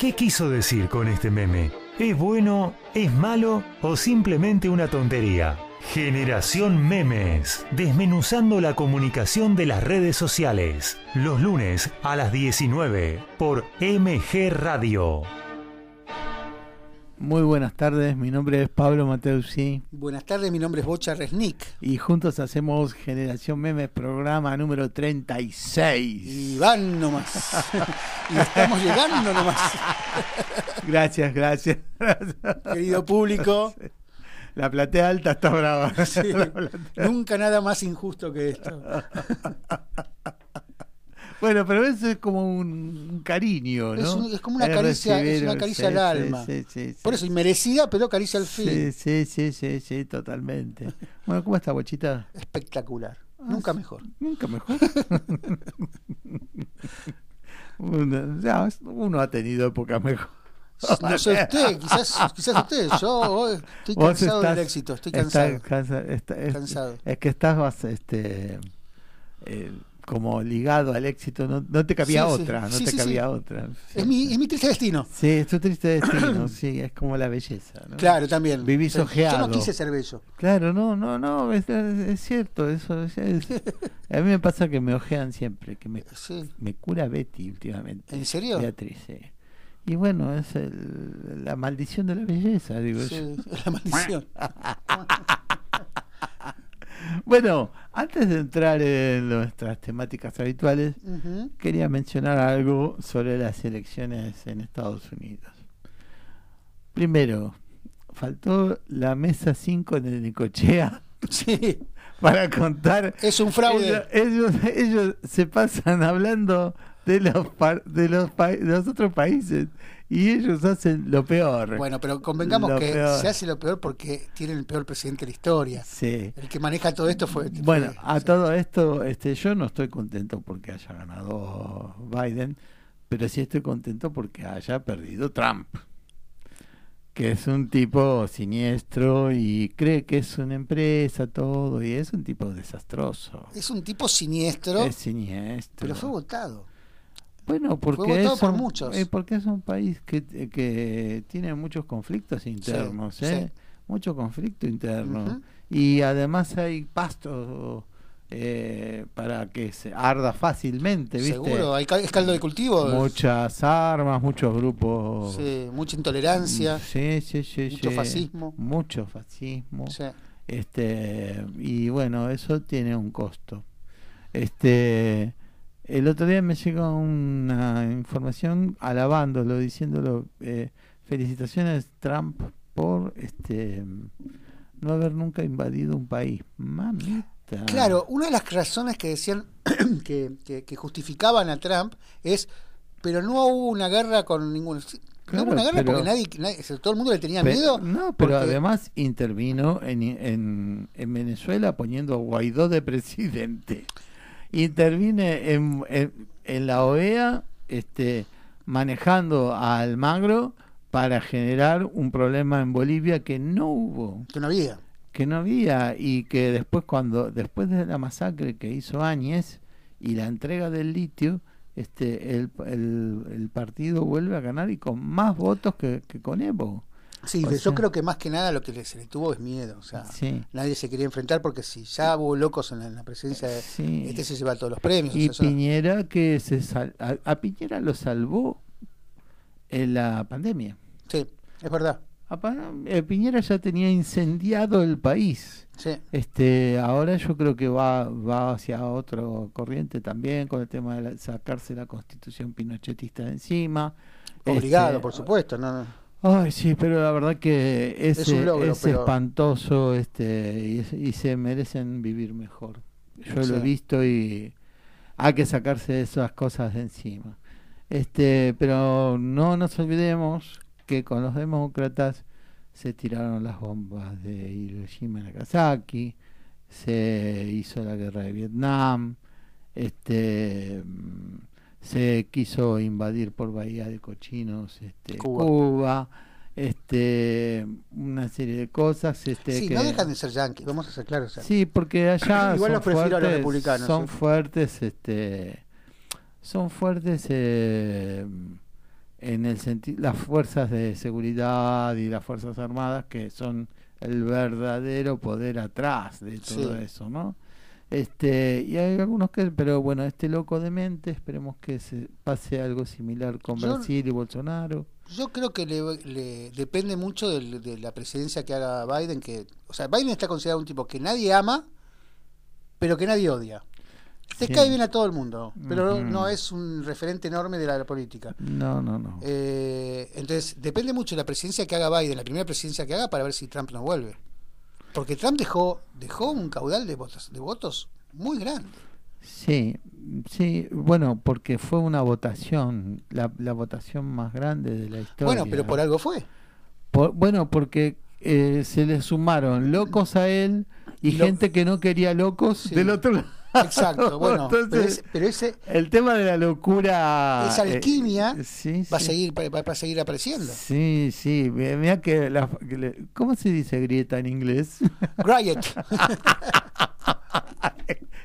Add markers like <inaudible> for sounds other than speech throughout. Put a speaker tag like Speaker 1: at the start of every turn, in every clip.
Speaker 1: ¿Qué quiso decir con este meme? ¿Es bueno, es malo o simplemente una tontería? Generación Memes, desmenuzando la comunicación de las redes sociales, los lunes a las 19 por MG Radio.
Speaker 2: Muy buenas tardes, mi nombre es Pablo Mateusi
Speaker 3: Buenas tardes, mi nombre es Bocha Resnick.
Speaker 2: y juntos hacemos Generación Memes, programa número 36.
Speaker 3: Y van nomás. y estamos llegando nomás, <laughs>
Speaker 2: Gracias, gracias.
Speaker 3: querido público.
Speaker 2: La platea alta está brava.
Speaker 3: Sí,
Speaker 2: La platea-
Speaker 3: nunca nada más injusto que esto.
Speaker 2: Bueno, pero eso es como un, cariño, ¿no?
Speaker 3: Es un- es como una caricia- es una caricia al alma.
Speaker 2: Sí, sí, sí,
Speaker 3: Por eso, inmerecida, pero caricia al fin.
Speaker 2: Sí, sí, sí, sí, sí, totalmente. <laughs> Bueno, ¿cómo está, Bochita?
Speaker 3: Espectacular. Nunca mejor.
Speaker 2: Nunca mejor. <laughs> uno, ya, uno ha tenido épocas mejor.
Speaker 3: No sé usted, quizás, quizás usted. Yo hoy estoy cansado
Speaker 2: estás-
Speaker 3: del éxito, estoy
Speaker 2: estás
Speaker 3: cansado.
Speaker 2: cansa- está- es,
Speaker 3: Cansado.
Speaker 2: es que estabas este, eh, como ligado al éxito, no, no te cabía
Speaker 3: Sí, sí.
Speaker 2: otra, no
Speaker 3: Sí,
Speaker 2: te cabía otra.
Speaker 3: Es mi, es mi triste destino.
Speaker 2: Sí, es tu triste destino, sí, es como la belleza. ¿no?
Speaker 3: Claro, también.
Speaker 2: Vivís ojeado.
Speaker 3: Yo no quise ser bello.
Speaker 2: Claro, no, no, no, es, es cierto, eso es, es- A mí me pasa que me ojean siempre, que me, me cura Betty últimamente.
Speaker 3: ¿En serio?
Speaker 2: Beatriz. Y bueno, es el- la maldición de la belleza, digo yo. <laughs>
Speaker 3: La maldición. <laughs>
Speaker 2: Bueno, antes de entrar en nuestras temáticas habituales, quería mencionar algo sobre las elecciones en Estados Unidos. Primero, faltó la mesa 5 de Nicochea <laughs>
Speaker 3: Sí,
Speaker 2: para contar.
Speaker 3: es un fraude.
Speaker 2: Ellos, ellos, ellos se pasan hablando de los, de, los de los otros países y ellos hacen lo peor.
Speaker 3: Bueno, pero convengamos
Speaker 2: Lo
Speaker 3: que
Speaker 2: peor.
Speaker 3: se hace lo peor porque tienen el peor presidente de la historia.
Speaker 2: Sí.
Speaker 3: El que maneja todo esto fue.
Speaker 2: Bueno,
Speaker 3: fue-
Speaker 2: a
Speaker 3: sí.
Speaker 2: todo esto, este, yo no estoy contento porque haya ganado Biden, pero sí estoy contento porque haya perdido Trump, que es un tipo siniestro y cree que es una empresa, todo, y es un tipo desastroso.
Speaker 3: Es un tipo siniestro,
Speaker 2: Es siniestro.
Speaker 3: pero fue votado.
Speaker 2: Bueno, porque
Speaker 3: votado
Speaker 2: es
Speaker 3: por
Speaker 2: un,
Speaker 3: muchos.
Speaker 2: eh, porque es un país que, que tiene muchos conflictos internos,
Speaker 3: sí.
Speaker 2: ¿eh? Mucho conflicto interno. Y además hay pasto eh, para que se arda fácilmente, ¿viste?
Speaker 3: Seguro, hay, es caldo de cultivo.
Speaker 2: Muchas armas, muchos grupos.
Speaker 3: Sí, mucha intolerancia.
Speaker 2: Sí, sí, sí,
Speaker 3: mucho fascismo.
Speaker 2: Mucho fascismo.
Speaker 3: Sí.
Speaker 2: Este, y bueno, eso tiene un costo. Este, el otro día me llegó una información alabándolo, diciéndolo, eh, felicitaciones Trump por este no haber nunca invadido un país. Mamita.
Speaker 3: Claro, una de las razones que decían <clears throat> que, que- que justificaban a Trump es, pero no hubo una guerra con ninguno. Sí, No hubo una guerra
Speaker 2: pero-
Speaker 3: porque nadie, todo el mundo le tenía miedo.
Speaker 2: no, pero
Speaker 3: porque-
Speaker 2: además intervino en, en, en Venezuela poniendo a Guaidó de presidente. Intervine en, en, en la OEA este, manejando a Almagro para generar un problema en Bolivia que no hubo,
Speaker 3: que no había.
Speaker 2: que no había y que después cuando después de la masacre que hizo Áñez y la entrega del litio este el, el, el partido vuelve a ganar y con más votos que, que con Evo.
Speaker 3: Sí,
Speaker 2: O
Speaker 3: yo
Speaker 2: sea-
Speaker 3: creo que más que nada lo que se le tuvo es miedo. O sea,
Speaker 2: Sí.
Speaker 3: nadie se quería enfrentar porque si ya hubo locos en la, en la presencia de.
Speaker 2: Sí.
Speaker 3: Este se lleva todos los premios.
Speaker 2: Y
Speaker 3: o sea, eso-
Speaker 2: Piñera que se sal- a, a Piñera lo salvó en la pandemia.
Speaker 3: sí, es verdad.
Speaker 2: A eh, Piñera ya tenía incendiado el país.
Speaker 3: Sí.
Speaker 2: Este, ahora yo creo que va, va hacia otro corriente también con el tema de la- sacarse la constitución pinochetista de encima.
Speaker 3: Obligado,
Speaker 2: Este,
Speaker 3: por supuesto. No, no.
Speaker 2: Ay, sí, pero la verdad que es,
Speaker 3: Es un logro,
Speaker 2: es
Speaker 3: pero-
Speaker 2: espantoso este, y, es- y se merecen vivir mejor. Yo lo he visto y hay que sacarse esas cosas de encima. Este, pero no nos olvidemos que con los demócratas se tiraron las bombas de Hiroshima y Nagasaki, se hizo la guerra de Vietnam, este se quiso invadir por Bahía de Cochinos este,
Speaker 3: Cuba.
Speaker 2: Cuba. este una serie de cosas este
Speaker 3: Sí,
Speaker 2: que-
Speaker 3: no dejan de ser yanquis, vamos a ser claros. o sea,
Speaker 2: Sí, porque allá
Speaker 3: Igual
Speaker 2: son
Speaker 3: los prefiero a los
Speaker 2: fuertes,
Speaker 3: republicanos,
Speaker 2: son
Speaker 3: sí.
Speaker 2: fuertes, este, son fuertes eh, en el sentido las fuerzas de seguridad y las fuerzas armadas que son el verdadero poder atrás de todo
Speaker 3: Sí.
Speaker 2: eso, ¿no? Este, y hay algunos que, pero bueno, este loco de mente, esperemos que se pase algo similar con
Speaker 3: Yo-
Speaker 2: Brasil y Bolsonaro.
Speaker 3: Yo creo que le, le depende mucho de la presidencia que haga Biden, que, o sea, Biden está considerado un tipo que nadie ama, pero que nadie odia. Te
Speaker 2: Sí.
Speaker 3: cae bien a todo el mundo, pero
Speaker 2: Ujú.
Speaker 3: no es un referente enorme de la política.
Speaker 2: No, no, no.
Speaker 3: Eh, entonces, depende mucho de la presidencia que haga Biden, la primera presidencia que haga, para ver si Trump no vuelve. Porque Trump dejó, dejó un caudal de votos, de votos muy grande.
Speaker 2: Sí, sí, bueno, porque fue una votación, la, la votación más grande de la historia.
Speaker 3: Bueno, pero por algo fue.
Speaker 2: Por- bueno, porque eh, se le sumaron locos a él y
Speaker 3: Lo-
Speaker 2: gente que no quería locos
Speaker 3: Sí.
Speaker 2: del otro lado.
Speaker 3: Exacto, <laughs> bueno, pero
Speaker 2: Entonces,
Speaker 3: ese, pero ese
Speaker 2: el tema de la locura.
Speaker 3: Esa
Speaker 2: eh,
Speaker 3: alquimia
Speaker 2: sí,
Speaker 3: va a
Speaker 2: sí.
Speaker 3: seguir, va, va a seguir apareciendo.
Speaker 2: Sí, sí, mira que, la- que le- ¿cómo se dice grieta en inglés? <laughs>
Speaker 3: Riot. <laughs>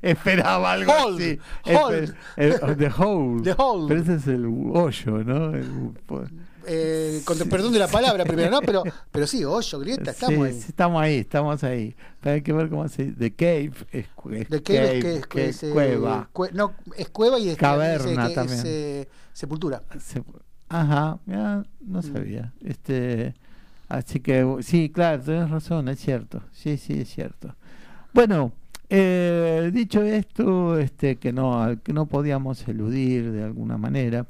Speaker 2: Esperaba algo
Speaker 3: Hold,
Speaker 2: así.
Speaker 3: hold.
Speaker 2: Espe- el- the hole.
Speaker 3: The hole.
Speaker 2: Pero ese es el hoyo, ¿no? El-
Speaker 3: Eh, con perdón de la palabra primero, ¿no? Pero, pero sí, hoyo, grieta, estamos
Speaker 2: sí,
Speaker 3: ahí.
Speaker 2: sí, estamos ahí, estamos ahí. Pero hay que ver cómo se dice. The cave es, cu- es
Speaker 3: ¿De qué
Speaker 2: cave,
Speaker 3: es que es,
Speaker 2: que
Speaker 3: es,
Speaker 2: cueva.
Speaker 3: cue- no, es cueva y es
Speaker 2: Caverna
Speaker 3: que
Speaker 2: también.
Speaker 3: eh, sepultura.
Speaker 2: Se- ajá, ya no
Speaker 3: Mm.
Speaker 2: sabía. Este, así que sí, claro, tienes razón, es cierto. Sí, sí, es cierto. Bueno, eh, dicho esto, este, que no, que no podíamos eludir de alguna manera.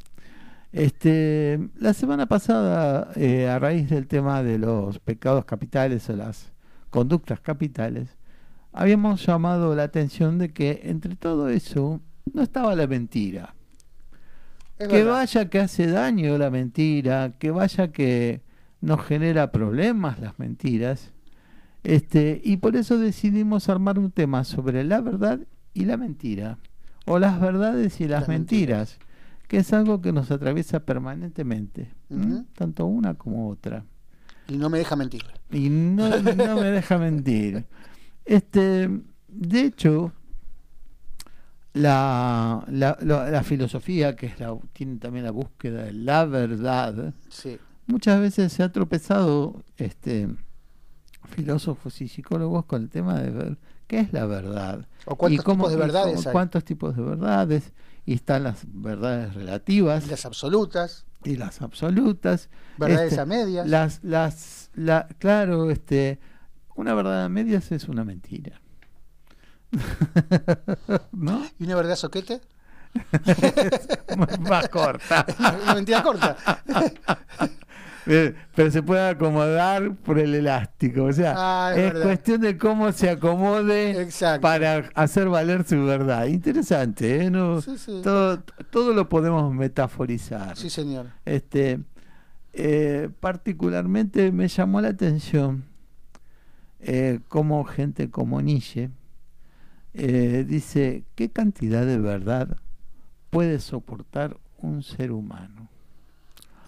Speaker 2: Este, la semana pasada, eh, a raíz del tema de los pecados capitales o las conductas capitales, habíamos llamado la atención de que entre todo eso no estaba la mentira.
Speaker 3: Es
Speaker 2: que
Speaker 3: verdad.
Speaker 2: vaya que hace daño la mentira, que vaya que nos genera problemas las mentiras. Este, y por eso decidimos armar un tema sobre la verdad y la mentira, o las verdades y las,
Speaker 3: Las
Speaker 2: mentiras, que es algo que nos atraviesa permanentemente, tanto una como otra.
Speaker 3: Y no me deja mentir.
Speaker 2: Y no, <laughs> no me deja mentir. Este, de hecho, la, la, la- la filosofía, que es la, tiene también la búsqueda de la verdad,
Speaker 3: Sí.
Speaker 2: muchas veces se ha tropezado este, filósofos y psicólogos con el tema de ver qué es la verdad.
Speaker 3: O cuántos
Speaker 2: y cómo-
Speaker 3: tipos de verdades hay.
Speaker 2: cuántos tipos de verdades. Y están las verdades relativas
Speaker 3: Y las absolutas,
Speaker 2: y las absolutas.
Speaker 3: verdades
Speaker 2: Este,
Speaker 3: a medias.
Speaker 2: Las, las, la, claro, este, una verdad a medias es una mentira. <laughs> ¿No?
Speaker 3: ¿Y una verdad soquete? <laughs>
Speaker 2: Más corta. <laughs>
Speaker 3: una mentira corta.
Speaker 2: Eh, Pero se puede acomodar por el elástico. O sea,
Speaker 3: Ah, es
Speaker 2: cuestión de cómo se acomode
Speaker 3: Exacto.
Speaker 2: para hacer valer su verdad. Interesante, ¿eh? No,
Speaker 3: Sí, sí.
Speaker 2: Todo, todo lo podemos metaforizar.
Speaker 3: Sí, señor.
Speaker 2: Este, eh, particularmente me llamó la atención eh, cómo gente como Nietzsche eh, dice qué cantidad de verdad puede soportar un ser humano.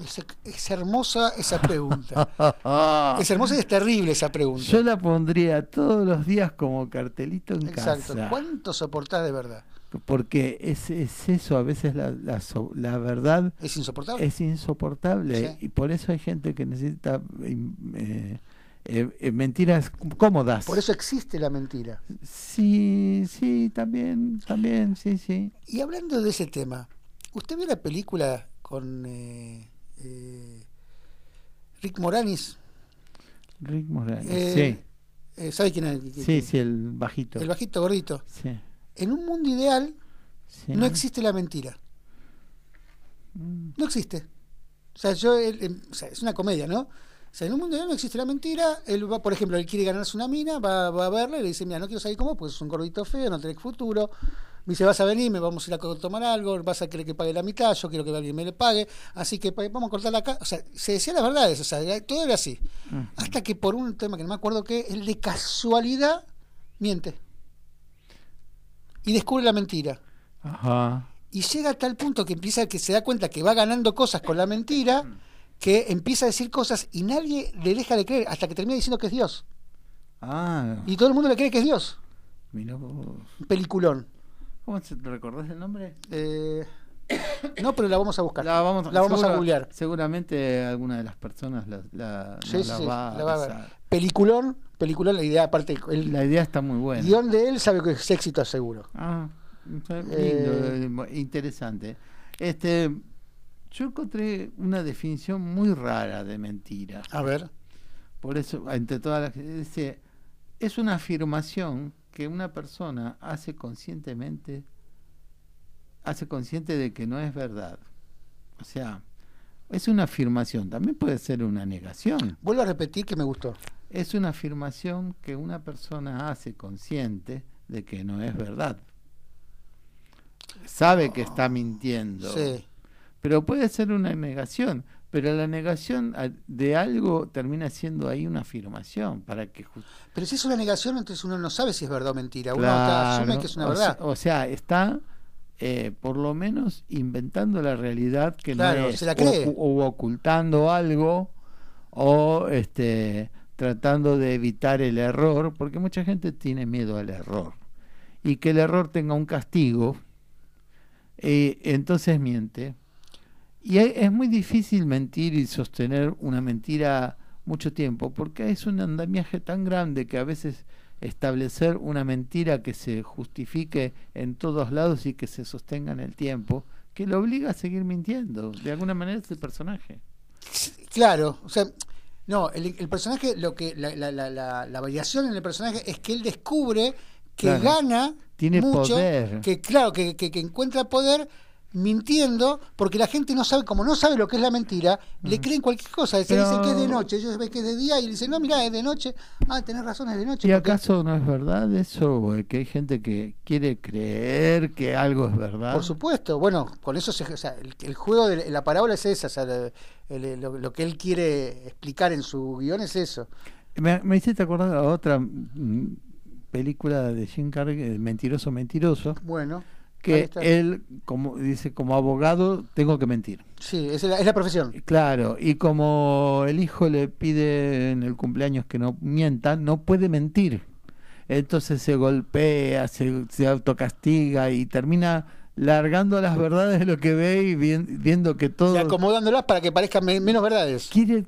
Speaker 3: Es, es hermosa esa pregunta. <laughs> Es hermosa y es terrible esa pregunta.
Speaker 2: Yo la pondría todos los días como cartelito en
Speaker 3: Exacto.
Speaker 2: casa.
Speaker 3: ¿Cuánto soportás de verdad?
Speaker 2: Porque es, es eso, a veces la, la, verdad
Speaker 3: ¿Es insoportable?
Speaker 2: es insoportable
Speaker 3: Sí.
Speaker 2: y por eso hay gente que necesita eh, eh, eh, mentiras cómodas.
Speaker 3: Por eso existe la mentira.
Speaker 2: Sí, sí, también, también, sí, sí.
Speaker 3: Y hablando de ese tema, ¿usted vio la película con eh, eh, Rick Moranis?
Speaker 2: Rick Moranis.
Speaker 3: Eh, eh, ¿Sabe quién es?
Speaker 2: sí, sí, sí, el bajito.
Speaker 3: El bajito gordito.
Speaker 2: Sí,
Speaker 3: En un mundo ideal
Speaker 2: sí.
Speaker 3: no existe la mentira.
Speaker 2: Mm,
Speaker 3: No existe. O sea, yo, él, o sea, es una comedia, ¿no? O sea, en un mundo ideal no existe la mentira. Él va, por ejemplo, él quiere ganarse una mina, va, va a verla y le dice, mira, no quiero salir vos porque es un gordito feo, no tenés futuro. Me dice, vas a venir, me vamos a ir a tomar algo, vas a querer que pague la mitad, yo quiero que alguien me le pague, así que vamos a cortar la cara. O sea, se decía las verdades, o sea, todo era así.
Speaker 2: mm.
Speaker 3: Hasta que por un tema que no me acuerdo qué, él de casualidad miente. Y descubre la mentira.
Speaker 2: Ajá.
Speaker 3: Y llega a tal punto que empieza que se da cuenta que va ganando cosas con la mentira, que empieza a decir cosas y nadie le deja de creer hasta que termina diciendo que es Dios.
Speaker 2: Ah,
Speaker 3: Y todo el mundo le cree que es Dios.
Speaker 2: mirá vos.
Speaker 3: Un peliculón.
Speaker 2: ¿Cómo se, te recordás el nombre?
Speaker 3: Eh, <coughs> No, pero la vamos a buscar.
Speaker 2: La vamos,
Speaker 3: La vamos a googlear.
Speaker 2: Seguramente alguna de las personas la,
Speaker 3: Sí, sí,
Speaker 2: va a
Speaker 3: la va a ver. Peliculón, peliculón, la idea aparte, el
Speaker 2: La idea está muy buena.
Speaker 3: guion de él sabe que es éxito seguro.
Speaker 2: Ah, lindo,
Speaker 3: eh,
Speaker 2: interesante. Este, yo encontré una definición muy rara de mentira.
Speaker 3: A ver.
Speaker 2: Por eso, entre todas las dice, es una afirmación que una persona hace conscientemente, hace consciente de que no es verdad. O sea, es una afirmación, también puede ser una negación.
Speaker 3: Vuelvo a repetir que me gustó.
Speaker 2: Es una afirmación que una persona hace consciente de que no es verdad. Sabe que está mintiendo,
Speaker 3: Sí.
Speaker 2: pero puede ser una negación. Pero la negación de algo termina siendo ahí una afirmación para que
Speaker 3: Pero si es una negación, entonces uno no sabe si es verdad o mentira. Uno
Speaker 2: Claro,
Speaker 3: asume que es una verdad.
Speaker 2: O sea, está eh, por lo menos inventando la realidad que
Speaker 3: Claro,
Speaker 2: no es,
Speaker 3: se la cree.
Speaker 2: o, o ocultando algo, o este, tratando de evitar el error, porque mucha gente tiene miedo al error. Y que el error tenga un castigo, eh, entonces miente. Y hay- es muy difícil mentir y sostener una mentira mucho tiempo, porque es un andamiaje tan grande que a veces establecer una mentira que se justifique en todos lados y que se sostenga en el tiempo, que lo obliga a seguir mintiendo. De alguna manera es el personaje.
Speaker 3: Claro, o sea, no, el, el personaje, lo que la, la, la, la- la variación en el personaje es que él descubre que
Speaker 2: Claro.
Speaker 3: gana
Speaker 2: Tiene
Speaker 3: mucho,
Speaker 2: poder.
Speaker 3: que claro, que, que, que encuentra poder mintiendo, porque la gente no sabe, como no sabe lo que es la mentira, le creen cualquier cosa. Se
Speaker 2: Pero-
Speaker 3: dicen que es de noche, ellos ven que es de día y dicen, no, mira, es de noche. Ah, tenés razón, es de noche.
Speaker 2: ¿Y
Speaker 3: porque-
Speaker 2: acaso no es verdad eso? Que hay gente que quiere creer que algo es verdad.
Speaker 3: Por supuesto, bueno, con eso se, o sea, el, el juego de la parábola es esa, o sea, el- el- lo, lo que él quiere explicar en su guion es eso.
Speaker 2: Me, me hiciste acordar a otra mm, película de Jim Carrey, eh, Mentiroso, Mentiroso,
Speaker 3: Bueno,
Speaker 2: que él, como dice, como abogado, tengo que mentir.
Speaker 3: sí, es la, es la profesión.
Speaker 2: Claro, y como el hijo le pide en el cumpleaños que no mienta, no puede mentir. Entonces se golpea, se, se autocastiga y termina largando las verdades de lo que ve y vien- viendo que todo
Speaker 3: Y acomodándolas para que parezcan me- menos verdades.
Speaker 2: quiere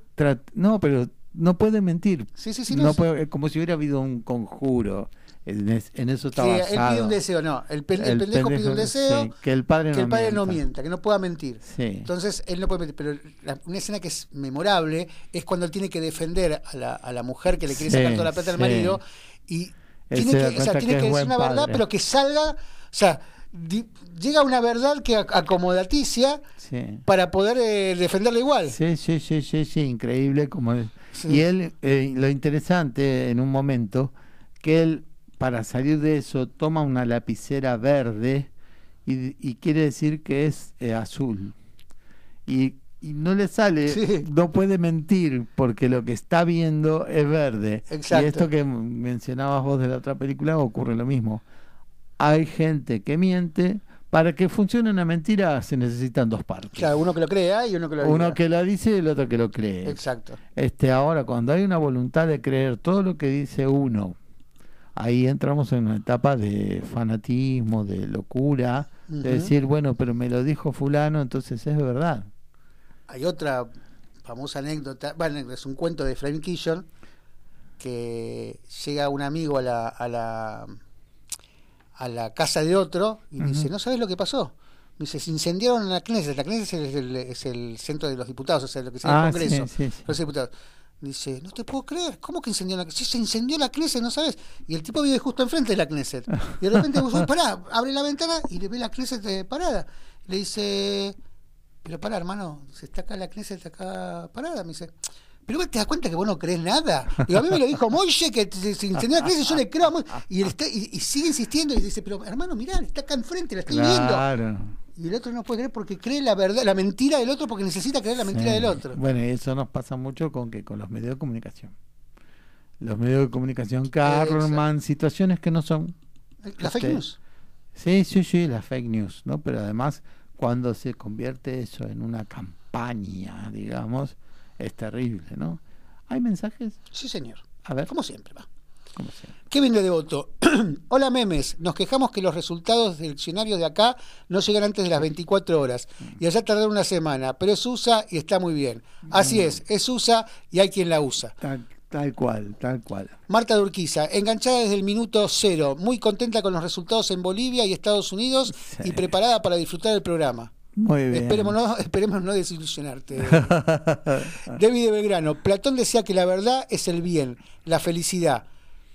Speaker 2: no, pero no puede mentir.
Speaker 3: Sí, sí, sí.
Speaker 2: no
Speaker 3: no,
Speaker 2: puede- como si hubiera habido un conjuro. En, es- en eso está
Speaker 3: Sí, él
Speaker 2: basado.
Speaker 3: pide un deseo, no. El, pe- el pendejo pide un deseo
Speaker 2: sí, que el padre
Speaker 3: que
Speaker 2: no
Speaker 3: el padre no
Speaker 2: mienta.
Speaker 3: que no pueda mentir.
Speaker 2: Sí.
Speaker 3: Entonces él no puede mentir. Pero la- una escena que es memorable es cuando él tiene que defender a la, a la mujer que le quiere sacar toda la plata al marido y
Speaker 2: Él
Speaker 3: tiene que, o sea,
Speaker 2: cuenta
Speaker 3: tiene
Speaker 2: que
Speaker 3: que,
Speaker 2: es
Speaker 3: decir una verdad, pero que salga, o sea, di- llega a una verdad que ac- acomodaticia
Speaker 2: sí.
Speaker 3: para poder eh, defenderla igual.
Speaker 2: Sí, sí, sí, sí, sí, increíble como es.
Speaker 3: Sí.
Speaker 2: Y él, eh, lo interesante en un momento, que él para salir de eso toma una lapicera verde y, y quiere decir que es eh, azul. Y, y no le sale,
Speaker 3: Sí.
Speaker 2: no puede mentir porque lo que está viendo es verde.
Speaker 3: Exacto.
Speaker 2: Y esto que mencionabas vos de la otra película ocurre lo mismo. Hay gente que miente. Para que funcione una mentira se necesitan dos partes.
Speaker 3: Claro, uno que lo crea y uno que lo diga.
Speaker 2: Uno que la dice y el otro que lo cree.
Speaker 3: Exacto.
Speaker 2: Este, ahora, cuando hay una voluntad de creer todo lo que dice uno, ahí entramos en una etapa de fanatismo, de locura, de decir, bueno, pero me lo dijo fulano, entonces es verdad.
Speaker 3: Hay otra famosa anécdota, bueno, es un cuento de Frank Killon, que llega un amigo a la, a la, a la casa de otro y dice, ¿no sabes lo que pasó? Dice, se incendiaron la Knesset. La Knesset es el, es el centro de los diputados, o sea, lo que sea
Speaker 2: Ah,
Speaker 3: el Congreso.
Speaker 2: sí, sí, sí.
Speaker 3: Los diputados. Dice, no te puedo creer, ¿cómo que incendió la Knesset? Sí, se incendió la Knesset, ¿no sabes? Y el tipo vive justo enfrente de la Knesset. Y de repente, vos, pará, abre la ventana y le ve la Knesset eh, parada. Le dice, pero pará, hermano, se está acá la Knesset, está acá parada. Me dice, pero te das cuenta que vos no crees nada. Y a mí me lo dijo Moishe que se, incendió la Knesset, yo le creo. Y, sigue insistiendo y dice, pero hermano, mirá, está acá enfrente, la estoy viendo. Y el otro no puede creer porque cree la verdad, la mentira del otro porque necesita creer la mentira
Speaker 2: Sí.
Speaker 3: del otro.
Speaker 2: Bueno, y eso nos pasa mucho con que con los medios de comunicación. Los medios de comunicación que arman situaciones que no son.
Speaker 3: La fake
Speaker 2: Este,
Speaker 3: news.
Speaker 2: Sí, sí, sí, la fake news, ¿no? Pero además, cuando se convierte eso en una campaña, digamos, es terrible, ¿no? ¿Hay mensajes?
Speaker 3: Sí, señor.
Speaker 2: A ver.
Speaker 3: Como siempre, va. Kevin de Devoto. <clears throat> Hola memes, nos quejamos que los resultados del diccionario de acá no llegan antes de las 24 horas y allá tardaron una semana, pero es USA y está muy bien. Así es, es USA y hay quien la usa.
Speaker 2: Tal, tal cual, tal cual.
Speaker 3: Marta Durquiza, enganchada desde el minuto cero, muy contenta con los resultados en Bolivia y Estados Unidos y preparada para disfrutar del programa.
Speaker 2: Muy bien.
Speaker 3: Esperemos no, <laughs> esperemos no desilusionarte. <laughs> David de Belgrano, Platón decía que la verdad es el bien, la felicidad.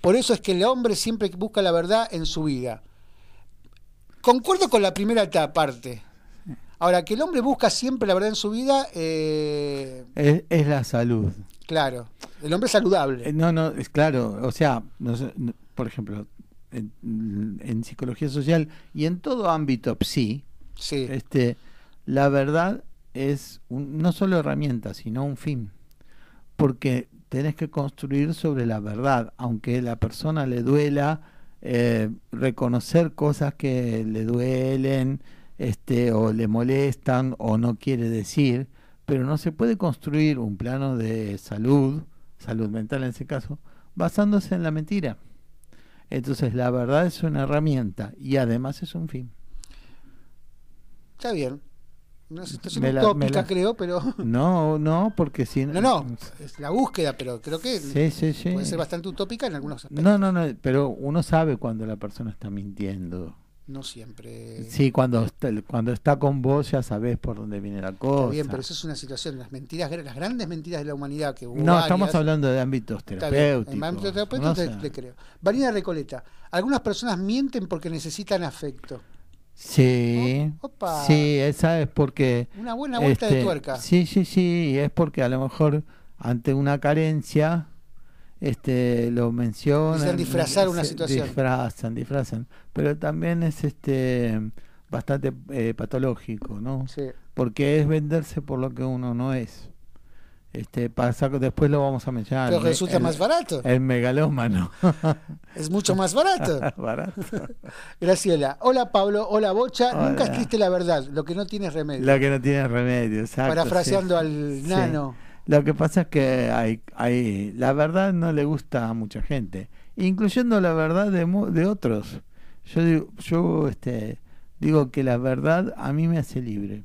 Speaker 3: Por eso es que el hombre siempre busca la verdad en su vida. Concuerdo con la primera parte. Ahora, que el hombre busca siempre la verdad en su vida, eh,
Speaker 2: es, es la salud.
Speaker 3: claro, el hombre es saludable.
Speaker 2: Eh, No, no, es claro, o sea, no por ejemplo, en, en psicología social y en todo ámbito sí,
Speaker 3: Sí,
Speaker 2: este, la verdad es un- no solo herramienta, sino un fin. Porque tenés que construir sobre la verdad, aunque la persona le duela eh, reconocer cosas que le duelen, este, o le molestan, o no quiere decir, pero no se puede construir un plano de salud, salud mental en ese caso, basándose en la mentira. Entonces la verdad es una herramienta y además es un fin.
Speaker 3: está bien. Una situación
Speaker 2: Me la-
Speaker 3: utópica,
Speaker 2: la-
Speaker 3: creo, pero. <laughs>
Speaker 2: No, no, porque si
Speaker 3: No, no, es la búsqueda, pero creo que
Speaker 2: Sí, sí, sí.
Speaker 3: puede ser bastante utópica en algunos aspectos.
Speaker 2: No, no, no, pero uno sabe cuando la persona está mintiendo.
Speaker 3: No siempre.
Speaker 2: Sí, cuando está, cuando está con vos ya sabés por dónde viene la cosa.
Speaker 3: Está bien, pero eso es una situación. Las mentiras, las grandes mentiras de la humanidad que hubo.
Speaker 2: no, estamos
Speaker 3: varias,
Speaker 2: hablando de ámbitos terapéuticos.
Speaker 3: En ámbito terapéutico
Speaker 2: no
Speaker 3: te, te creo. Vanina Recoleta. Algunas personas mienten porque necesitan afecto.
Speaker 2: Sí,
Speaker 3: opa.
Speaker 2: sí, esa es porque...
Speaker 3: Una buena vuelta de
Speaker 2: este,
Speaker 3: tuerca.
Speaker 2: Sí, sí, sí, es porque a lo mejor ante una carencia este lo mencionan
Speaker 3: Desean disfrazar una
Speaker 2: se-
Speaker 3: situación.
Speaker 2: disfrazan disfrazan pero también es este bastante eh, patológico no
Speaker 3: Sí.
Speaker 2: porque es venderse por lo que uno no es este pasa después lo vamos a mencionar
Speaker 3: Pero resulta
Speaker 2: el-
Speaker 3: más barato.
Speaker 2: el megalómano <laughs>
Speaker 3: Es mucho más barato. <laughs>
Speaker 2: barato <laughs>
Speaker 3: Graciela. Hola Pablo. Hola Bocha. Nunca
Speaker 2: Hola.
Speaker 3: escribiste la verdad. Lo que no tiene remedio.
Speaker 2: lo que no tiene remedio exacto
Speaker 3: Parafraseando
Speaker 2: sí.
Speaker 3: al
Speaker 2: Sí.
Speaker 3: nano.
Speaker 2: Lo que pasa es que hay, hay, la verdad no le gusta a mucha gente, incluyendo la verdad de, de otros. Yo digo, yo este, digo que la verdad a mí me hace libre.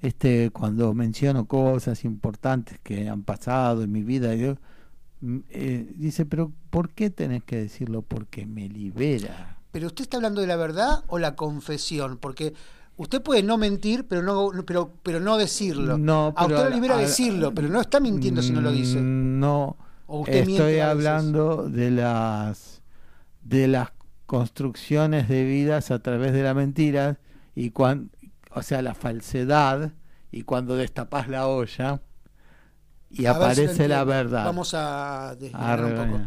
Speaker 2: Este, cuando menciono cosas importantes que han pasado en mi vida, yo, mm, eh, dice, pero ¿por qué tenés que decirlo? Porque me libera.
Speaker 3: Pero usted está hablando de la verdad o la confesión, porque usted puede no mentir, pero no, pero, pero no decirlo.
Speaker 2: No,
Speaker 3: a usted lo libera
Speaker 2: a-
Speaker 3: decirlo, pero no está mintiendo si no lo dice.
Speaker 2: Mm, No,
Speaker 3: O usted
Speaker 2: estoy hablando de las de las construcciones de vidas a través de la mentira y cuando, o sea, la falsedad y cuando destapas la olla y
Speaker 3: A si
Speaker 2: aparece la verdad.
Speaker 3: Vamos a desgranar un poco.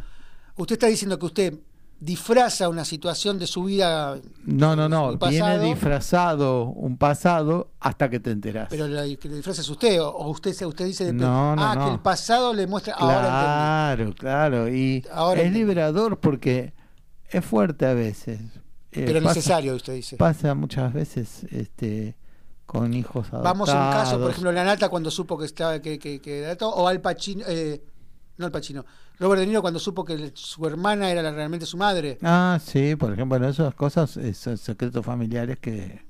Speaker 3: Usted está diciendo que usted disfraza una situación de su vida,
Speaker 2: No, no, no,
Speaker 3: el
Speaker 2: viene
Speaker 3: pasado.
Speaker 2: disfrazado un pasado hasta que te enteras.
Speaker 3: pero la, que lo disfraza es usted, o, o usted se- usted dice de-
Speaker 2: No, no,
Speaker 3: ah,
Speaker 2: no.
Speaker 3: que el pasado le muestra. Ahora
Speaker 2: Claro, claro, y
Speaker 3: Ahora
Speaker 2: es
Speaker 3: entendí.
Speaker 2: liberador porque es fuerte a veces. Eh.
Speaker 3: Pero
Speaker 2: pasa-
Speaker 3: necesario, usted dice.
Speaker 2: pasa muchas veces este con hijos adoptados.
Speaker 3: Vamos a un caso, por ejemplo, la Nata cuando supo que estaba que, que, que o Al Pacino, eh, no Al Pacino, Robert De Niro cuando supo que su hermana era realmente su madre.
Speaker 2: Ah, sí, por ejemplo, bueno, esas cosas son secretos familiares que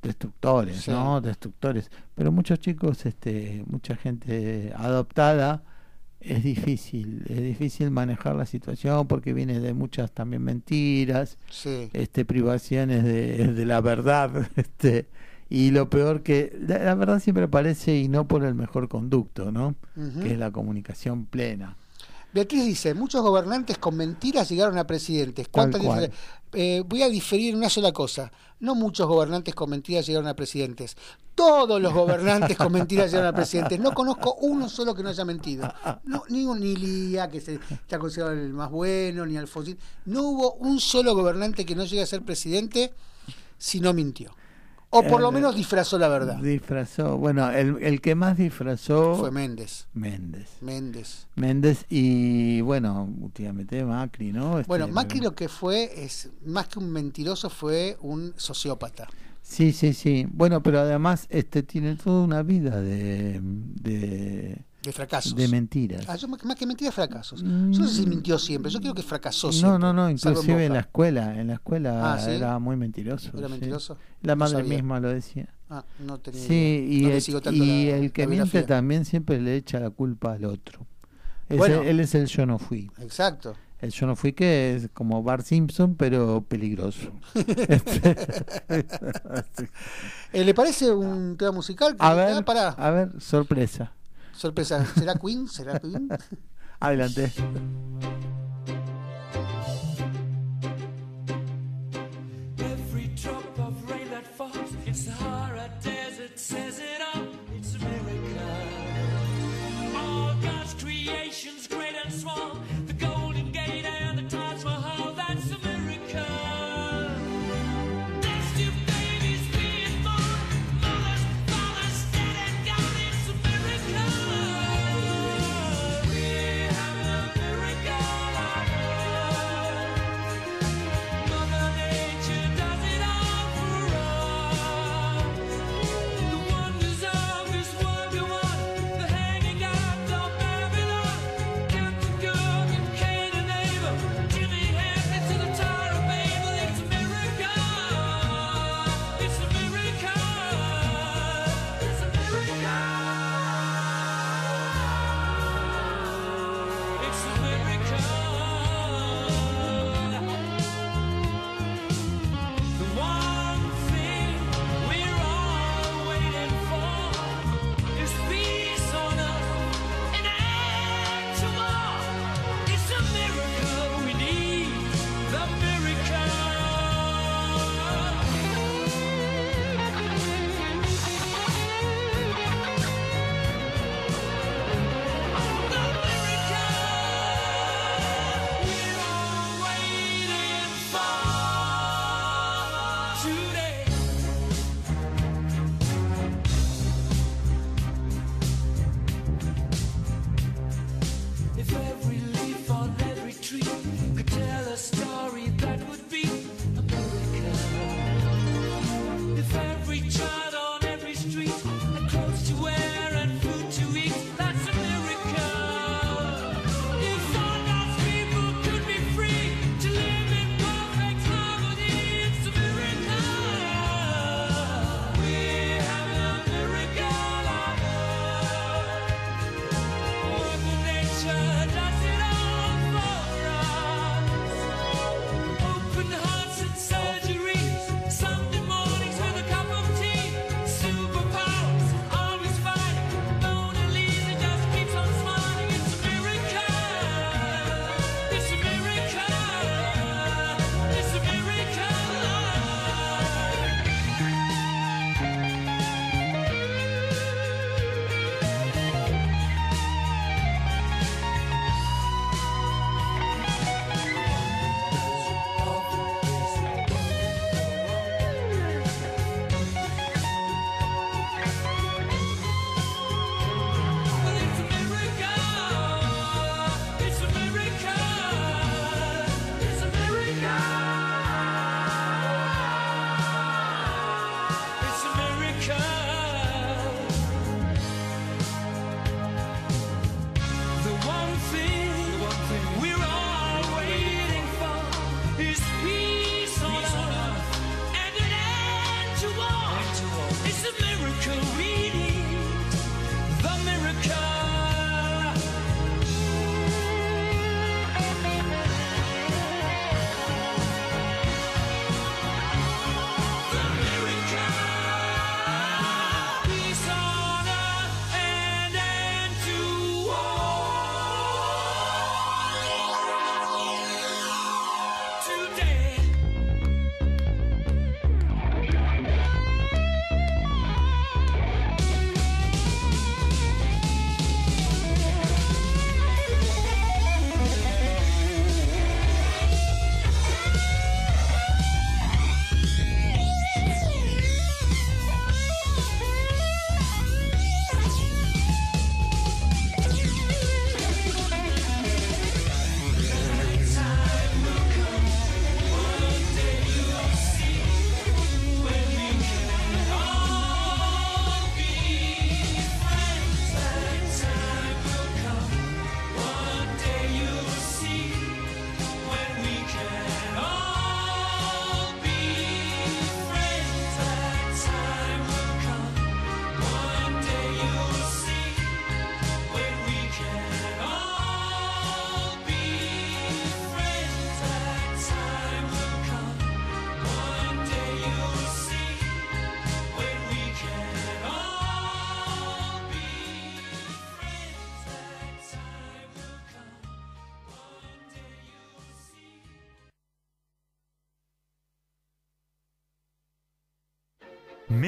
Speaker 2: destructores,
Speaker 3: Sí.
Speaker 2: ¿no? Destructores. Pero muchos chicos, este, mucha gente adoptada es difícil, es difícil manejar la situación porque viene de muchas también mentiras,
Speaker 3: Sí.
Speaker 2: este privaciones de, de la verdad, <laughs> este y lo peor que la, la verdad siempre aparece y no por el mejor conducto, ¿no? Que es la comunicación plena.
Speaker 3: Beatriz dice, muchos gobernantes con mentiras llegaron a presidentes. ¿Cuántas Eh, voy a diferir en una sola cosa. No muchos gobernantes con mentiras llegaron a presidentes. Todos los gobernantes con mentiras llegaron a presidentes. No conozco uno solo que no haya mentido. No, ni, un- ni Lía, que se, está considerado el más bueno, ni Alfonsín. No hubo un solo gobernante que no llegue a ser presidente si no mintió. O por lo
Speaker 2: Eh,
Speaker 3: menos disfrazó la verdad.
Speaker 2: Disfrazó, bueno, el, el que más disfrazó
Speaker 3: Fue Méndez.
Speaker 2: Méndez.
Speaker 3: Méndez.
Speaker 2: Méndez y bueno, últimamente Macri, ¿no? Este,
Speaker 3: Bueno, Macri lo que fue es, más que un mentiroso, fue un sociópata.
Speaker 2: Sí, sí, sí. Bueno, pero además este tiene toda una vida de, de
Speaker 3: de fracasos.
Speaker 4: De mentiras.
Speaker 3: Ah, más que mentiras, fracasos. Yo no sé si mm. mintió siempre, yo creo que fracasó
Speaker 4: no,
Speaker 3: siempre.
Speaker 4: No, no,
Speaker 3: no,
Speaker 4: inclusive en, la escuela, en la escuela
Speaker 3: ah,
Speaker 4: era muy mentiroso.
Speaker 3: ¿Era mentiroso?
Speaker 4: La madre misma lo decía.
Speaker 3: Ah, no tenía
Speaker 4: Sí, y,
Speaker 3: no
Speaker 4: el, y el que miente también siempre le echa la culpa al otro.
Speaker 3: Bueno,
Speaker 4: él es el yo no fui.
Speaker 3: Exacto.
Speaker 4: El yo no fui que es como Bart Simpson, pero peligroso. <laughs> <laughs>
Speaker 3: Eh, ¿Le parece un tema musical?
Speaker 4: A ver,
Speaker 3: ah, para?
Speaker 4: a ver, sorpresa.
Speaker 3: Sorpresa, ¿será Queen? ¿Será Queen?
Speaker 4: Adelante.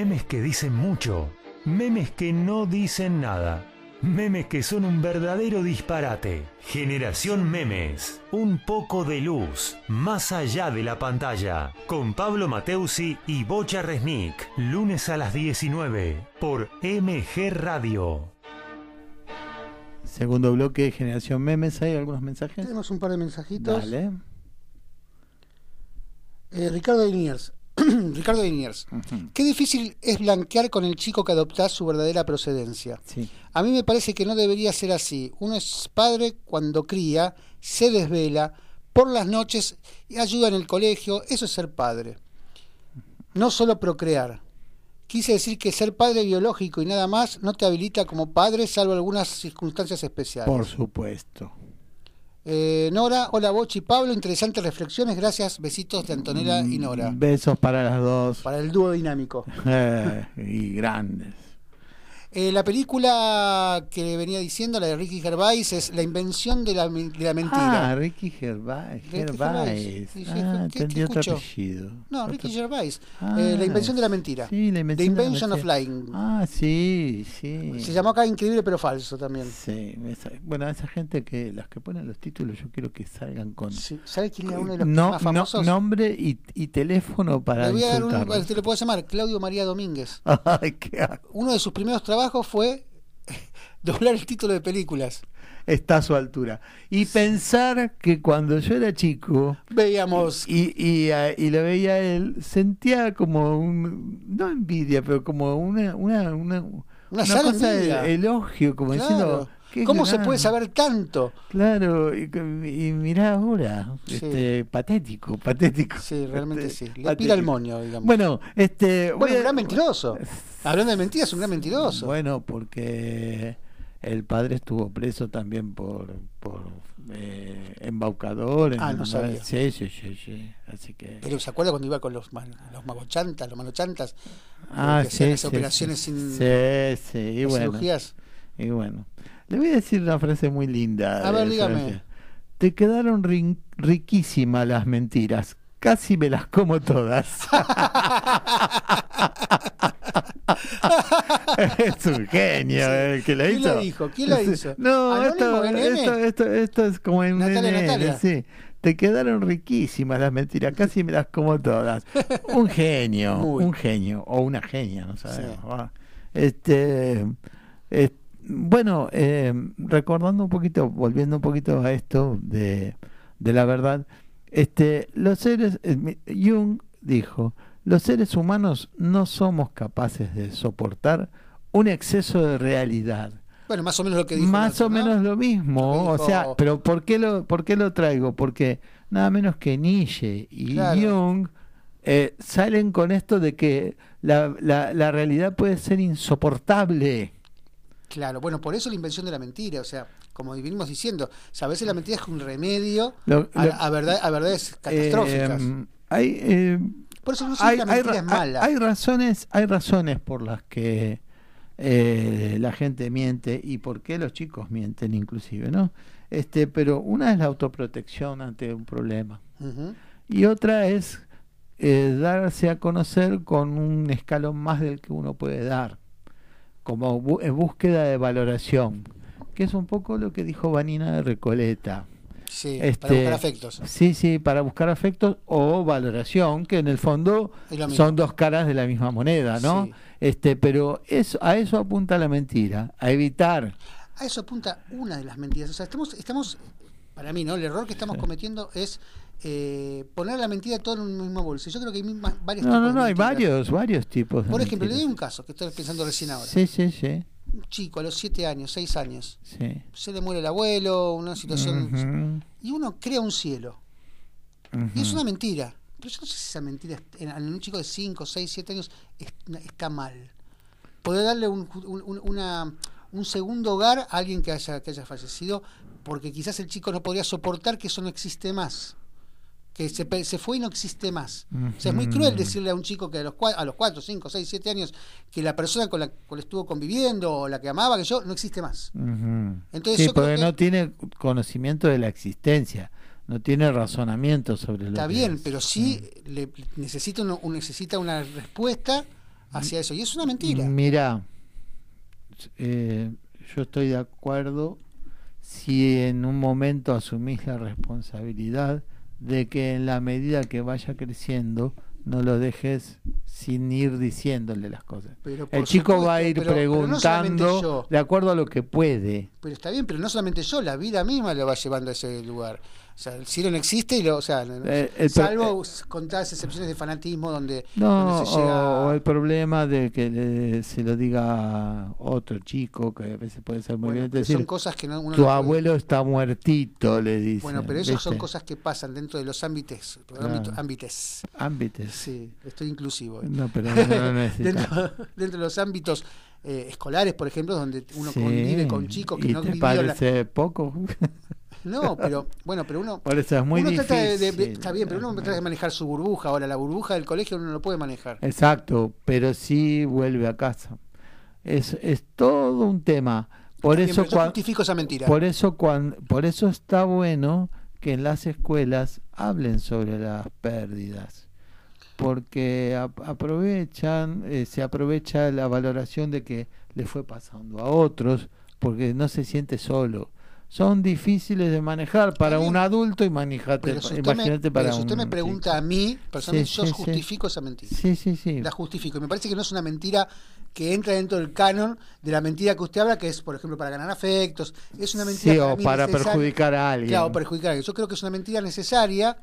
Speaker 1: Memes que dicen mucho, memes que no dicen nada, memes que son un verdadero disparate. Generación Memes, un poco de luz, más allá de la pantalla, con Pablo Mateusi y Bocha Resnick, lunes a las 19 por MG Radio.
Speaker 2: Segundo bloque de Generación Memes. ¿Hay algunos mensajes?
Speaker 3: Tenemos un par de mensajitos.
Speaker 2: Dale.
Speaker 3: Eh, Ricardo de Liniers. <clears throat> Ricardo Liniers. Qué difícil es blanquear con el chico que adoptás su verdadera procedencia.
Speaker 2: Sí.
Speaker 3: A mí me parece que no debería ser así. Uno es padre cuando cría, se desvela, por las noches y ayuda en el colegio. Eso es ser padre. No solo procrear. Quise decir que ser padre biológico y nada más no te habilita como padre salvo algunas circunstancias especiales.
Speaker 2: Por supuesto.
Speaker 3: Eh, Nora, hola Bochi, Pablo, interesantes reflexiones, gracias, besitos de Antonella y Nora.
Speaker 2: Besos para las dos.
Speaker 3: Para el dúo dinámico. <laughs>
Speaker 2: Eh, y grandes.
Speaker 3: Eh, la película que venía diciendo, la de Ricky Gervais, es La invención de la, de la mentira.
Speaker 2: Ah, Ricky Gervais.
Speaker 3: Ricky
Speaker 2: Gervais. Ah,
Speaker 3: ¿qué-
Speaker 2: entendí otro apellido.
Speaker 3: no,
Speaker 2: Otro-
Speaker 3: Ricky Gervais.
Speaker 2: Ah,
Speaker 3: Eh, la invención de la mentira.
Speaker 2: Sí, la
Speaker 3: The
Speaker 2: invención de la
Speaker 3: Invention of. Lying.
Speaker 2: Ah, sí, sí.
Speaker 3: Se llamó acá Increíble pero falso también.
Speaker 2: Sí, esa- bueno, esa gente que las que ponen los títulos, yo quiero que salgan con
Speaker 3: Sí. ¿Sabes quién era uno de los
Speaker 2: no,
Speaker 3: más
Speaker 2: no-
Speaker 3: famosos?
Speaker 2: nombre y, y teléfono para
Speaker 3: Le voy a dar un, te lo puedo llamar, Claudio María Domínguez. <laughs>
Speaker 2: Ay, qué.
Speaker 3: Uno de sus primeros trabajos fue <laughs> doblar el título de películas.
Speaker 2: Está a su altura. Y pensar que cuando yo era chico
Speaker 3: Veíamos
Speaker 2: y, y, y lo veía él, sentía como un, no envidia, pero como una, una, una, una cosa de elogio, como
Speaker 3: Claro.
Speaker 2: diciendo,
Speaker 3: ¿Cómo se puede saber tanto?
Speaker 2: Claro, y, y mirá ahora,
Speaker 3: Sí.
Speaker 2: este, patético, patético.
Speaker 3: Sí, realmente
Speaker 2: Este,
Speaker 3: sí. Le
Speaker 2: patético.
Speaker 3: pira el moño, digamos.
Speaker 2: Bueno, este.
Speaker 3: Bueno,
Speaker 2: voy
Speaker 3: un
Speaker 2: a-
Speaker 3: gran mentiroso. Hablando de mentiras, un gran mentiroso.
Speaker 2: Bueno, porque el padre estuvo preso también por, por eh, embaucador. en
Speaker 3: Ah, no
Speaker 2: una-
Speaker 3: sabía.
Speaker 2: Sí, sí, sí, sí. Así que.
Speaker 3: Pero ¿se acuerda cuando iba con los, man- los magochantas, los manochantas?
Speaker 2: ah,
Speaker 3: hacían
Speaker 2: sí,
Speaker 3: esas
Speaker 2: sí,
Speaker 3: operaciones
Speaker 2: sí,
Speaker 3: sin
Speaker 2: Sí, sí, y bueno.
Speaker 3: cirugías?
Speaker 2: Y bueno. Le voy a decir una frase muy linda.
Speaker 3: A ver, dígame.
Speaker 2: Te quedaron rin- riquísimas las mentiras. Casi me las como todas. <laughs> es un genio
Speaker 3: Sí.
Speaker 2: el que
Speaker 3: ¿Quién
Speaker 2: hizo.
Speaker 3: lo dijo? ¿Quién lo hizo?
Speaker 2: No, esto, esto, esto, esto es como en
Speaker 3: Natalia,
Speaker 2: NN,
Speaker 3: Natalia.
Speaker 2: sí. Te quedaron riquísimas las mentiras, casi me las como todas. <laughs> Un genio,
Speaker 3: Muy.
Speaker 2: un genio, o una genia, no sabemos.
Speaker 3: Sí.
Speaker 2: Este, eh, bueno, eh, recordando un poquito, volviendo un poquito a esto de, de la verdad, este, los seres, eh, Jung dijo, los seres humanos no somos capaces de soportar un exceso de realidad.
Speaker 3: Bueno, más o menos lo que dijo.
Speaker 2: Más o
Speaker 3: ¿no?
Speaker 2: menos lo mismo, o sea, pero ¿por qué lo, por qué lo traigo? Porque nada menos que Nietzsche y
Speaker 3: Claro.
Speaker 2: Jung eh, salen con esto de que la, la, la realidad puede ser insoportable.
Speaker 3: Claro, bueno, por eso la invención de la mentira. O sea, como venimos diciendo, o sea, a veces la mentira es un remedio
Speaker 2: Lo-
Speaker 3: a,
Speaker 2: lo-
Speaker 3: a verdad, a verdades catastróficas.
Speaker 2: Eh, hay, eh,
Speaker 3: por eso no
Speaker 2: hay,
Speaker 3: la mentira
Speaker 2: ra-
Speaker 3: es mala.
Speaker 2: hay razones, hay razones por las que eh, la gente miente y por qué los chicos mienten inclusive, ¿no? Este, pero una es la autoprotección ante un problema y otra es darse a conocer con un escalón más del que uno puede dar, como bu- en búsqueda de valoración, que es un poco lo que dijo Vanina de Recoleta.
Speaker 3: Sí,
Speaker 2: Este,
Speaker 3: para buscar afectos.
Speaker 2: Sí, sí, para buscar afectos o valoración, que en el fondo son dos caras de la misma moneda, ¿no?
Speaker 3: Sí.
Speaker 2: Este, pero eso, a eso apunta la mentira, a evitar.
Speaker 3: A eso apunta una de las mentiras. O sea, estamos, estamos para mí, ¿no? El error que estamos cometiendo es eh, poner la mentira todo en un mismo bolso. Yo creo que hay mismas- varios
Speaker 2: No,
Speaker 3: tipos
Speaker 2: no,
Speaker 3: de
Speaker 2: no, hay varios, varios tipos
Speaker 3: Por ejemplo, le doy un caso que estoy pensando recién ahora.
Speaker 2: Sí, sí, sí,
Speaker 3: Un chico a los 7 años, 6 años,
Speaker 2: sí.
Speaker 3: se le muere el abuelo, una situación... Y uno crea un cielo. Y es una mentira. Pero yo no sé si esa mentira en, en un chico de 5, 6, 7 años es- está mal. Poder darle un, un- un- una- un segundo hogar a alguien que haya, que haya fallecido, porque quizás el chico no podría soportar que eso no existe más. Que se, fue y no existe más. O sea, es muy cruel decirle a un chico que a los, a los 4, 5, 6, 7 años que la persona con la cual estuvo conviviendo o la que amaba, que yo, no existe más. Entonces
Speaker 2: sí,
Speaker 3: yo creo
Speaker 2: porque
Speaker 3: que-
Speaker 2: no tiene conocimiento de la existencia, no tiene razonamiento sobre lo
Speaker 3: Está
Speaker 2: que
Speaker 3: bien,
Speaker 2: es.
Speaker 3: pero sí le necesita, uno- un- necesita una respuesta hacia eso. Y es una mentira.
Speaker 2: Mira, eh, yo estoy de acuerdo si en un momento asumís la responsabilidad de que en la medida que vaya creciendo no lo dejes sin ir diciéndole las cosas.
Speaker 3: Pero
Speaker 2: El chico
Speaker 3: supuesto,
Speaker 2: va a ir
Speaker 3: pero- pero no solamente
Speaker 2: preguntando
Speaker 3: yo.
Speaker 2: de acuerdo a lo que puede.
Speaker 3: Pero está bien, pero no solamente yo, la vida misma lo va llevando a ese lugar. O sea, el cielo no existe y lo, o sea,
Speaker 2: Eh, el
Speaker 3: salvo contadas excepciones de fanatismo donde,
Speaker 2: No,
Speaker 3: donde se llega
Speaker 2: o, o el problema de que le- se lo diga otro chico, que a veces puede ser muy
Speaker 3: bueno,
Speaker 2: bien decir,
Speaker 3: son cosas que no, uno
Speaker 2: tu
Speaker 3: no puede-
Speaker 2: abuelo está muertito, le dice.
Speaker 3: Bueno, pero esas son cosas que pasan dentro de los ámbitos,
Speaker 2: Claro.
Speaker 3: ámbito- ámbites.
Speaker 2: Ámbites.
Speaker 3: Sí, estoy inclusivo.
Speaker 2: No, pero <laughs>
Speaker 3: dentro, dentro de los ámbitos eh, escolares, por ejemplo, donde uno
Speaker 2: Sí,
Speaker 3: convive con chicos que
Speaker 2: ¿y
Speaker 3: no
Speaker 2: te
Speaker 3: vivió la...
Speaker 2: parece poco? <laughs>
Speaker 3: No, pero bueno, pero uno
Speaker 2: Por eso es muy
Speaker 3: uno
Speaker 2: difícil.
Speaker 3: trata de, de- de- está bien, pero uno trata de manejar su burbuja. Ahora, la burbuja del colegio uno no lo puede manejar.
Speaker 2: Exacto, pero sí vuelve a casa. Es, es todo un tema. Por
Speaker 3: bien,
Speaker 2: eso,
Speaker 3: yo justifico esa mentira.
Speaker 2: por eso, cuan- por eso está bueno que en las escuelas hablen sobre las pérdidas, porque ap- aprovechan, eh, se aprovecha la valoración de que le fue pasando a otros, porque no se siente solo. Son difíciles de manejar para un adulto y manejate,
Speaker 3: si usted, me,
Speaker 2: imagínate para
Speaker 3: pero si usted
Speaker 2: un
Speaker 3: me pregunta a mí, personalmente
Speaker 2: Sí,
Speaker 3: yo
Speaker 2: sí,
Speaker 3: justifico esa mentira.
Speaker 2: Sí, sí, sí.
Speaker 3: La justifico. Y me parece que no es una mentira que entra dentro del canon de la mentira que usted habla, que es, por ejemplo, para ganar afectos. Es una mentira
Speaker 2: Sí,
Speaker 3: para
Speaker 2: o para
Speaker 3: necesaria.
Speaker 2: perjudicar a alguien.
Speaker 3: Claro, perjudicar a alguien. Yo creo que es una mentira necesaria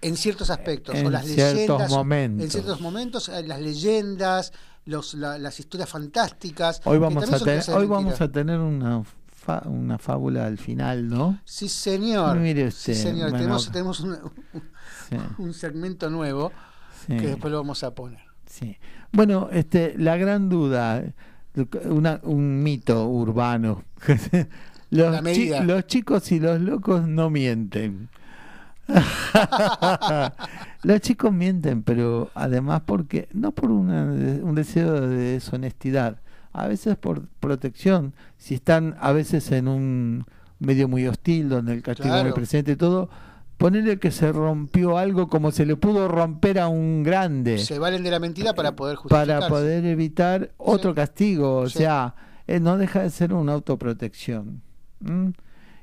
Speaker 3: en ciertos aspectos. o
Speaker 2: En
Speaker 3: las
Speaker 2: ciertos
Speaker 3: leyendas,
Speaker 2: momentos.
Speaker 3: En ciertos momentos, eh, las leyendas, los, la- las historias fantásticas.
Speaker 2: Hoy vamos a
Speaker 3: de
Speaker 2: hoy vamos a tener una fa- una fábula al final, ¿no?
Speaker 3: Sí, señor.
Speaker 2: Mire
Speaker 3: Sí, señor.
Speaker 2: bueno,
Speaker 3: tenemos tenemos un,
Speaker 2: Sí, <laughs>
Speaker 3: un segmento nuevo
Speaker 2: sí,
Speaker 3: que después lo vamos a poner.
Speaker 2: sí. Bueno, este, la gran duda, una- un mito urbano. <laughs> los, chi- los chicos y los locos no mienten. <laughs> los chicos mienten, pero además porque no por una- un deseo de deshonestidad, a veces por protección. Si están a veces en un medio muy hostil donde el castigo es muy
Speaker 3: Claro.
Speaker 2: presente y todo, ponerle que se rompió algo como se le pudo romper a un grande
Speaker 3: Se valen de la mentira para poder justificarse.
Speaker 2: para poder evitar otro castigo, o
Speaker 3: Sí.
Speaker 2: sea, eh, no deja de ser una autoprotección.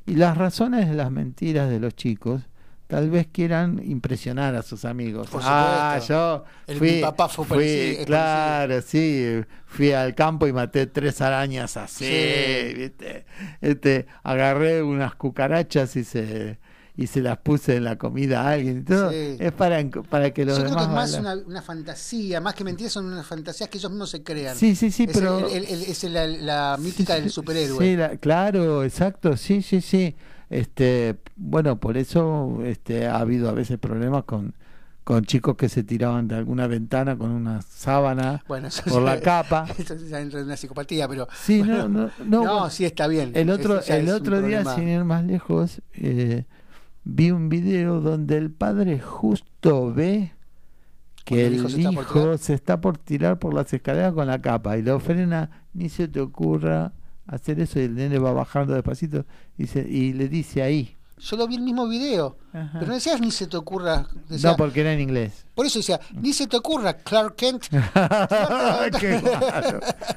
Speaker 2: Y las razones de las mentiras de los chicos tal vez quieran impresionar a sus amigos.
Speaker 3: Por
Speaker 2: ah, yo
Speaker 3: El-
Speaker 2: fui,
Speaker 3: mi papá fue
Speaker 2: fui-
Speaker 3: parecido-
Speaker 2: claro, sí, fui al campo y maté tres arañas así,
Speaker 3: Sí.
Speaker 2: ¿viste? Este, agarré unas cucarachas y se y se las puse en la comida a alguien todo.
Speaker 3: Sí.
Speaker 2: Es para para que los
Speaker 3: Yo creo que
Speaker 2: demás
Speaker 3: es más una, una fantasía, más que mentiras, son unas fantasías que ellos mismos se crean.
Speaker 2: Sí, sí, sí,
Speaker 3: es
Speaker 2: pero
Speaker 3: el- el- el- es la, la mítica
Speaker 2: Sí,
Speaker 3: del superhéroe.
Speaker 2: Sí, la- claro, exacto, sí, sí, sí. Este, bueno, por eso este, ha habido a veces problemas con, con chicos que se tiraban de alguna ventana con una sábana
Speaker 3: Bueno, eso
Speaker 2: por
Speaker 3: ya-
Speaker 2: la capa. <laughs>
Speaker 3: Eso ya entra en una psicopatía, pero.
Speaker 2: Sí,
Speaker 3: bueno,
Speaker 2: no, no, no.
Speaker 3: no,
Speaker 2: bueno,
Speaker 3: sí está bien.
Speaker 2: el otro, el otro día,
Speaker 3: problema.
Speaker 2: sin ir más lejos, eh, vi un video donde el padre justo ve que
Speaker 3: el hijo se está por tirar
Speaker 2: por las escaleras con la capa y lo frena, ni se te ocurra hacer eso y el nene va bajando despacito y, se- y le dice ahí.
Speaker 3: Yo lo vi el mismo video,
Speaker 2: Ajá.
Speaker 3: pero no decías ni se te ocurra.
Speaker 2: No, porque era en inglés.
Speaker 3: Por eso decía, ni se te ocurra, Clark Kent. <laughs>
Speaker 2: Qué.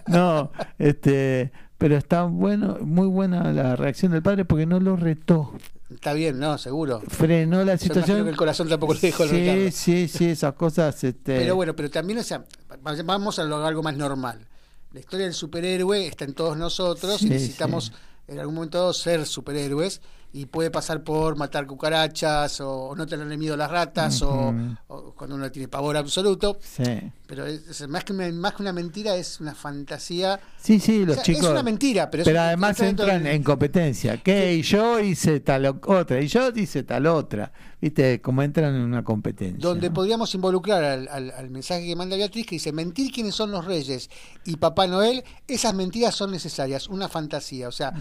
Speaker 2: No, este, pero está bueno, muy buena la reacción del padre porque no lo retó,
Speaker 3: Está bien, no, seguro.
Speaker 2: frenó la situación.
Speaker 3: que el corazón tampoco le dejó el
Speaker 2: Sí, sí, sí, esas cosas. Este,
Speaker 3: Pero bueno, pero también, o sea, va- vamos a lo- algo más normal. La historia del superhéroe está en todos nosotros
Speaker 2: Sí,
Speaker 3: y necesitamos
Speaker 2: sí.
Speaker 3: en algún momento ser superhéroes y puede pasar por matar cucarachas o, o no tenerle miedo a las ratas o- o, cuando uno tiene pavor absoluto.
Speaker 2: sí.
Speaker 3: Pero es, es más, que más que una mentira es una fantasía.
Speaker 2: Sí, sí,
Speaker 3: O
Speaker 2: los
Speaker 3: sea,
Speaker 2: chicos.
Speaker 3: es una mentira, pero, es
Speaker 2: Pero
Speaker 3: un-
Speaker 2: además entran
Speaker 3: del-
Speaker 2: en competencia. ¿Qué? Y yo hice tal o- otra. Y yo hice tal otra. ¿Viste? Como entran en una competencia.
Speaker 3: donde
Speaker 2: ¿no?
Speaker 3: podríamos involucrar al, al- al mensaje que manda Beatriz que dice mentir quiénes son los reyes y Papá Noel, esas mentiras son necesarias, una fantasía, o sea,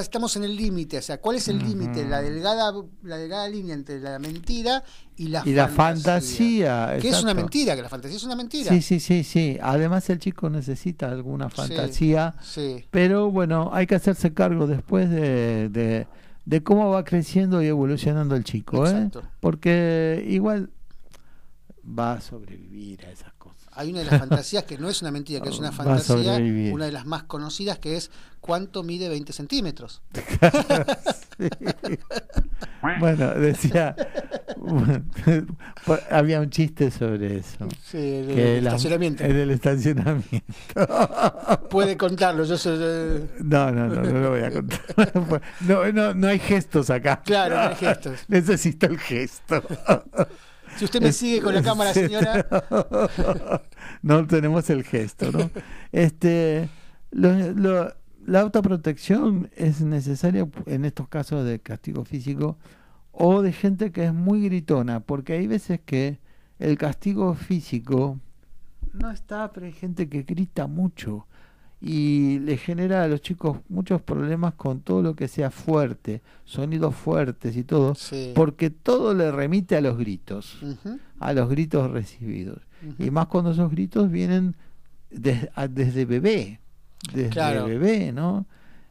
Speaker 3: estamos en el límite, o sea, ¿cuál es el límite? La delgada, la delgada línea entre la mentira y la
Speaker 2: Y la fantasía.
Speaker 3: Que es una mentira, que la fantasía es una mentira.
Speaker 2: Sí, sí, sí, sí. Además el chico necesita alguna
Speaker 3: Sí,
Speaker 2: fantasía.
Speaker 3: sí.
Speaker 2: Pero bueno, hay que hacerse cargo después de, de, de cómo va creciendo y evolucionando el chico. ¿eh? Porque igual va a sobrevivir a esas cosas.
Speaker 3: Hay una de las fantasías que no es una mentira, que es una <laughs> fantasía, una de las más conocidas, que es cuánto mide 20 centímetros. <laughs>
Speaker 2: Bueno, decía, había un chiste sobre eso.
Speaker 3: Sí, el,
Speaker 2: que
Speaker 3: el
Speaker 2: la-
Speaker 3: estacionamiento.
Speaker 2: en el estacionamiento.
Speaker 3: Puede contarlo, yo soy...
Speaker 2: No, no, no, no lo voy a contar. No, no, no hay gestos acá.
Speaker 3: Claro, no hay gestos. <laughs>
Speaker 2: Necesito el gesto.
Speaker 3: Si usted me sigue con la <laughs> cámara, señora... <laughs>
Speaker 2: no tenemos el gesto, ¿no? Este, lo- lo- la autoprotección es necesaria en estos casos de castigo físico o de gente que es muy gritona, porque hay veces que el castigo físico no está, pero hay gente que grita mucho y le genera a los chicos muchos problemas con todo lo que sea fuerte, sonidos fuertes y todo,
Speaker 3: Sí.
Speaker 2: porque todo le remite a los gritos a los gritos recibidos. Y más cuando esos gritos vienen a- desde bebé, desde
Speaker 3: Claro.
Speaker 2: bebé, ¿no?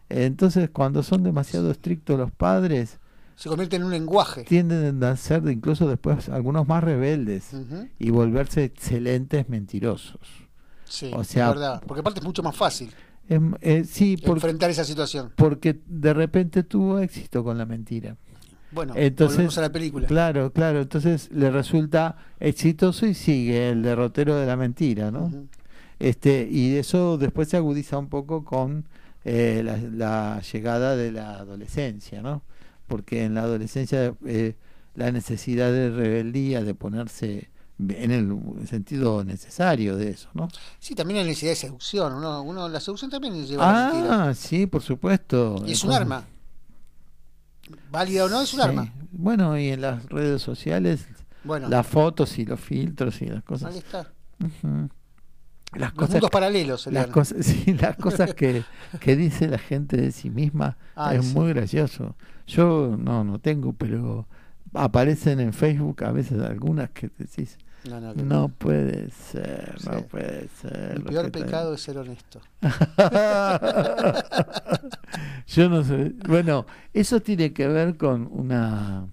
Speaker 2: Entonces, cuando son demasiado estrictos los padres,
Speaker 3: Se convierte en un lenguaje.
Speaker 2: tienden a ser incluso después algunos más rebeldes y volverse excelentes mentirosos.
Speaker 3: Sí,
Speaker 2: O sea-
Speaker 3: es verdad. Porque aparte es mucho más fácil
Speaker 2: Em, eh, sí, porque,
Speaker 3: enfrentar esa situación.
Speaker 2: porque de repente tuvo éxito con la mentira.
Speaker 3: Bueno,
Speaker 2: Entonces,
Speaker 3: a la película.
Speaker 2: Claro, claro, entonces le resulta exitoso y sigue el derrotero de la mentira, ¿no? Este, y eso después se agudiza un poco con eh, la, la llegada de la adolescencia, ¿no? Porque en la adolescencia eh, la necesidad de rebeldía, de ponerse en el sentido necesario de eso, ¿no?
Speaker 3: Sí, también la necesidad de seducción. Uno, uno, la seducción también lleva a.
Speaker 2: Ah, sí, por supuesto.
Speaker 3: Y es un arma. Válida o no, es un
Speaker 2: sí.
Speaker 3: arma.
Speaker 2: Bueno, y en las redes sociales,
Speaker 3: Bueno,
Speaker 2: las fotos y los filtros y las
Speaker 3: ahí
Speaker 2: cosas.
Speaker 3: está.
Speaker 2: Ujú. Las
Speaker 3: Los
Speaker 2: cosas
Speaker 3: mundos paralelos.
Speaker 2: las cosas, <laughs> sí, las cosas que, <laughs> que dice la gente de sí misma
Speaker 3: Ay,
Speaker 2: es
Speaker 3: sí.
Speaker 2: muy gracioso. Yo no, no tengo, pero aparecen en Facebook a veces algunas que decís,
Speaker 3: No, no, que-
Speaker 2: no puede ser, no puede ser.
Speaker 3: El peor
Speaker 2: te-
Speaker 3: pecado es ser honesto. <laughs>
Speaker 2: Yo no sé. Bueno, eso tiene que ver con una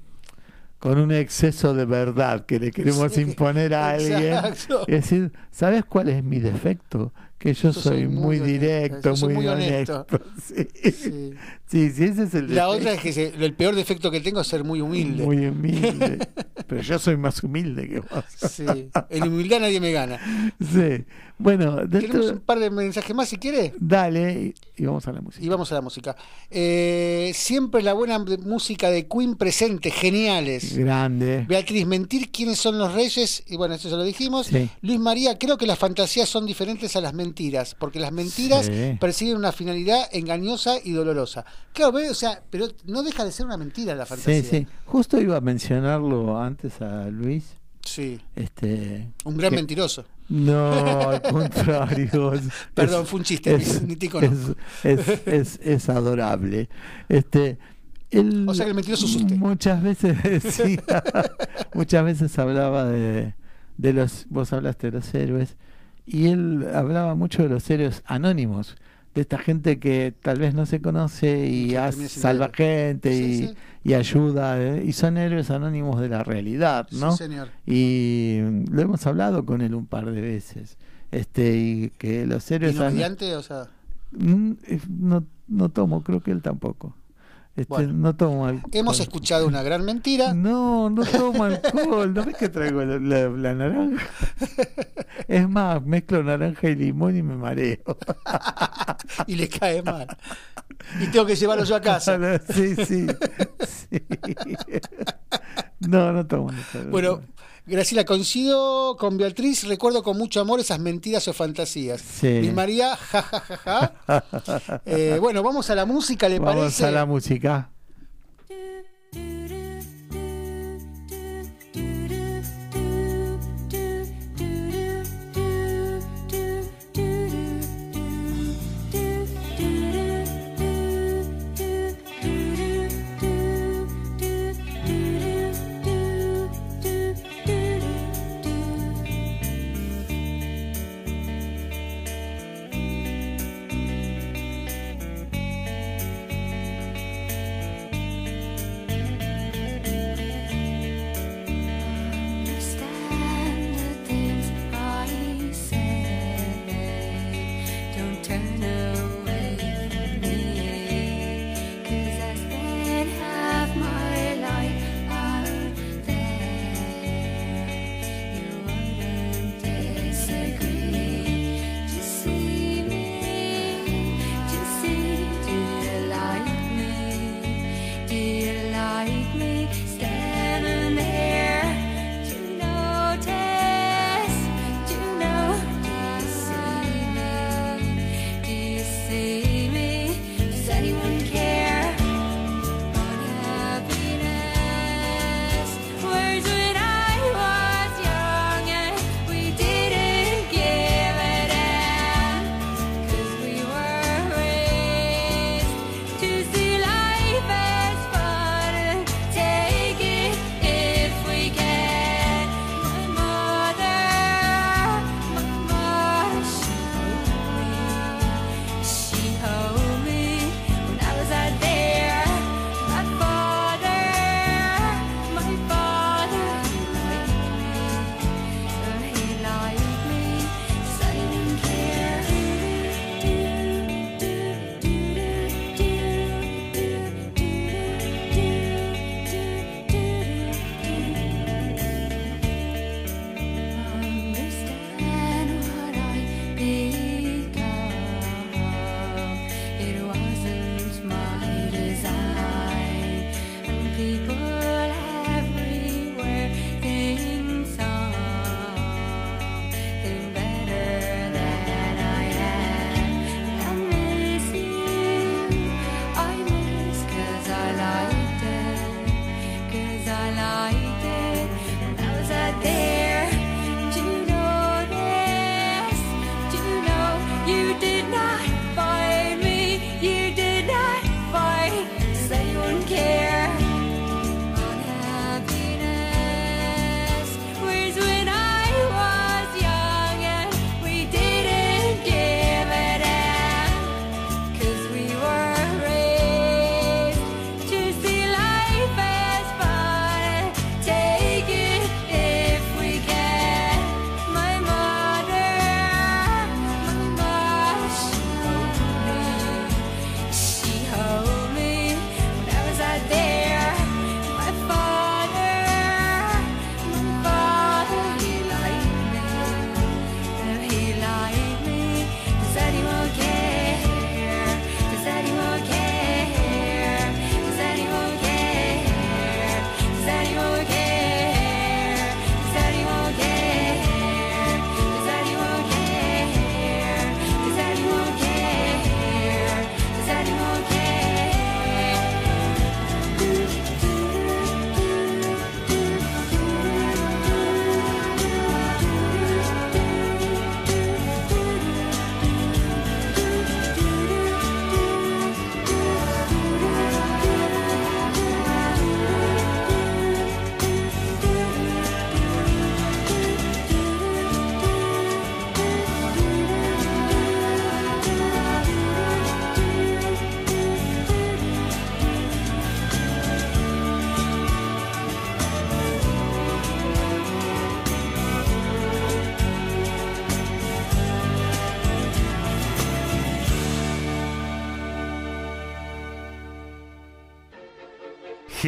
Speaker 2: con un exceso de verdad que le queremos
Speaker 3: Sí,
Speaker 2: imponer a alguien.
Speaker 3: exacto.
Speaker 2: Es decir, ¿sabes cuál es mi defecto? Que yo, soy, muy, directo, muy,
Speaker 3: muy honesto.
Speaker 2: honesto. <laughs> Sí.
Speaker 3: Sí.
Speaker 2: sí, sí, ese es el
Speaker 3: La
Speaker 2: defecto.
Speaker 3: otra es que se- el peor defecto que tengo es ser muy humilde.
Speaker 2: Muy humilde. <laughs> Pero yo soy más humilde que vos.
Speaker 3: Sí. En humildad nadie me gana.
Speaker 2: Sí. Bueno,
Speaker 3: Tenemos
Speaker 2: dentro...
Speaker 3: un par de mensajes más si quiere.
Speaker 2: dale y, vamos a la música.
Speaker 3: Y vamos a la música. Eh, siempre la buena música de Queen presente, geniales.
Speaker 2: Grande.
Speaker 3: Beatriz, mentir quiénes son los reyes, y bueno, eso ya lo dijimos.
Speaker 2: Sí.
Speaker 3: Luis María, creo que las fantasías son diferentes a las mentiras, porque las mentiras
Speaker 2: Sí.
Speaker 3: persiguen una finalidad engañosa y dolorosa. Claro, ve, o sea, pero no deja de ser una mentira la fantasía.
Speaker 2: Sí, sí. Justo iba a mencionarlo antes a Luis.
Speaker 3: Sí,
Speaker 2: Este,
Speaker 3: un gran
Speaker 2: que-
Speaker 3: mentiroso.
Speaker 2: No, al <laughs> contrario.
Speaker 3: Perdón, fue un chiste,
Speaker 2: es,
Speaker 3: ni te conozco.
Speaker 2: es, es, es- es adorable. Este, él
Speaker 3: O sea que el mentiroso es usted.
Speaker 2: Muchas veces decía, <laughs> muchas veces hablaba de, de los, vos hablaste de los héroes, y él hablaba mucho de los héroes anónimos, de esta gente que tal vez no se conoce
Speaker 3: Y
Speaker 2: y hace- salva gente
Speaker 3: Sí,
Speaker 2: y,
Speaker 3: sí.
Speaker 2: y ayuda, eh, y son héroes anónimos de la realidad, ¿no?
Speaker 3: Sí, señor.
Speaker 2: y lo hemos hablado con él un par de veces este y que los héroes
Speaker 3: ¿Vino
Speaker 2: han-
Speaker 3: mediante? O sea,
Speaker 2: Mm, eh, no no tomo creo que él tampoco este,
Speaker 3: Bueno.
Speaker 2: no tomo alcohol
Speaker 3: hemos escuchado una gran mentira. <laughs>
Speaker 2: no no tomo alcohol no ves que traigo la, la- la naranja <laughs> es más mezclo naranja y limón y me mareo <laughs>
Speaker 3: y le cae mal. Y tengo que llevarlo yo a casa.
Speaker 2: sí sí, sí. no no tomo alcohol.
Speaker 3: Bueno, Graciela, coincido con Beatriz, recuerdo con mucho amor esas mentiras o fantasías.
Speaker 2: Sí.
Speaker 3: Mi María, ja, ja, ja, ja. <laughs> Eh, bueno, vamos a la música, ¿le
Speaker 2: vamos
Speaker 3: parece?
Speaker 2: a la música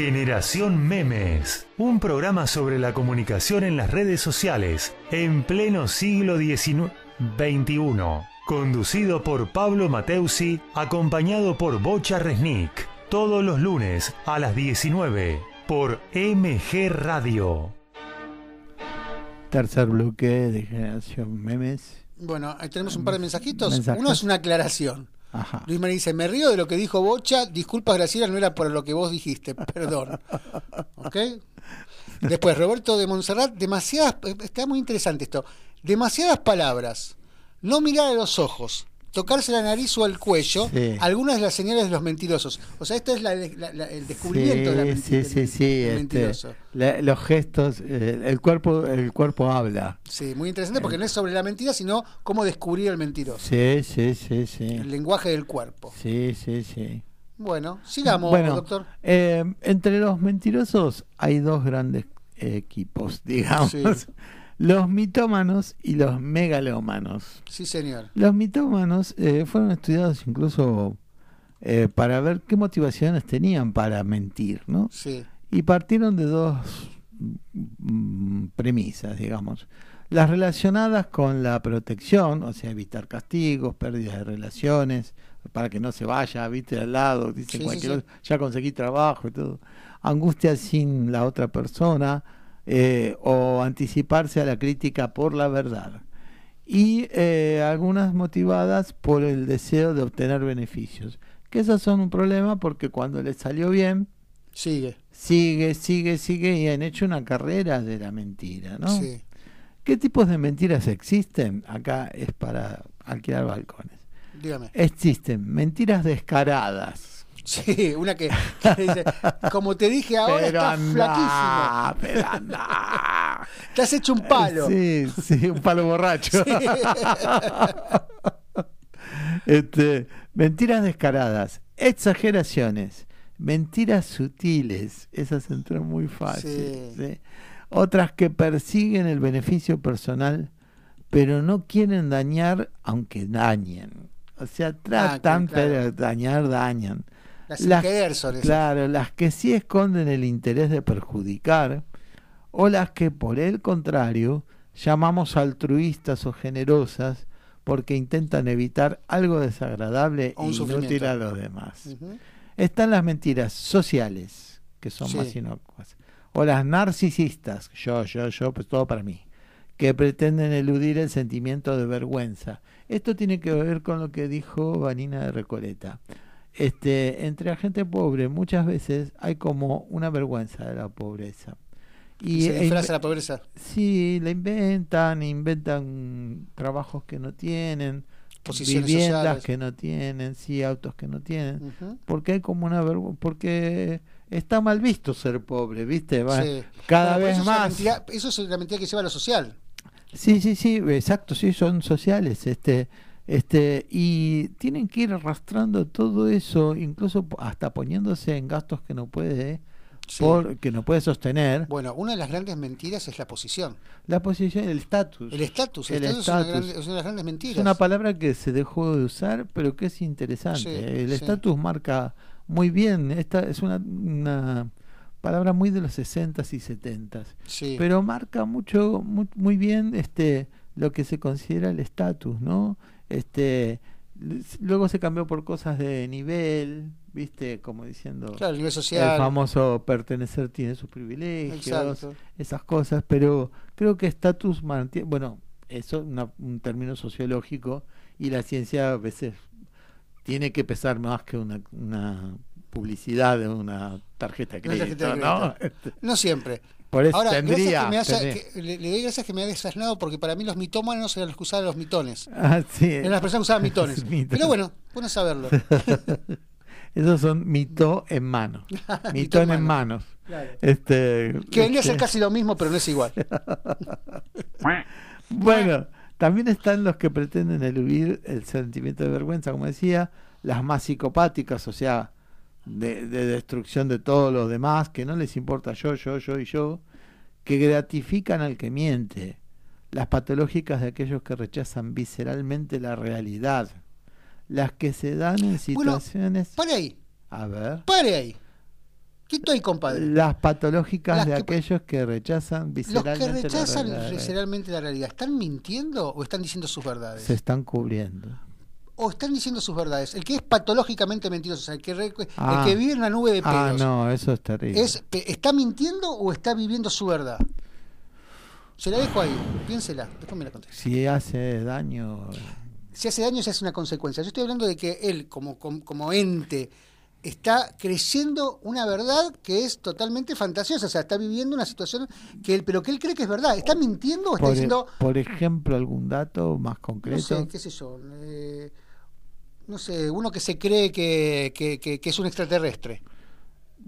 Speaker 1: Generación Memes, un programa sobre la comunicación en las redes sociales en pleno siglo XIX XXI, conducido por Pablo Mateusi, acompañado por Bocha Resnick, todos los lunes a las 19 por MG Radio.
Speaker 2: Tercer bloque de Generación Memes.
Speaker 3: Bueno, ahí tenemos un par de mensajitos.
Speaker 2: Mensajes.
Speaker 3: Uno es una aclaración. Luis María dice, me río de lo que dijo Bocha, disculpas Graciela, no era por lo que vos dijiste, <laughs> perdón. Después, Roberto de Montserrat, demasiadas, eh, está muy interesante esto, demasiadas palabras, no mirar a los ojos, tocarse la nariz o el cuello,
Speaker 2: Sí.
Speaker 3: algunas de las señales de los mentirosos. O sea, esto es la- la- la- el descubrimiento de la
Speaker 2: Sí,
Speaker 3: mentira.
Speaker 2: sí, sí, este, los gestos, eh, el cuerpo, el cuerpo habla.
Speaker 3: Sí, muy interesante porque no es sobre la mentira, sino cómo descubrir el mentiroso.
Speaker 2: Sí, sí, sí, sí.
Speaker 3: El lenguaje del cuerpo.
Speaker 2: Sí, sí, sí.
Speaker 3: Bueno, sigamos,
Speaker 2: Bueno,
Speaker 3: doctor.
Speaker 2: eh, entre los mentirosos hay dos grandes equipos, digamos.
Speaker 3: Sí.
Speaker 2: Los mitómanos y los megalómanos.
Speaker 3: Sí, señor.
Speaker 2: Los mitómanos eh, fueron estudiados incluso eh, para ver qué motivaciones tenían para mentir, ¿no?
Speaker 3: Sí.
Speaker 2: Y partieron de dos mm, premisas, digamos. Las relacionadas con la protección, o sea, evitar castigos, pérdidas de relaciones, para que no se vaya, viste, al lado, dice
Speaker 3: Sí, sí,
Speaker 2: cualquier
Speaker 3: sí.
Speaker 2: ya conseguí trabajo y todo. Angustia sin la otra persona, eh, o anticiparse a la crítica por la verdad. Y eh, algunas motivadas por el deseo de obtener beneficios. Que esos son un problema porque cuando les salió bien,
Speaker 3: Sigue.
Speaker 2: sigue, sigue, sigue y han hecho una carrera de la mentira, ¿no?
Speaker 3: Sí.
Speaker 2: ¿Qué tipos de mentiras existen? Acá es para alquilar balcones.
Speaker 3: Dígame.
Speaker 2: Existen mentiras descaradas.
Speaker 3: Sí, una que, que dice, como te dije ahora, estás flaquísimo.
Speaker 2: anda, pero anda. <laughs>
Speaker 3: Te has hecho un palo.
Speaker 2: Sí, sí, un palo borracho. <laughs> Este, mentiras descaradas, exageraciones, mentiras sutiles, esas entran muy fácil.
Speaker 3: Sí.
Speaker 2: ¿sí? Otras que persiguen el beneficio personal, pero no quieren dañar aunque dañen. O sea, tratan,
Speaker 3: Ah, claro.
Speaker 2: pero dañar, dañan.
Speaker 3: Las
Speaker 2: Las-. Claro, que sí esconden el interés de perjudicar, o las que por el contrario llamamos altruistas o generosas porque intentan evitar algo desagradable
Speaker 3: O un
Speaker 2: e inútil a los demás. Están las mentiras sociales, que son
Speaker 3: Sí.
Speaker 2: más inocuas, o las narcisistas, yo, yo, yo, pues todo para mí, que pretenden eludir el sentimiento de vergüenza. Esto tiene que ver con lo que dijo Vanina de Recoleta. Este, entre la gente pobre muchas veces hay como una vergüenza de la pobreza.
Speaker 3: Y se disfraza la pobreza.
Speaker 2: Sí, la inventan, inventan trabajos que no tienen,
Speaker 3: Posiciones
Speaker 2: viviendas
Speaker 3: sociales.
Speaker 2: que no tienen, sí, autos que no tienen, porque hay como una vergüenza, porque está mal visto ser pobre, ¿viste? Va-
Speaker 3: Sí.
Speaker 2: Cada
Speaker 3: Bueno,
Speaker 2: vez
Speaker 3: eso es una
Speaker 2: más.
Speaker 3: mentira- eso es la mentira que lleva a lo social.
Speaker 2: Sí, sí, sí, exacto, sí, son sociales, este, este, y tienen que ir arrastrando todo eso, incluso hasta poniéndose en gastos que no puede,
Speaker 3: Sí.
Speaker 2: por, que no puede sostener,
Speaker 3: Bueno, una de las grandes mentiras es la posición.
Speaker 2: la posición, el estatus.
Speaker 3: El estatus. El, estatus es una, gran- es una de las grandes mentiras.
Speaker 2: Es una palabra que se dejó de usar, pero que es interesante.
Speaker 3: Sí,
Speaker 2: el
Speaker 3: sí.
Speaker 2: estatus marca muy bien, esta es una, una palabra muy de los 60s y 70s,
Speaker 3: Sí.
Speaker 2: pero marca mucho muy, muy bien este lo que se considera el estatus, ¿no? Este luego se cambió por cosas de nivel, ¿viste? Como diciendo
Speaker 3: claro, el nivel
Speaker 2: el
Speaker 3: social.
Speaker 2: famoso pertenecer tiene sus privilegios,
Speaker 3: Exacto.
Speaker 2: esas cosas, pero creo que estatus mantiene, bueno, eso es una- un término sociológico y la ciencia a veces tiene que pesar más que una, una publicidad de una tarjeta de crédito,
Speaker 3: tarjeta de
Speaker 2: ¿no?
Speaker 3: crédito. No siempre.
Speaker 2: Por eso
Speaker 3: Ahora,
Speaker 2: tendría.
Speaker 3: gracias que me haya-
Speaker 2: tendría.
Speaker 3: que- le, le doy gracias que me haya desasnado porque para mí los mitómanos eran los que usaban los mitones.
Speaker 2: Ah, sí.
Speaker 3: Eran las personas que usaban mitones. <laughs>
Speaker 2: Mitones.
Speaker 3: Pero bueno, bueno saberlo. <laughs>
Speaker 2: Esos son mito en mano. <laughs>
Speaker 3: Mito
Speaker 2: Mitón
Speaker 3: en
Speaker 2: en
Speaker 3: mano.
Speaker 2: manos.
Speaker 3: Claro.
Speaker 2: Este,
Speaker 3: Que vendría a ser
Speaker 2: este,
Speaker 3: casi lo mismo, pero no es igual.
Speaker 2: Bueno, también están los que pretenden eludir el sentimiento de vergüenza, como decía, las más psicopáticas, o sea, de, de destrucción de todos los demás, que no les importa yo, yo, yo y yo, que gratifican al que miente, las patológicas de aquellos que rechazan visceralmente la realidad, las que se dan en
Speaker 3: Bueno,
Speaker 2: situaciones...
Speaker 3: Pare ahí,
Speaker 2: A ver,
Speaker 3: pare ahí. ¿Qué estoy, compadre?
Speaker 2: las patológicas
Speaker 3: Las
Speaker 2: de
Speaker 3: que-
Speaker 2: aquellos que rechazan
Speaker 3: Los
Speaker 2: visceralmente
Speaker 3: que
Speaker 2: la
Speaker 3: rechazan visceralmente la realidad, ¿están mintiendo o están diciendo sus verdades?
Speaker 2: se están cubriendo.
Speaker 3: O están diciendo sus verdades. El que es patológicamente mentiroso, o sea, el que, re-
Speaker 2: Ah.
Speaker 3: el que vive en una nube de pelos,
Speaker 2: Ah, no, eso es terrible.
Speaker 3: es, ¿está mintiendo o está viviendo su verdad? Se la dejo ahí, piénsela, después me la conté.
Speaker 2: Si hace daño,
Speaker 3: Si hace daño, se hace una consecuencia. Yo estoy hablando de que él, como, como, como ente, está creyendo una verdad que es totalmente fantasiosa. O sea, está viviendo una situación que él, pero que él cree que es verdad. ¿Está mintiendo o está
Speaker 2: por, e-
Speaker 3: diciendo,
Speaker 2: por ejemplo, algún dato más
Speaker 3: no
Speaker 2: concreto.
Speaker 3: sé, qué sé yo, eh, no sé, uno que se cree que, que, que- que es un extraterrestre?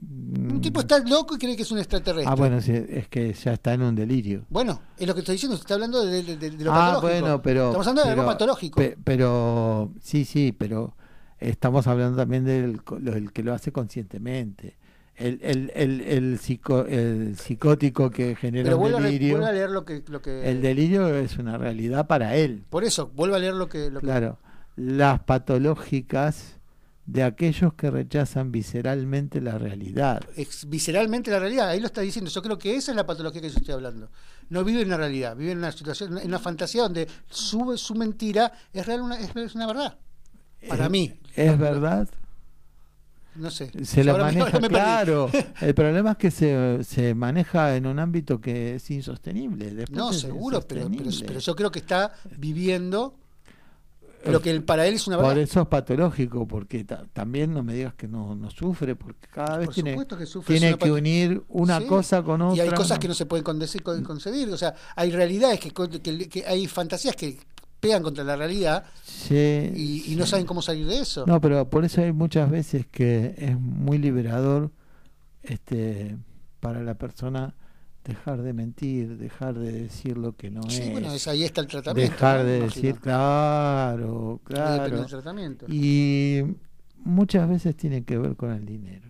Speaker 3: Un tipo está loco y cree que es un extraterrestre.
Speaker 2: Ah, bueno, es que ya está en un delirio.
Speaker 3: Bueno, es lo que estoy diciendo, se está hablando de, de- de- lo
Speaker 2: ah,
Speaker 3: patológico.
Speaker 2: bueno, pero.
Speaker 3: Estamos hablando de algo patológico.
Speaker 2: pe- pero, sí, sí, pero estamos hablando también del co- lo- el que lo hace conscientemente. El, el, el, el, psico- el psicótico que genera un delirio.
Speaker 3: vuelve a leer lo que... Lo que
Speaker 2: El delirio es una realidad para él.
Speaker 3: Por eso, vuelve a leer lo que... Lo que-
Speaker 2: Claro. Las patológicas de aquellos que rechazan visceralmente la realidad.
Speaker 3: ex- visceralmente la realidad, ahí lo está diciendo. Yo creo que esa es la patología que yo estoy hablando. No vive en una realidad, vive en una situación, en una fantasía donde su, su mentira es real, una, es, es una verdad. Para
Speaker 2: Eh,
Speaker 3: mí,
Speaker 2: ¿Es verdad?
Speaker 3: no sé.
Speaker 2: Se la maneja,
Speaker 3: me
Speaker 2: claro. <laughs> El problema es que se, se maneja en un ámbito que es insostenible. Después
Speaker 3: No,
Speaker 2: es
Speaker 3: seguro, pero, pero, pero yo creo que está viviendo lo que para él es una
Speaker 2: Por
Speaker 3: verdad.
Speaker 2: eso es patológico, porque ta- también no me digas que no, no sufre, porque cada vez
Speaker 3: Por
Speaker 2: tiene,
Speaker 3: que sufre,
Speaker 2: tiene que unir una
Speaker 3: Sí,
Speaker 2: cosa con otra.
Speaker 3: Y hay cosas que no se pueden concebir. O sea, hay realidades que, que- que hay fantasías que pegan contra la realidad
Speaker 2: Sí,
Speaker 3: y, y no saben cómo salir de eso.
Speaker 2: No, pero por eso hay muchas veces que es muy liberador este para la persona dejar de mentir, dejar de decir lo que no
Speaker 3: Sí,
Speaker 2: es.
Speaker 3: bueno, es- ahí está el tratamiento.
Speaker 2: dejar de decir, claro, claro.
Speaker 3: del tratamiento.
Speaker 2: Y muchas veces tiene que ver con el dinero,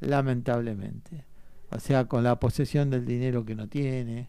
Speaker 2: lamentablemente. O sea, con la posesión del dinero que no tiene.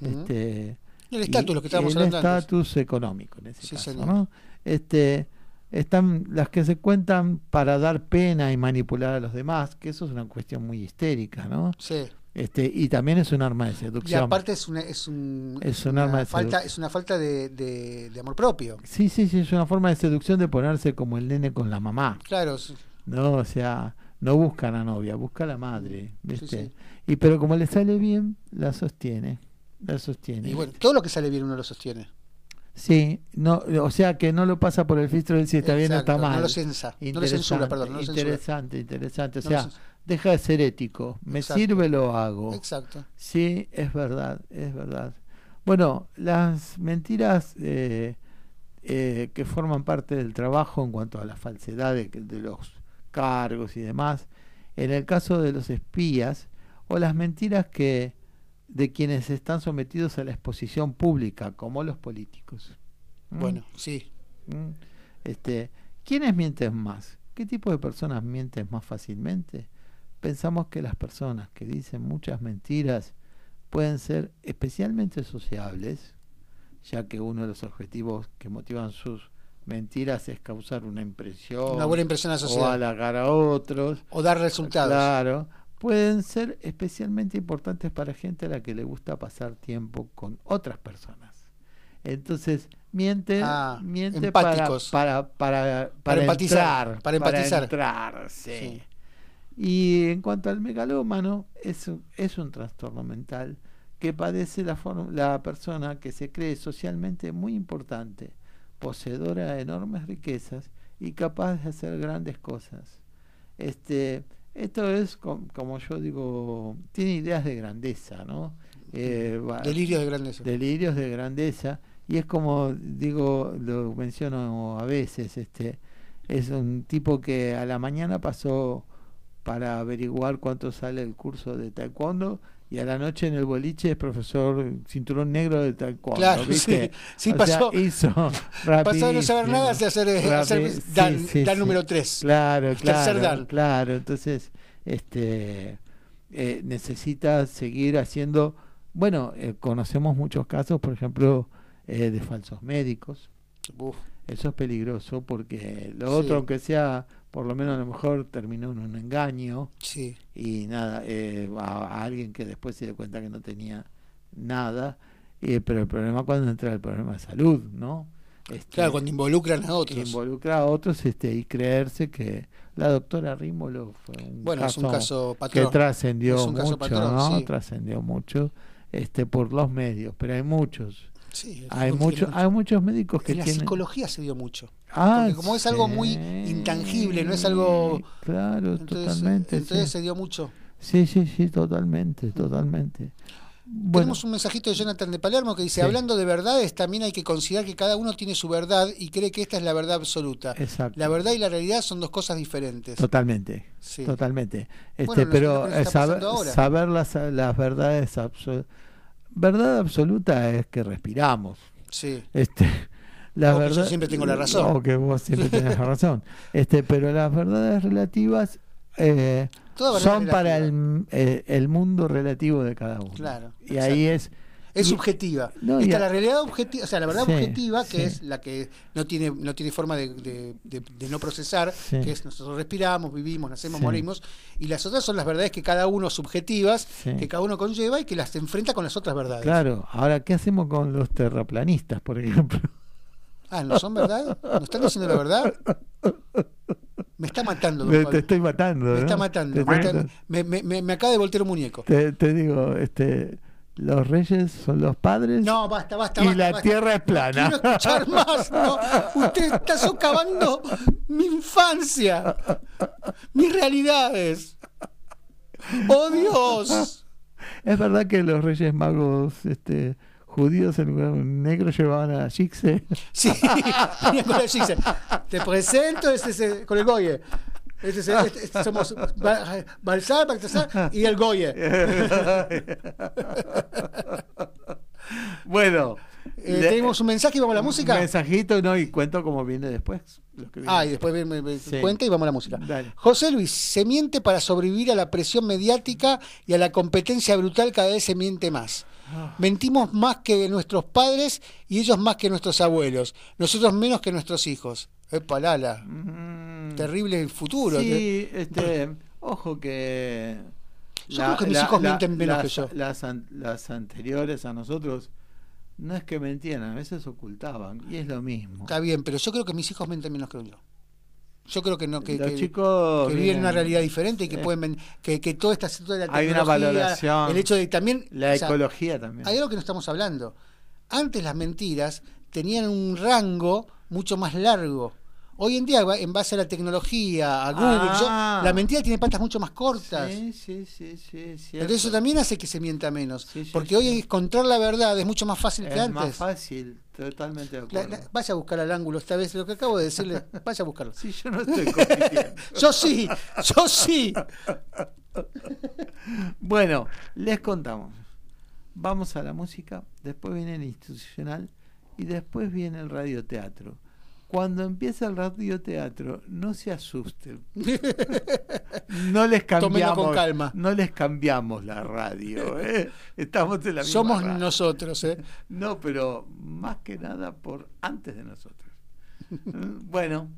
Speaker 2: Este,
Speaker 3: el estatus, lo que estábamos
Speaker 2: el
Speaker 3: hablando antes.
Speaker 2: estatus económico en ese
Speaker 3: Sí,
Speaker 2: caso,
Speaker 3: señor.
Speaker 2: ¿no? Este, están las que se cuentan para dar pena y manipular a los demás, que eso es una cuestión muy histérica, ¿no?
Speaker 3: Sí.
Speaker 2: Este, y también es un arma de
Speaker 3: Y
Speaker 2: seducción.
Speaker 3: aparte es, una, es, un,
Speaker 2: Es un
Speaker 3: una
Speaker 2: arma de
Speaker 3: falta,
Speaker 2: seducción.
Speaker 3: es una falta de, de- de amor propio.
Speaker 2: Sí, sí, sí, es una forma de seducción de ponerse como el nene con la mamá,
Speaker 3: Claro, sí.
Speaker 2: ¿no? O sea, no busca a la novia, busca a la madre, ¿viste?
Speaker 3: sí.
Speaker 2: Y pero como le sale bien, la sostiene, la sostiene.
Speaker 3: y bueno, todo lo que sale bien uno lo sostiene.
Speaker 2: Sí, no, o sea que no lo pasa por el filtro de si está bien o está mal.
Speaker 3: No lo censa, no lo censura, perdón, no lo censura.
Speaker 2: interesante, interesante. O sea. Deja de ser ético. Me
Speaker 3: Exacto.
Speaker 2: sirve, lo hago.
Speaker 3: Exacto.
Speaker 2: Sí, es verdad, es verdad. Bueno, las mentiras eh, eh, que forman parte del trabajo en cuanto a la falsedad de, de los cargos y demás, en el caso de los espías, o las mentiras que de quienes están sometidos a la exposición pública, como los políticos. ¿Mm?
Speaker 3: Bueno, sí.
Speaker 2: ¿Mm? Este, ¿Quiénes mienten más? ¿Qué tipo de personas mienten más fácilmente? Pensamos que las personas que dicen muchas mentiras pueden ser especialmente sociables, ya que uno de los objetivos que motivan sus mentiras es causar una impresión
Speaker 3: Una buena impresión a la
Speaker 2: o
Speaker 3: sociedad.
Speaker 2: halagar a otros.
Speaker 3: O dar resultados.
Speaker 2: Claro, pueden ser especialmente importantes para gente a la que le gusta pasar tiempo con otras personas. Entonces, miente,
Speaker 3: Ah,
Speaker 2: miente para,
Speaker 3: empáticos.
Speaker 2: para, para, para,
Speaker 3: empatizar,
Speaker 2: entrar,
Speaker 3: para empatizar.
Speaker 2: entrar, sí.
Speaker 3: Sí.
Speaker 2: Y en cuanto al megalómano, es, un- es un trastorno mental que padece la, forma- la persona que se cree socialmente muy importante, poseedora de enormes riquezas y capaz de hacer grandes cosas. Este, esto es, com- como yo digo, tiene ideas de grandeza, ¿no? Eh, va-
Speaker 3: Delirio de grandeza.
Speaker 2: delirios de grandeza y es como digo lo menciono a veces este es un tipo que a la mañana pasó para averiguar cuánto sale el curso de taekwondo y a la noche en el boliche es profesor cinturón negro de taekwondo
Speaker 3: Claro, <laughs>
Speaker 2: ¿viste?
Speaker 3: sí. Sí,
Speaker 2: O
Speaker 3: pasó.
Speaker 2: sea, hizo <laughs>
Speaker 3: Pasó de no saber nada hacer, eh, hacer dan,
Speaker 2: sí,
Speaker 3: número 3.
Speaker 2: Claro,
Speaker 3: Tercer
Speaker 2: claro,
Speaker 3: dan.
Speaker 2: claro. Entonces, este, eh, necesita seguir haciendo. Bueno, eh, conocemos muchos casos, por ejemplo, eh, de falsos médicos. Eso es peligroso porque lo otro, aunque sea por lo menos a lo mejor terminó en un engaño
Speaker 3: Sí.
Speaker 2: y nada, eh, a, a alguien que después se dio cuenta que no tenía nada, eh, pero el problema cuando entra el problema de salud, ¿no? Este,
Speaker 3: Claro, cuando involucran a
Speaker 2: que
Speaker 3: otros.
Speaker 2: involucra a otros este, y creerse que la doctora Rímolo fue un
Speaker 3: Bueno, es un caso
Speaker 2: que
Speaker 3: patrón.
Speaker 2: trascendió
Speaker 3: un caso
Speaker 2: mucho,
Speaker 3: patrón,
Speaker 2: ¿no?
Speaker 3: sí.
Speaker 2: Trascendió mucho este por los medios, pero hay muchos.
Speaker 3: Sí,
Speaker 2: Hay muchos hay muchos médicos que
Speaker 3: En la
Speaker 2: tienen
Speaker 3: psicología se dio mucho.
Speaker 2: Ah,
Speaker 3: porque como es algo muy intangible, no es algo-
Speaker 2: Claro,
Speaker 3: Entonces,
Speaker 2: totalmente.
Speaker 3: entonces
Speaker 2: sí.
Speaker 3: se dio mucho.
Speaker 2: sí, sí, sí, totalmente, totalmente. Bueno,
Speaker 3: Tenemos un mensajito de Jonathan de Palermo que dice,
Speaker 2: Sí.
Speaker 3: hablando de verdades, también hay que considerar que cada uno tiene su verdad y cree que esta es la verdad absoluta.
Speaker 2: exacto.
Speaker 3: La verdad y la realidad son dos cosas diferentes.
Speaker 2: Totalmente,
Speaker 3: Sí.
Speaker 2: totalmente. Este,
Speaker 3: Bueno,
Speaker 2: pero eh, saber, saber las, las verdades absolutas. Verdad absoluta es que respiramos.
Speaker 3: Sí.
Speaker 2: Este, la
Speaker 3: O que yo siempre tengo la razón.
Speaker 2: O que vos siempre tenés la razón. <laughs> Este, pero las verdades relativas eh, son para el, eh, el mundo relativo de cada uno.
Speaker 3: Claro,
Speaker 2: Y ahí es
Speaker 3: Es
Speaker 2: y-
Speaker 3: subjetiva.
Speaker 2: No,
Speaker 3: Está la realidad objetiva, o sea, la verdad
Speaker 2: Sí,
Speaker 3: objetiva, que
Speaker 2: sí.
Speaker 3: es la que no tiene, no tiene forma de, de- de- de no procesar,
Speaker 2: Sí.
Speaker 3: que es nosotros respiramos, vivimos, nacemos, morimos, y las otras son las verdades que cada uno subjetivas, que cada uno conlleva y que las enfrenta con las otras verdades.
Speaker 2: Claro, ahora, ¿qué hacemos con los terraplanistas, por ejemplo?
Speaker 3: Ah, ¿no son verdad? ¿No están diciendo la verdad? Me está matando,
Speaker 2: Me- te estoy matando.
Speaker 3: Me
Speaker 2: ¿no?
Speaker 3: está matando. Está- me- me- me acaba de voltear un muñeco.
Speaker 2: Te- te digo, este, los reyes son los padres
Speaker 3: No, basta, basta.
Speaker 2: y
Speaker 3: basta,
Speaker 2: la
Speaker 3: basta.
Speaker 2: tierra es
Speaker 3: No
Speaker 2: plana.
Speaker 3: quiero escuchar más. No. Usted está socavando mi infancia, mis realidades. ¡Oh, Dios!
Speaker 2: Es verdad que los reyes magos este, judíos en lugar de un negro llevaban a Gixe.
Speaker 3: Sí, <laughs> con el. Te presento es el- con el Goye. Este, es este- este somos <laughs> Ba- Balsar, Baltasar y el Goye. <laughs>
Speaker 2: bueno,
Speaker 3: Eh,
Speaker 2: le-
Speaker 3: tenemos un mensaje y vamos a la música.
Speaker 2: Un mensajito, ¿no? Y cuento cómo viene después. lo que viene
Speaker 3: Ah, y después me, me- me
Speaker 2: Sí.
Speaker 3: cuenta y vamos a la música.
Speaker 2: Dale.
Speaker 3: José Luis, se miente para sobrevivir a la presión mediática y a la competencia brutal, cada vez se miente más.
Speaker 2: Ah.
Speaker 3: Mentimos más que nuestros padres y ellos más que nuestros abuelos, nosotros menos que nuestros hijos. Epa, Lala,
Speaker 2: Mm,
Speaker 3: terrible el futuro.
Speaker 2: Sí, este, ojo que.
Speaker 3: Yo creo que mis hijos mienten menos
Speaker 2: las,
Speaker 3: que yo.
Speaker 2: Las, an- las anteriores a nosotros no es que mentían, a veces ocultaban. Y es lo mismo.
Speaker 3: Está bien, pero yo creo que mis hijos mienten menos que yo. Yo creo que no, que,
Speaker 2: Los
Speaker 3: que-
Speaker 2: chicos
Speaker 3: que viven una realidad diferente y que
Speaker 2: Eh,
Speaker 3: pueden que, que toda esta toda la
Speaker 2: Hay una valoración.
Speaker 3: el hecho de también
Speaker 2: La
Speaker 3: sea,
Speaker 2: ecología también.
Speaker 3: Hay algo que no estamos hablando. Antes las mentiras tenían un rango mucho más largo. Hoy en día, en base a la tecnología, a Google,
Speaker 2: Ah.
Speaker 3: yo- la mentira tiene patas mucho más cortas.
Speaker 2: Sí, sí, sí, sí.
Speaker 3: Entonces eso también hace que se mienta menos.
Speaker 2: Sí, sí,
Speaker 3: porque
Speaker 2: sí.
Speaker 3: hoy encontrar la verdad es mucho más fácil que
Speaker 2: es
Speaker 3: antes.
Speaker 2: más fácil, totalmente de
Speaker 3: La-
Speaker 2: acuerdo.
Speaker 3: la- vaya a buscar al ángulo esta vez. Lo que acabo de decirle, <laughs> vaya a buscarlo.
Speaker 2: Sí, yo no estoy compitiendo. <laughs>
Speaker 3: Yo sí, yo sí. <laughs>
Speaker 2: Bueno, les contamos. Vamos a la música, después viene el institucional y después viene el radioteatro. Cuando empieza el radioteatro, no se asusten. <laughs> No les cambiamos,
Speaker 3: con calma.
Speaker 2: no les cambiamos la radio. ¿eh? Estamos en la misma
Speaker 3: Somos
Speaker 2: radio.
Speaker 3: nosotros, ¿eh?
Speaker 2: No, pero más que nada por antes de nosotros. <laughs> bueno,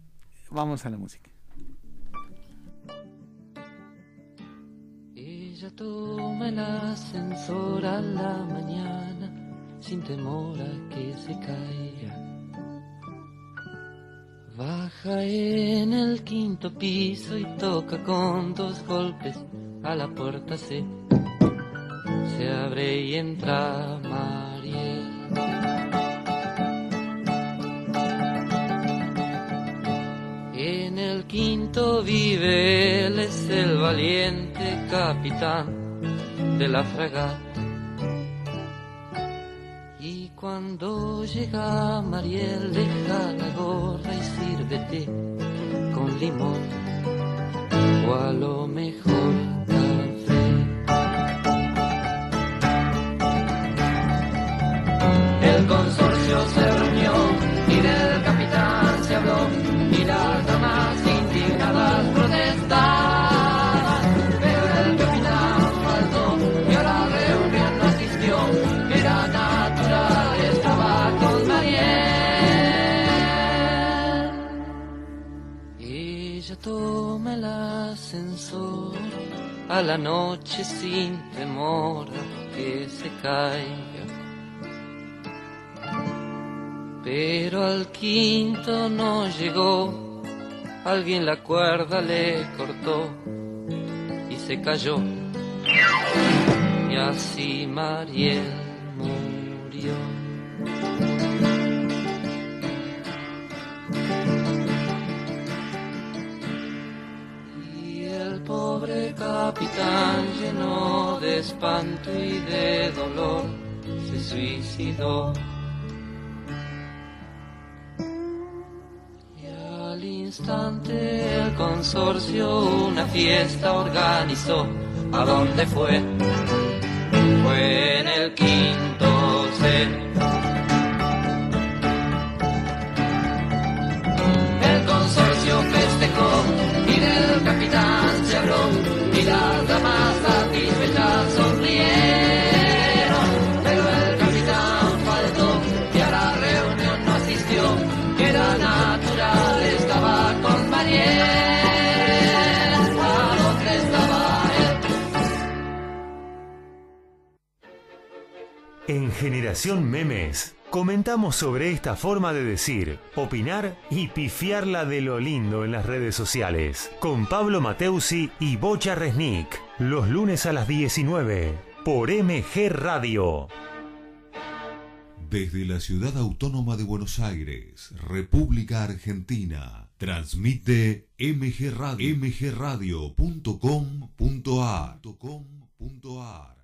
Speaker 2: vamos a la música.
Speaker 5: Ella toma el ascensor a la mañana sin temor a que se caiga. Baja en el quinto piso y toca con dos golpes a la puerta se se abre y entra Mariel. En el quinto vive él, es el valiente capitán de la fragata. Cuando llega Mariel, deja la gorra y sírvete con limón o a lo mejor café. El consorcio se reunió y del capitán se habló y las damas indignadas protestaban. Toma el ascensor a la noche sin temor a que se caiga. Pero al quinto no llegó, alguien la cuerda le cortó y se cayó. Y así Mariel murió. Capitán lleno de espanto y de dolor se suicidó. Y al instante el consorcio una fiesta organizó. ¿A dónde fue? Fue en el quinto C.
Speaker 1: Generación Memes comentamos sobre esta forma de decir, opinar y pifiarla de lo lindo en las redes sociales. Con Pablo Mateusi y Bocha Resnick. Los lunes a las 19 por MG Radio.
Speaker 6: Desde la ciudad autónoma de Buenos Aires, República Argentina, transmite MG Radio, mgradio.com.ar.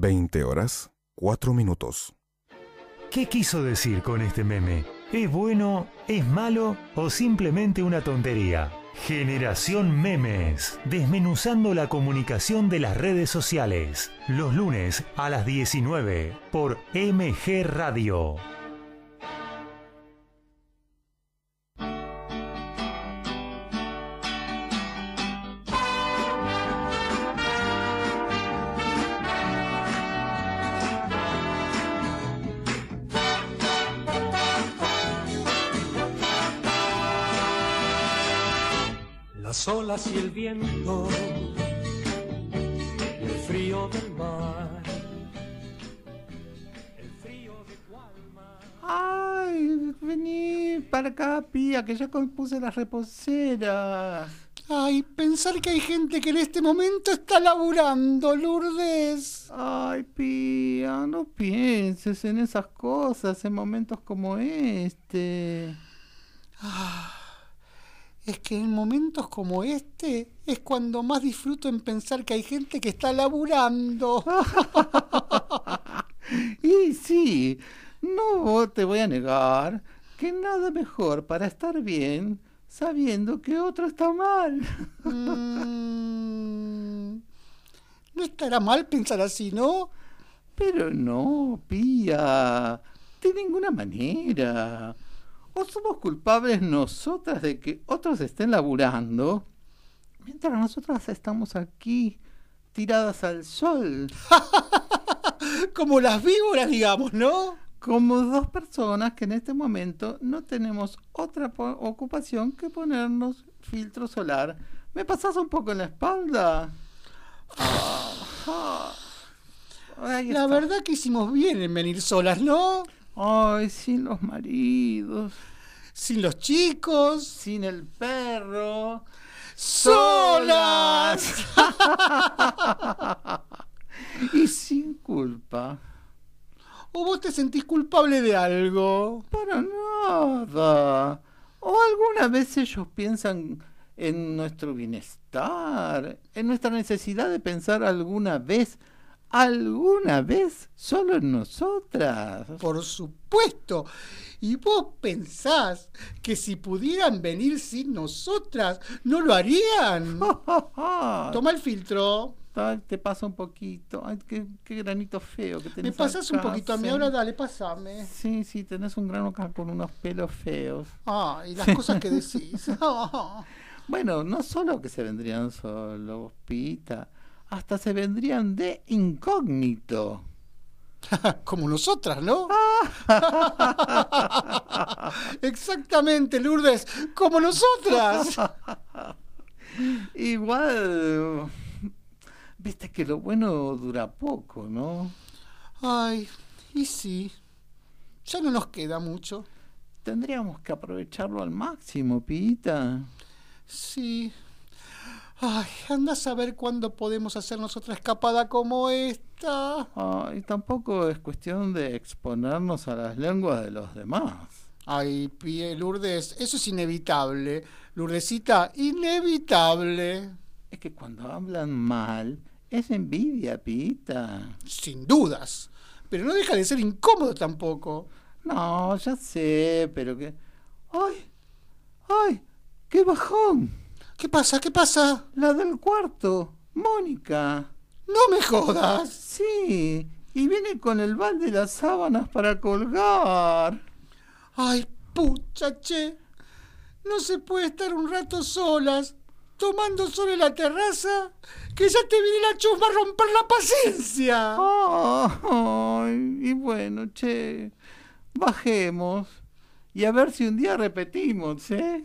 Speaker 7: Veinte horas, cuatro minutos.
Speaker 1: ¿Qué quiso decir con este meme? ¿Es bueno, es malo o simplemente una tontería? Generación Memes, desmenuzando la comunicación de las redes sociales, los lunes a las 19 por MG Radio.
Speaker 4: Las olas y el viento y el frío del mar. El frío de cual mar.
Speaker 2: Ay, vení para acá, pía, que ya compuse las reposeras.
Speaker 3: Ay, pensar que hay gente que en este momento está laburando, Lourdes.
Speaker 2: Ay, pía, no pienses en esas cosas en momentos como este.
Speaker 3: Es que en momentos como este es cuando más disfruto en pensar que hay gente que está laburando. <laughs>
Speaker 2: Y sí, no te voy a negar que nada mejor para estar bien sabiendo que otro está mal.
Speaker 3: Mm, no estará mal pensar así, ¿no?
Speaker 2: Pero no, pía, de ninguna manera. O somos culpables nosotras de que otros estén laburando, mientras nosotras estamos aquí tiradas al sol, <laughs>
Speaker 3: Como las víboras, digamos, ¿no?
Speaker 2: como dos personas que en este momento no tenemos otra ocupación que ponernos filtro solar. ¿Me pasas un poco en la espalda? Ah,
Speaker 3: La verdad que hicimos bien en venir solas, ¿no?
Speaker 2: Ay, sin los maridos,
Speaker 3: Sin los chicos.
Speaker 2: sin el perro.
Speaker 3: ¡Solas! <laughs>
Speaker 2: y sin culpa.
Speaker 3: ¿O vos te sentís culpable de algo?
Speaker 2: Para nada. ¿O alguna vez ellos piensan en nuestro bienestar? ¿En nuestra necesidad de pensar alguna vez? ¿Alguna vez solo en nosotras?
Speaker 3: Por supuesto. ¿Y vos pensás que si pudieran venir sin nosotras, no lo harían? <laughs> Toma el filtro.
Speaker 2: Ay, te pasa un poquito. Ay, qué, qué granito feo que tenés
Speaker 3: ¿Me pasás un poquito a mí
Speaker 2: sí.
Speaker 3: ahora? Dale, pasame.
Speaker 2: Sí, sí, tenés un grano acá con unos pelos feos.
Speaker 3: Ah, y las cosas que decís. <laughs> <laughs>
Speaker 2: Bueno, no solo que se vendrían solos, Pita, hasta se vendrían de incógnito. <laughs>
Speaker 3: Como nosotras, ¿no? <laughs> Exactamente, Lourdes, como nosotras. <laughs>
Speaker 2: Igual, viste que lo bueno dura poco, ¿no?
Speaker 3: Ay, y sí, ya no nos queda mucho.
Speaker 2: Tendríamos que aprovecharlo al máximo, Pita.
Speaker 3: Sí. Ay, anda a saber cuándo podemos hacernos otra escapada como esta.
Speaker 2: Ay, tampoco es cuestión de exponernos a las lenguas de los demás.
Speaker 3: Ay, pie, Lourdes, eso es inevitable. Lourdesita, inevitable.
Speaker 2: Es que cuando hablan mal, es envidia, Pita.
Speaker 3: Sin dudas. Pero no deja de ser incómodo tampoco.
Speaker 2: No, ya sé, pero que... ¡Ay! ¡Ay! ¡Qué bajón!
Speaker 3: ¿Qué pasa? ¿Qué pasa?
Speaker 2: La del cuarto, Mónica.
Speaker 3: No me jodas.
Speaker 2: Sí, y viene con el balde de las sábanas para colgar.
Speaker 3: Ay, pucha, che. No se puede estar un rato solas, tomando sol en la terraza, que ya te viene la chusma a romper la paciencia.
Speaker 2: Ay, y bueno, che, bajemos y a ver si un día repetimos, ¿eh?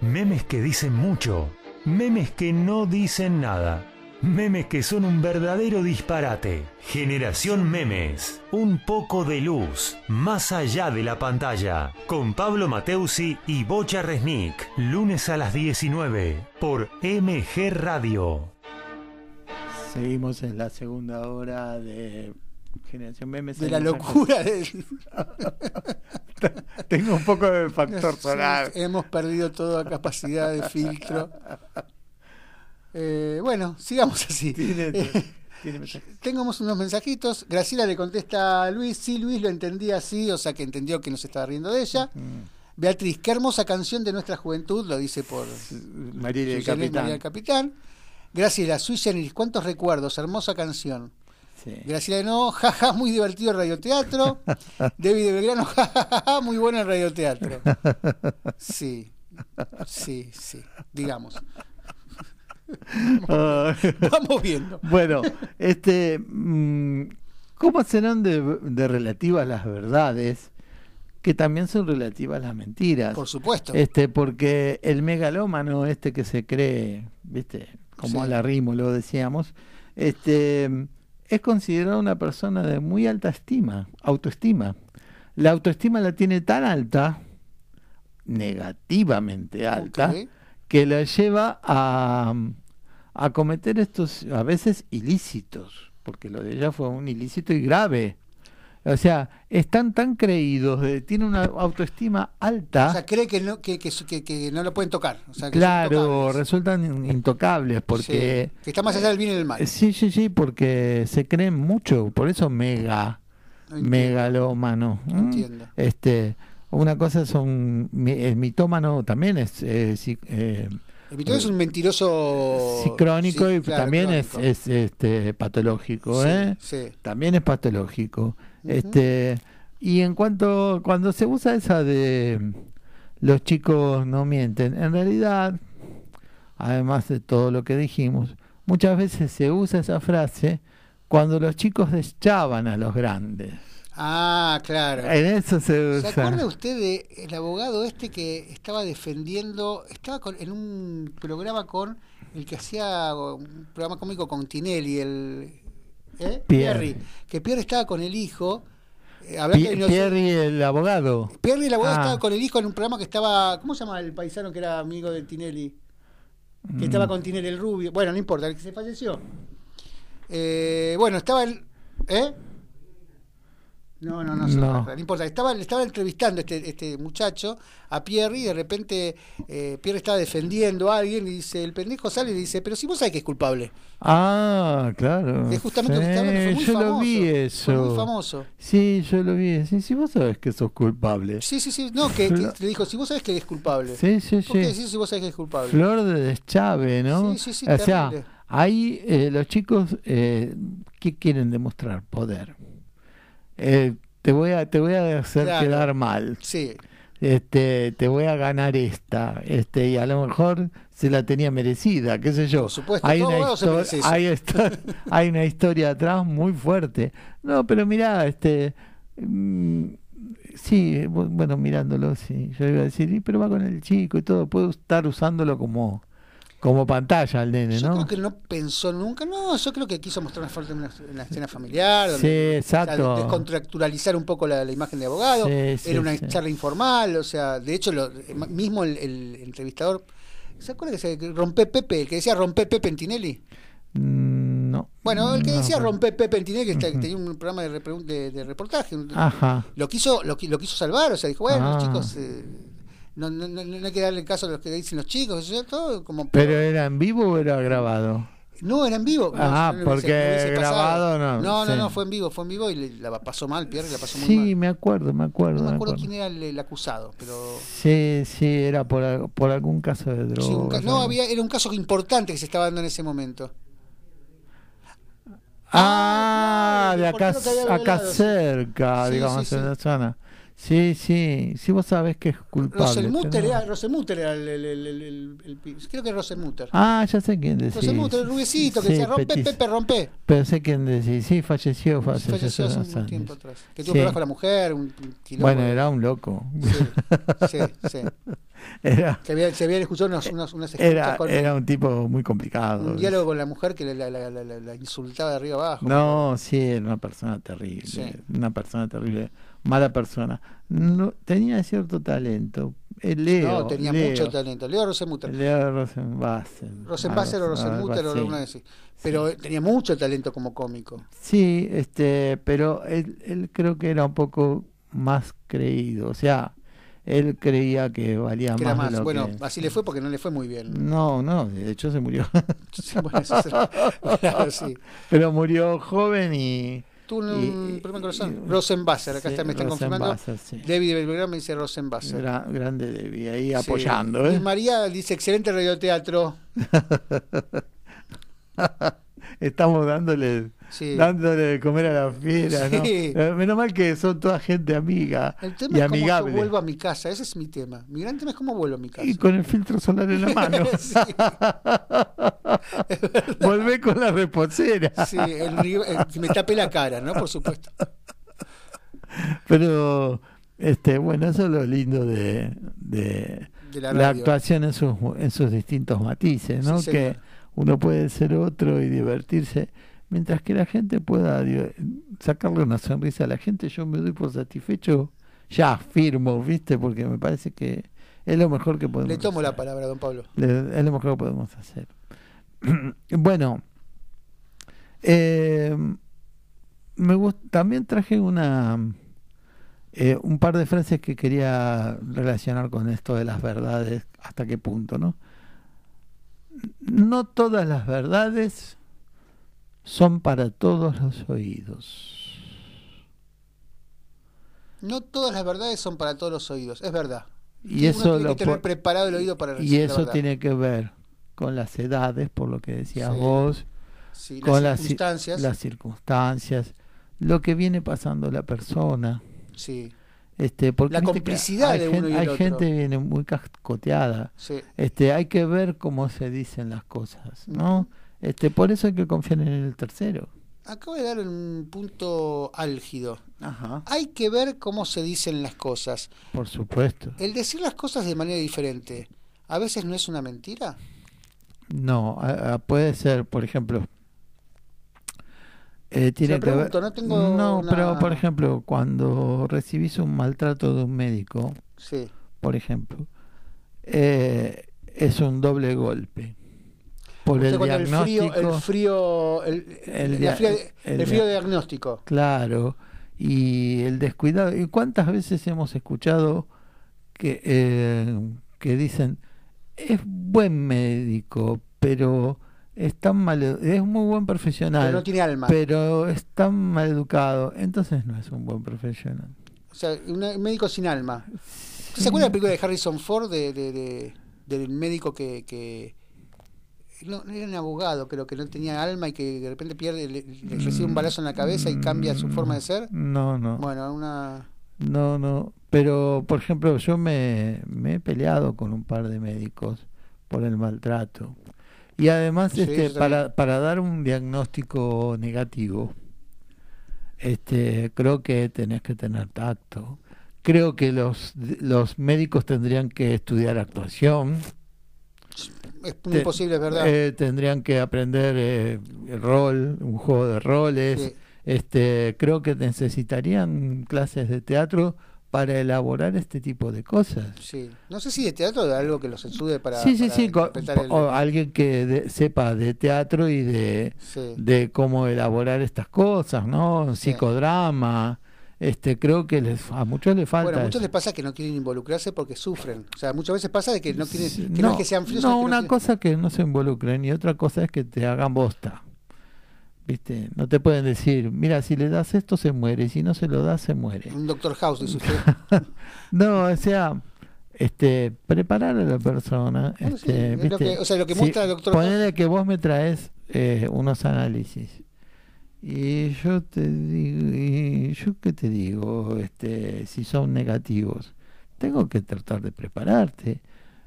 Speaker 1: Memes que dicen mucho, memes que no dicen nada, memes que son un verdadero disparate. Generación Memes, un poco de luz, más allá de la pantalla, con Pablo Mateusi y Bocha Resnick, lunes a las 19 por MG Radio.
Speaker 2: Seguimos en la segunda hora de Generación Memes.
Speaker 3: De la locura del... <laughs> <laughs>
Speaker 2: Tengo un poco de factor solar.
Speaker 3: Sí, hemos perdido toda capacidad de filtro. Eh, bueno, sigamos así. <laughs>
Speaker 2: Tiene-
Speaker 3: Eh,
Speaker 2: tiene mensaje.
Speaker 3: Tengamos unos mensajitos. Graciela le contesta a Luis. Sí, Luis lo entendía así, o sea que entendió que no se estaba riendo de ella. Beatriz, qué hermosa canción de nuestra juventud, lo dice por
Speaker 2: María del Capitán.
Speaker 3: María del Capitán. Graciela, Sui Generis, cuántos recuerdos, hermosa canción.
Speaker 2: Sí.
Speaker 3: Graciela de nuevo, <laughs> jaja, muy divertido el radioteatro. <laughs> David de Belgrano, <laughs> jajaja, muy bueno el radioteatro. Sí, sí, sí, digamos.
Speaker 2: Ah.
Speaker 3: Vamos viendo.
Speaker 2: Bueno, este, mm, ¿cómo serán de, de relativas las verdades que también son relativas las mentiras?
Speaker 3: Por supuesto.
Speaker 2: Este, porque el megalómano este que se cree, viste, como
Speaker 3: Sí.
Speaker 2: a la rimo lo decíamos, este, es considerado una persona de muy alta estima, autoestima. La autoestima la tiene tan alta, negativamente alta, que la lleva a, a cometer estos a veces ilícitos, porque lo de ella fue un ilícito y grave. O sea, están tan creídos, de, tiene una autoestima alta.
Speaker 3: O sea, cree que no, que, que, que- que no lo pueden tocar. O sea, que son
Speaker 2: claro, resultan in- intocables porque...
Speaker 3: Sí, que está más allá del bien y del mal.
Speaker 2: Sí, sí, sí, porque se creen mucho, por eso mega,
Speaker 3: Entiendo.
Speaker 2: megalómano.
Speaker 3: Entiendo.
Speaker 2: Este, una cosa son, el mitómano también es, eh, eh,
Speaker 3: El Vittorio es un mentiroso.
Speaker 2: sí, crónico
Speaker 3: Sí,
Speaker 2: y
Speaker 3: claro,
Speaker 2: también
Speaker 3: crónico.
Speaker 2: es, es este, patológico,
Speaker 3: Sí,
Speaker 2: ¿eh?
Speaker 3: sí.
Speaker 2: También es patológico. Este, y en cuanto, cuando se usa esa de los chicos no mienten, en realidad, además de todo lo que dijimos, muchas veces se usa esa frase cuando los chicos deschaban a los grandes.
Speaker 3: Ah, claro.
Speaker 2: En eso se
Speaker 3: ¿Se
Speaker 2: usa.
Speaker 3: acuerda usted del abogado este que estaba defendiendo, estaba con- en un programa con el que hacía un programa cómico con Tinelli, el ¿eh?
Speaker 2: Pierri.
Speaker 3: que Pierre estaba con el hijo, eh, hablando
Speaker 2: Pi-
Speaker 3: de inoc-
Speaker 2: Pierri, el abogado.
Speaker 3: Pierri, el abogado
Speaker 2: Ah.
Speaker 3: estaba con el hijo en un programa que estaba, ¿cómo se llama el paisano que era amigo de Tinelli? Que
Speaker 2: Mm.
Speaker 3: estaba con Tinelli el rubio, bueno, no importa, el que se falleció. Eh, bueno, estaba el ¿eh? No, no, no,
Speaker 2: No.
Speaker 3: no. importa. Estaba, le estaba entrevistando este, este muchacho a Pierre y de repente eh, Pierre estaba defendiendo a alguien y dice, el pendejo sale y le dice, pero si vos sabés que es culpable.
Speaker 2: Ah, claro.
Speaker 3: Es justamente lo que está hablando, fue muy
Speaker 2: yo lo
Speaker 3: famoso,
Speaker 2: vi
Speaker 3: fue
Speaker 2: eso.
Speaker 3: muy famoso.
Speaker 2: Sí, yo lo vi. Sí, sí, vos sabés que sos culpable.
Speaker 3: Sí, sí, sí, no, que, <laughs> le dijo, si vos sabés que es culpable.
Speaker 2: Sí, sí,
Speaker 3: ¿Por qué
Speaker 2: sí.
Speaker 3: decís si vos sabés que es culpable?
Speaker 2: Flor de deschave, ¿no?
Speaker 3: Sí, sí, sí,
Speaker 2: o sea, ahí eh, los chicos, eh, ¿qué quieren demostrar? Poder. Eh, te voy a te voy a hacer
Speaker 3: Claro.
Speaker 2: quedar mal.
Speaker 3: Sí,
Speaker 2: Este, te voy a ganar esta, este y a lo mejor se la tenía merecida, qué sé yo.
Speaker 3: Por supuesto,
Speaker 2: hay una, <laughs> hay, una historia atrás muy fuerte. No, pero mirá, este mm, sí, bu- bueno, mirándolo, sí, yo iba a decir, "Y, pero va con el chico y todo, puedo estar usándolo como como pantalla al nene,
Speaker 3: yo
Speaker 2: ¿no?
Speaker 3: creo que no pensó nunca, no, yo creo que quiso mostrar una en en una escena familiar,
Speaker 2: Sí,
Speaker 3: donde, o sea,
Speaker 2: exacto.
Speaker 3: descontracturalizar un poco la, la imagen de abogado,
Speaker 2: Sí, sí,
Speaker 3: era una
Speaker 2: sí.
Speaker 3: charla informal, o sea, de hecho, lo, mismo el, el entrevistador, ¿se acuerda que se rompe Pepe, el que decía rompe Pepe en Tinelli?
Speaker 2: Mm, no.
Speaker 3: Bueno, el que decía rompe Pepe en Tinelli, que, tenía un programa de, de- de reportaje,
Speaker 2: Ajá.
Speaker 3: lo quiso lo, qui- lo quiso salvar, o sea, dijo, bueno,
Speaker 2: Ah.
Speaker 3: chicos, eh, no, no, no, no hay que darle caso a los que dicen los chicos, todo como...
Speaker 2: ¿Pero era en vivo o era grabado?
Speaker 3: No, era en vivo.
Speaker 2: Ah,
Speaker 3: no, no
Speaker 2: porque
Speaker 3: hubiese- no hubiese
Speaker 2: grabado no,
Speaker 3: No, no,
Speaker 2: sí.
Speaker 3: no, fue en vivo, fue en vivo y le- la pasó mal, Pierre la pasó muy
Speaker 2: Sí,
Speaker 3: mal.
Speaker 2: me acuerdo, me acuerdo.
Speaker 3: No me
Speaker 2: me
Speaker 3: acuerdo quién era el, el acusado, pero...
Speaker 2: Sí, sí, era por, por algún caso de droga.
Speaker 3: sí, no, había, era un caso importante que se estaba dando en ese momento.
Speaker 2: Ah,
Speaker 3: claro,
Speaker 2: de acá, acá
Speaker 3: sí.
Speaker 2: cerca,
Speaker 3: Sí,
Speaker 2: digamos,
Speaker 3: sí,
Speaker 2: en
Speaker 3: sí.
Speaker 2: la zona. Sí, sí, sí vos sabés que es culpable.
Speaker 3: Rosenmutter
Speaker 2: pero-
Speaker 3: era, Rosenmutter era el, el- creo que es Rosenmutter.
Speaker 2: Ah, ya sé quién decís.
Speaker 3: Rosenmutter, el rubiecito que
Speaker 2: Sí,
Speaker 3: decía rompe. Pepe, rompe.
Speaker 2: Pero sé quién decís. Sí, falleció, falleció,
Speaker 3: Falleció hace
Speaker 2: hace
Speaker 3: un tiempo atrás. Que tuvo
Speaker 2: Sí.
Speaker 3: problemas con la mujer, un, un.
Speaker 2: Bueno, era un loco.
Speaker 3: Sí, sí, sí. <laughs>
Speaker 2: Era,
Speaker 3: había, se habían escuchado unos, unas escuchas
Speaker 2: era,
Speaker 3: con
Speaker 2: era un tipo muy complicado.
Speaker 3: un diálogo con la mujer que la, la- la- la- la insultaba de arriba abajo.
Speaker 2: No, sí, era una persona terrible.
Speaker 3: Sí.
Speaker 2: Una persona terrible. Mala persona. No, tenía cierto talento. Eh, Leo.
Speaker 3: no, tenía
Speaker 2: Leo,
Speaker 3: mucho talento. Leo Rosenmutter.
Speaker 2: Leo Rosenbasser.
Speaker 3: Rosenbasser o Rosenmutter o alguna de esas. Pero eh, tenía mucho talento como cómico.
Speaker 2: Sí, este, pero él, él creo que era un poco más creído. O sea, él creía que valía
Speaker 3: Que
Speaker 2: más. de
Speaker 3: más.
Speaker 2: lo
Speaker 3: Bueno,
Speaker 2: que-
Speaker 3: así le fue porque no le fue muy bien.
Speaker 2: No, no, de hecho se murió. <laughs>
Speaker 3: Sí, bueno, claro, <laughs> sí.
Speaker 2: pero murió joven y.
Speaker 3: Tuvo
Speaker 2: y-
Speaker 3: un problema con corazón.
Speaker 2: y-
Speaker 3: Rosenbasser, acá
Speaker 2: sí,
Speaker 3: está, me están confirmando.
Speaker 2: Sí.
Speaker 3: David de Belgrano me dice Rosenbasser.
Speaker 2: Gra- grande Debbie, ahí
Speaker 3: Sí.
Speaker 2: apoyando,
Speaker 3: Y
Speaker 2: ¿eh?
Speaker 3: María dice excelente radioteatro. <laughs>
Speaker 2: Estamos dándole,
Speaker 3: Sí.
Speaker 2: dándole de comer a la fiera, ¿no?
Speaker 3: Sí.
Speaker 2: Eh, Menos mal que son toda gente amiga
Speaker 3: El
Speaker 2: y
Speaker 3: tema es cómo yo vuelvo a mi casa, ese es mi tema. Mi gran tema es cómo vuelvo a mi casa.
Speaker 2: Y con el filtro solar en la <laughs> mano. <laughs> Volvé con la reposera.
Speaker 3: Sí, el, río- el- que me tape la cara, ¿no? Por supuesto.
Speaker 2: Pero, este, bueno, eso es lo lindo de, de
Speaker 3: De la
Speaker 2: actuación en sus, en sus distintos matices, ¿no?
Speaker 3: Sí,
Speaker 2: que uno puede ser otro y divertirse, mientras que la gente pueda sacarle una sonrisa a la gente, yo me doy por satisfecho, ya firmo, ¿viste? Porque me parece que es lo mejor que podemos
Speaker 3: Le tomo la
Speaker 2: hacer.
Speaker 3: palabra, don Pablo.
Speaker 2: Le- es lo mejor que podemos hacer. <clears throat> bueno, eh, me gust- también traje una eh, un par de frases que quería relacionar con esto de las verdades, hasta qué punto, ¿no? No todas las verdades son para todos los oídos.
Speaker 3: No todas las verdades son para todos los oídos, es verdad.
Speaker 2: Y
Speaker 3: Uno
Speaker 2: eso
Speaker 3: tiene
Speaker 2: lo
Speaker 3: que tener preparado el oído para
Speaker 2: y
Speaker 3: recibir la
Speaker 2: eso tiene que ver con las edades, por lo que decías
Speaker 3: Sí.
Speaker 2: vos,
Speaker 3: Sí,
Speaker 2: con
Speaker 3: las
Speaker 2: las ci-
Speaker 3: circunstancias.
Speaker 2: las circunstancias, lo que viene pasando la persona.
Speaker 3: Sí,
Speaker 2: Este, porque
Speaker 3: La complicidad
Speaker 2: hay
Speaker 3: de uno y el
Speaker 2: hay
Speaker 3: otro.
Speaker 2: gente que viene muy cascoteada.
Speaker 3: sí.
Speaker 2: Este, hay que ver cómo se dicen las cosas, ¿no? Este, por eso hay que confiar en el tercero.
Speaker 3: Acabo de dar un punto álgido.
Speaker 2: Ajá.
Speaker 3: Hay que ver cómo se dicen las cosas.
Speaker 2: Por supuesto.
Speaker 3: El decir las cosas de manera diferente, ¿a veces no es una mentira?
Speaker 2: No, a- a- puede ser, por ejemplo, eh, tiene
Speaker 3: Se
Speaker 2: que ver.
Speaker 3: pregunto, no tengo
Speaker 2: No,
Speaker 3: una-
Speaker 2: pero por ejemplo, cuando recibís un maltrato de un médico,
Speaker 3: Sí.
Speaker 2: por ejemplo, eh, es un doble golpe. Por
Speaker 3: O sea,
Speaker 2: el diagnóstico.
Speaker 3: frío, el frío, el,
Speaker 2: El
Speaker 3: la
Speaker 2: dia-
Speaker 3: fría-
Speaker 2: el
Speaker 3: el frío
Speaker 2: dia-
Speaker 3: diagnóstico.
Speaker 2: Claro, y el descuidado. ¿Y cuántas veces hemos escuchado que, eh, que dicen, es buen médico, pero es tan mal, es muy buen profesional,
Speaker 3: Pero no tiene alma.
Speaker 2: pero es tan mal educado, entonces no es un buen profesional.
Speaker 3: O sea, un médico sin alma. ¿Se acuerda de la película de Harrison Ford de, de- de- del médico que, que no, no era un abogado, creo que no tenía alma y que de repente pierde, le, le recibe un balazo en la cabeza y cambia su forma de ser?
Speaker 2: No, no.
Speaker 3: Bueno, una
Speaker 2: No, no. Pero, por ejemplo, yo me, me he peleado con un par de médicos por el maltrato. Y además,
Speaker 3: Sí,
Speaker 2: este, para, para dar un diagnóstico negativo, este, creo que tenés que tener tacto. Creo que los, los médicos tendrían que estudiar actuación.
Speaker 3: Es muy
Speaker 2: Te-
Speaker 3: posible, es verdad.
Speaker 2: eh, tendrían que aprender eh, el rol, un juego de roles.
Speaker 3: Sí.
Speaker 2: Este, creo que necesitarían clases de teatro para elaborar este tipo de cosas.
Speaker 3: Sí. No sé si de teatro de algo que los estude para.
Speaker 2: sí, sí,
Speaker 3: para
Speaker 2: sí,
Speaker 3: el-
Speaker 2: o alguien que de- sepa de teatro y de,
Speaker 3: Sí.
Speaker 2: de cómo elaborar estas cosas, ¿no? Psicodrama. Este, creo que les, a muchos les falta.
Speaker 3: Bueno, a muchos
Speaker 2: eso.
Speaker 3: les pasa que no quieren involucrarse porque sufren. O sea, muchas veces pasa de que no quieren.
Speaker 2: Sí,
Speaker 3: Que no, es que sean fríos.
Speaker 2: no,
Speaker 3: que
Speaker 2: una cosa que no se involucren y otra cosa es que te hagan bosta. ¿Viste? No te pueden decir, mira, si le das esto se muere y si no se lo das se muere.
Speaker 3: Un doctor House, dice usted. <laughs>
Speaker 2: No, o sea, este, preparar a la persona.
Speaker 3: Bueno, sí,
Speaker 2: este,
Speaker 3: es lo
Speaker 2: ¿viste?
Speaker 3: que- o sea, lo que muestra el doctor
Speaker 2: Ponele que vos me traes eh, unos análisis Y yo te digo, y yo qué te digo, este, si son negativos, tengo que tratar de prepararte.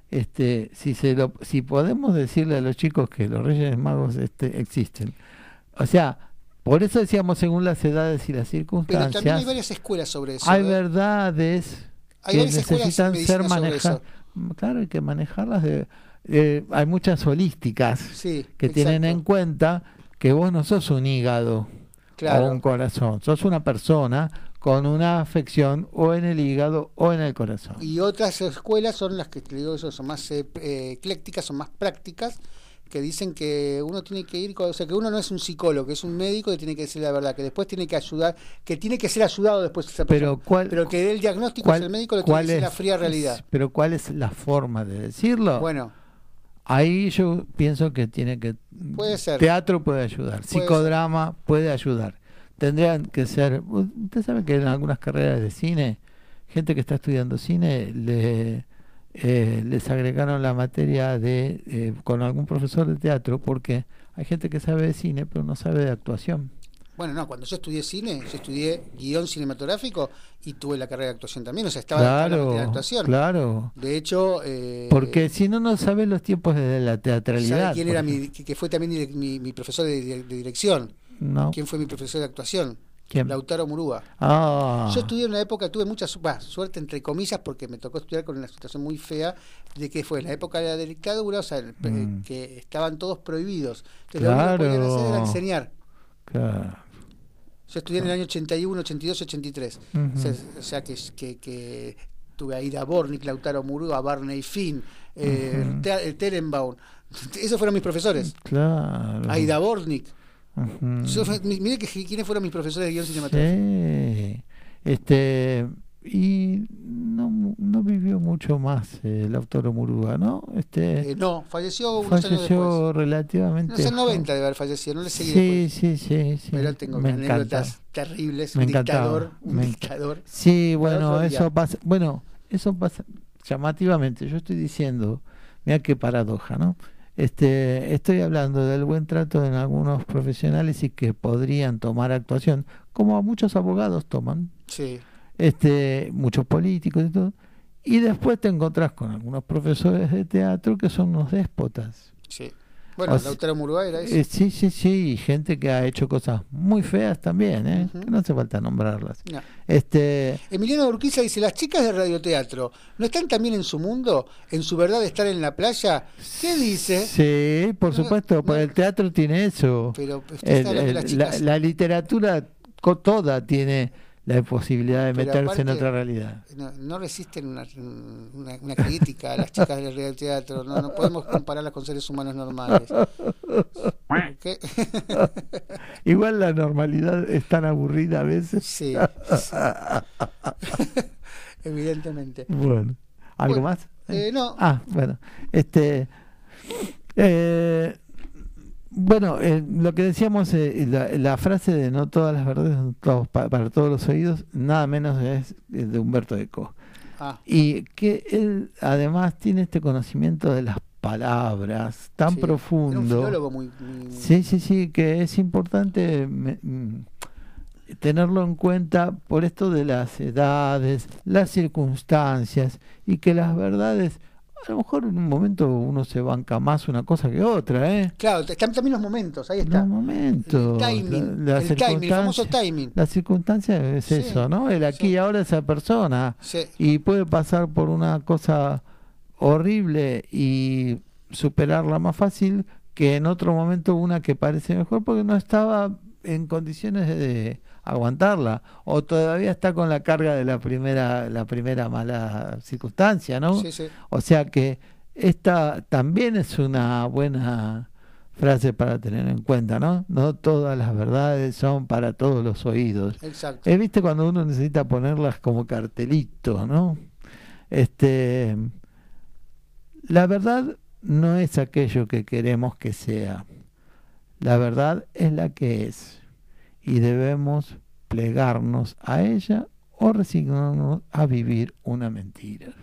Speaker 2: Este, si se lo, si podemos decirle a los chicos que los Reyes Magos este, existen, o sea, por eso decíamos según las edades y las
Speaker 3: Pero
Speaker 2: circunstancias,
Speaker 3: también hay varias escuelas sobre eso.
Speaker 2: hay
Speaker 3: ¿eh?
Speaker 2: verdades
Speaker 3: Hay
Speaker 2: que necesitan ser manejadas. Claro, hay que manejarlas. De, eh, hay muchas holísticas
Speaker 3: Sí,
Speaker 2: que tienen en cuenta que vos no sos un hígado
Speaker 3: Claro.
Speaker 2: o un corazón, sos una persona con una afección o en el hígado o en el corazón.
Speaker 3: Y otras escuelas son las que te digo eso, son más eh, eh, eclécticas, son más prácticas, que dicen que uno tiene que ir, con- o sea, que uno no es un psicólogo, que es un médico que tiene que decir la verdad, que después tiene que ayudar, que tiene que ser ayudado después esa
Speaker 2: Pero
Speaker 3: persona.
Speaker 2: cuál,
Speaker 3: pero que dé el diagnóstico
Speaker 2: cuál-
Speaker 3: es el médico, lo tiene
Speaker 2: cuál
Speaker 3: que decir la fría realidad.
Speaker 2: Pero ¿cuál es la forma de decirlo?
Speaker 3: Bueno,
Speaker 2: Ahí yo pienso que tiene que...
Speaker 3: Puede ser.
Speaker 2: Teatro puede ayudar,
Speaker 3: Puede
Speaker 2: psicodrama puede ayudar. Tendrían que ser... Usted sabe que en algunas carreras de cine, gente que está estudiando cine, le, eh, les agregaron la materia de eh, con algún profesor de teatro, porque hay gente que sabe de cine, pero no sabe de actuación.
Speaker 3: Bueno, no, cuando yo estudié cine, yo estudié guion cinematográfico y tuve la carrera de actuación también, o sea, estaba estaba en la
Speaker 2: Claro,
Speaker 3: actuación.
Speaker 2: claro.
Speaker 3: De hecho, eh,
Speaker 2: Porque si no, no sabes los tiempos de la
Speaker 3: ¿sabe
Speaker 2: teatralidad.
Speaker 3: quién
Speaker 2: por
Speaker 3: era mi, que, fue también mi, mi profesor de, de- de dirección?
Speaker 2: No.
Speaker 3: ¿Quién fue mi profesor de actuación?
Speaker 2: ¿Quién?
Speaker 3: Lautaro Murúa.
Speaker 2: Ah.
Speaker 3: Yo estudié en una época, tuve mucha bah, suerte entre comillas porque me tocó estudiar con una situación muy fea de que fue en la época de la dictadura, o sea, eh,
Speaker 2: Mm.
Speaker 3: que estaban todos prohibidos. Entonces lo único que podían hacer era
Speaker 2: Claro.
Speaker 3: enseñar.
Speaker 2: Claro.
Speaker 3: Yo estudié en el año 81, 82, 83.
Speaker 2: Ujú.
Speaker 3: o, sea, o sea que, que, que tuve a Ida Bornik, Lautaro Murúa, Barney Finn, eh. Te- Terenbaum. Esos fueron mis profesores.
Speaker 2: Claro.
Speaker 3: Aida Bornik.
Speaker 2: Ujú.
Speaker 3: Eso fue- mi- mire que quiénes fueron mis profesores de guion cinematográfico.
Speaker 2: Sí. Este y no, no vivió mucho más el autor Murúa, ¿no? Este
Speaker 3: Eh, no, falleció unos años después.
Speaker 2: falleció relativamente.
Speaker 3: No
Speaker 2: jo-
Speaker 3: 90 de haber fallecido, no le seguí
Speaker 2: Sí,
Speaker 3: después.
Speaker 2: sí, sí, sí.
Speaker 3: Pero tengo
Speaker 2: Me
Speaker 3: anécdotas
Speaker 2: encanta.
Speaker 3: terribles,
Speaker 2: Me
Speaker 3: un dictador, un
Speaker 2: me
Speaker 3: dictador.
Speaker 2: Sí, bueno, eso pasa. Bueno, eso pasa llamativamente. Yo estoy diciendo, mira qué paradoja, ¿no? Este, estoy hablando del buen trato en algunos profesionales y que podrían tomar actuación, como muchos abogados toman,
Speaker 3: Sí,
Speaker 2: este, muchos políticos y todo. Y después te encontrás con algunos profesores de teatro que son unos déspotas.
Speaker 3: sí. Bueno,
Speaker 2: O sea,
Speaker 3: Lautaro Murúa era eso.
Speaker 2: Eh, sí, sí, sí, y gente que ha hecho cosas muy feas también, ¿eh? Que no hace falta nombrarlas.
Speaker 3: No.
Speaker 2: Este,
Speaker 3: Emiliano Urquiza dice, las chicas de radioteatro, ¿no están también en su mundo? ¿En su verdad de estar en la playa? ¿Qué dice?
Speaker 2: Sí, por
Speaker 3: No,
Speaker 2: supuesto,
Speaker 3: no.
Speaker 2: pues el teatro tiene eso.
Speaker 3: Pero usted
Speaker 2: El-
Speaker 3: las
Speaker 2: el- la, la literatura toda tiene la posibilidad de
Speaker 3: Pero
Speaker 2: meterse en
Speaker 3: aparte-
Speaker 2: otra realidad.
Speaker 3: No, no resisten una, una, una crítica a las chicas del radioteatro. No, no podemos compararlas con seres humanos normales. ¿Qué? <laughs>
Speaker 2: Igual la normalidad es tan aburrida a veces.
Speaker 3: Sí, sí. <laughs> evidentemente.
Speaker 2: Bueno, ¿algo
Speaker 3: Bueno,
Speaker 2: más?
Speaker 3: Eh, no,
Speaker 2: Ah, bueno, este, eh, bueno, eh, lo que decíamos, eh, la, la frase de no todas las verdades son todos pa- para todos los oídos, nada menos es eh, de Humberto Eco.
Speaker 3: ah,
Speaker 2: Y que él además tiene este conocimiento de las palabras tan
Speaker 3: sí. Era un
Speaker 2: profundo.
Speaker 3: muy, muy-
Speaker 2: Sí, sí, sí, que es importante me- mm, tenerlo en cuenta por esto de las edades, las circunstancias y que las verdades, a lo mejor en un momento uno se banca más una cosa que otra, ¿eh?
Speaker 3: Claro, están también los momentos, ahí está.
Speaker 2: un momento.
Speaker 3: El timing,
Speaker 2: la- la
Speaker 3: el timing, el famoso timing.
Speaker 2: La circunstancia es
Speaker 3: Sí,
Speaker 2: eso, ¿no? El aquí
Speaker 3: sí.
Speaker 2: y ahora esa persona
Speaker 3: Sí,
Speaker 2: y puede pasar por una cosa horrible y superarla más fácil que en otro momento una que parece mejor porque no estaba en condiciones de aguantarla o todavía está con la carga de la primera la primera mala circunstancia, ¿no?
Speaker 3: sí, sí.
Speaker 2: O sea que esta también es una buena frase para tener en cuenta, ¿no? No todas las verdades son para todos los oídos.
Speaker 3: Exacto.
Speaker 2: Eh, ¿Viste cuando uno necesita ponerlas como cartelito, no? Este, la verdad no es aquello que queremos que sea. La verdad es la que es. Y debemos plegarnos a ella o resignarnos a vivir una mentira.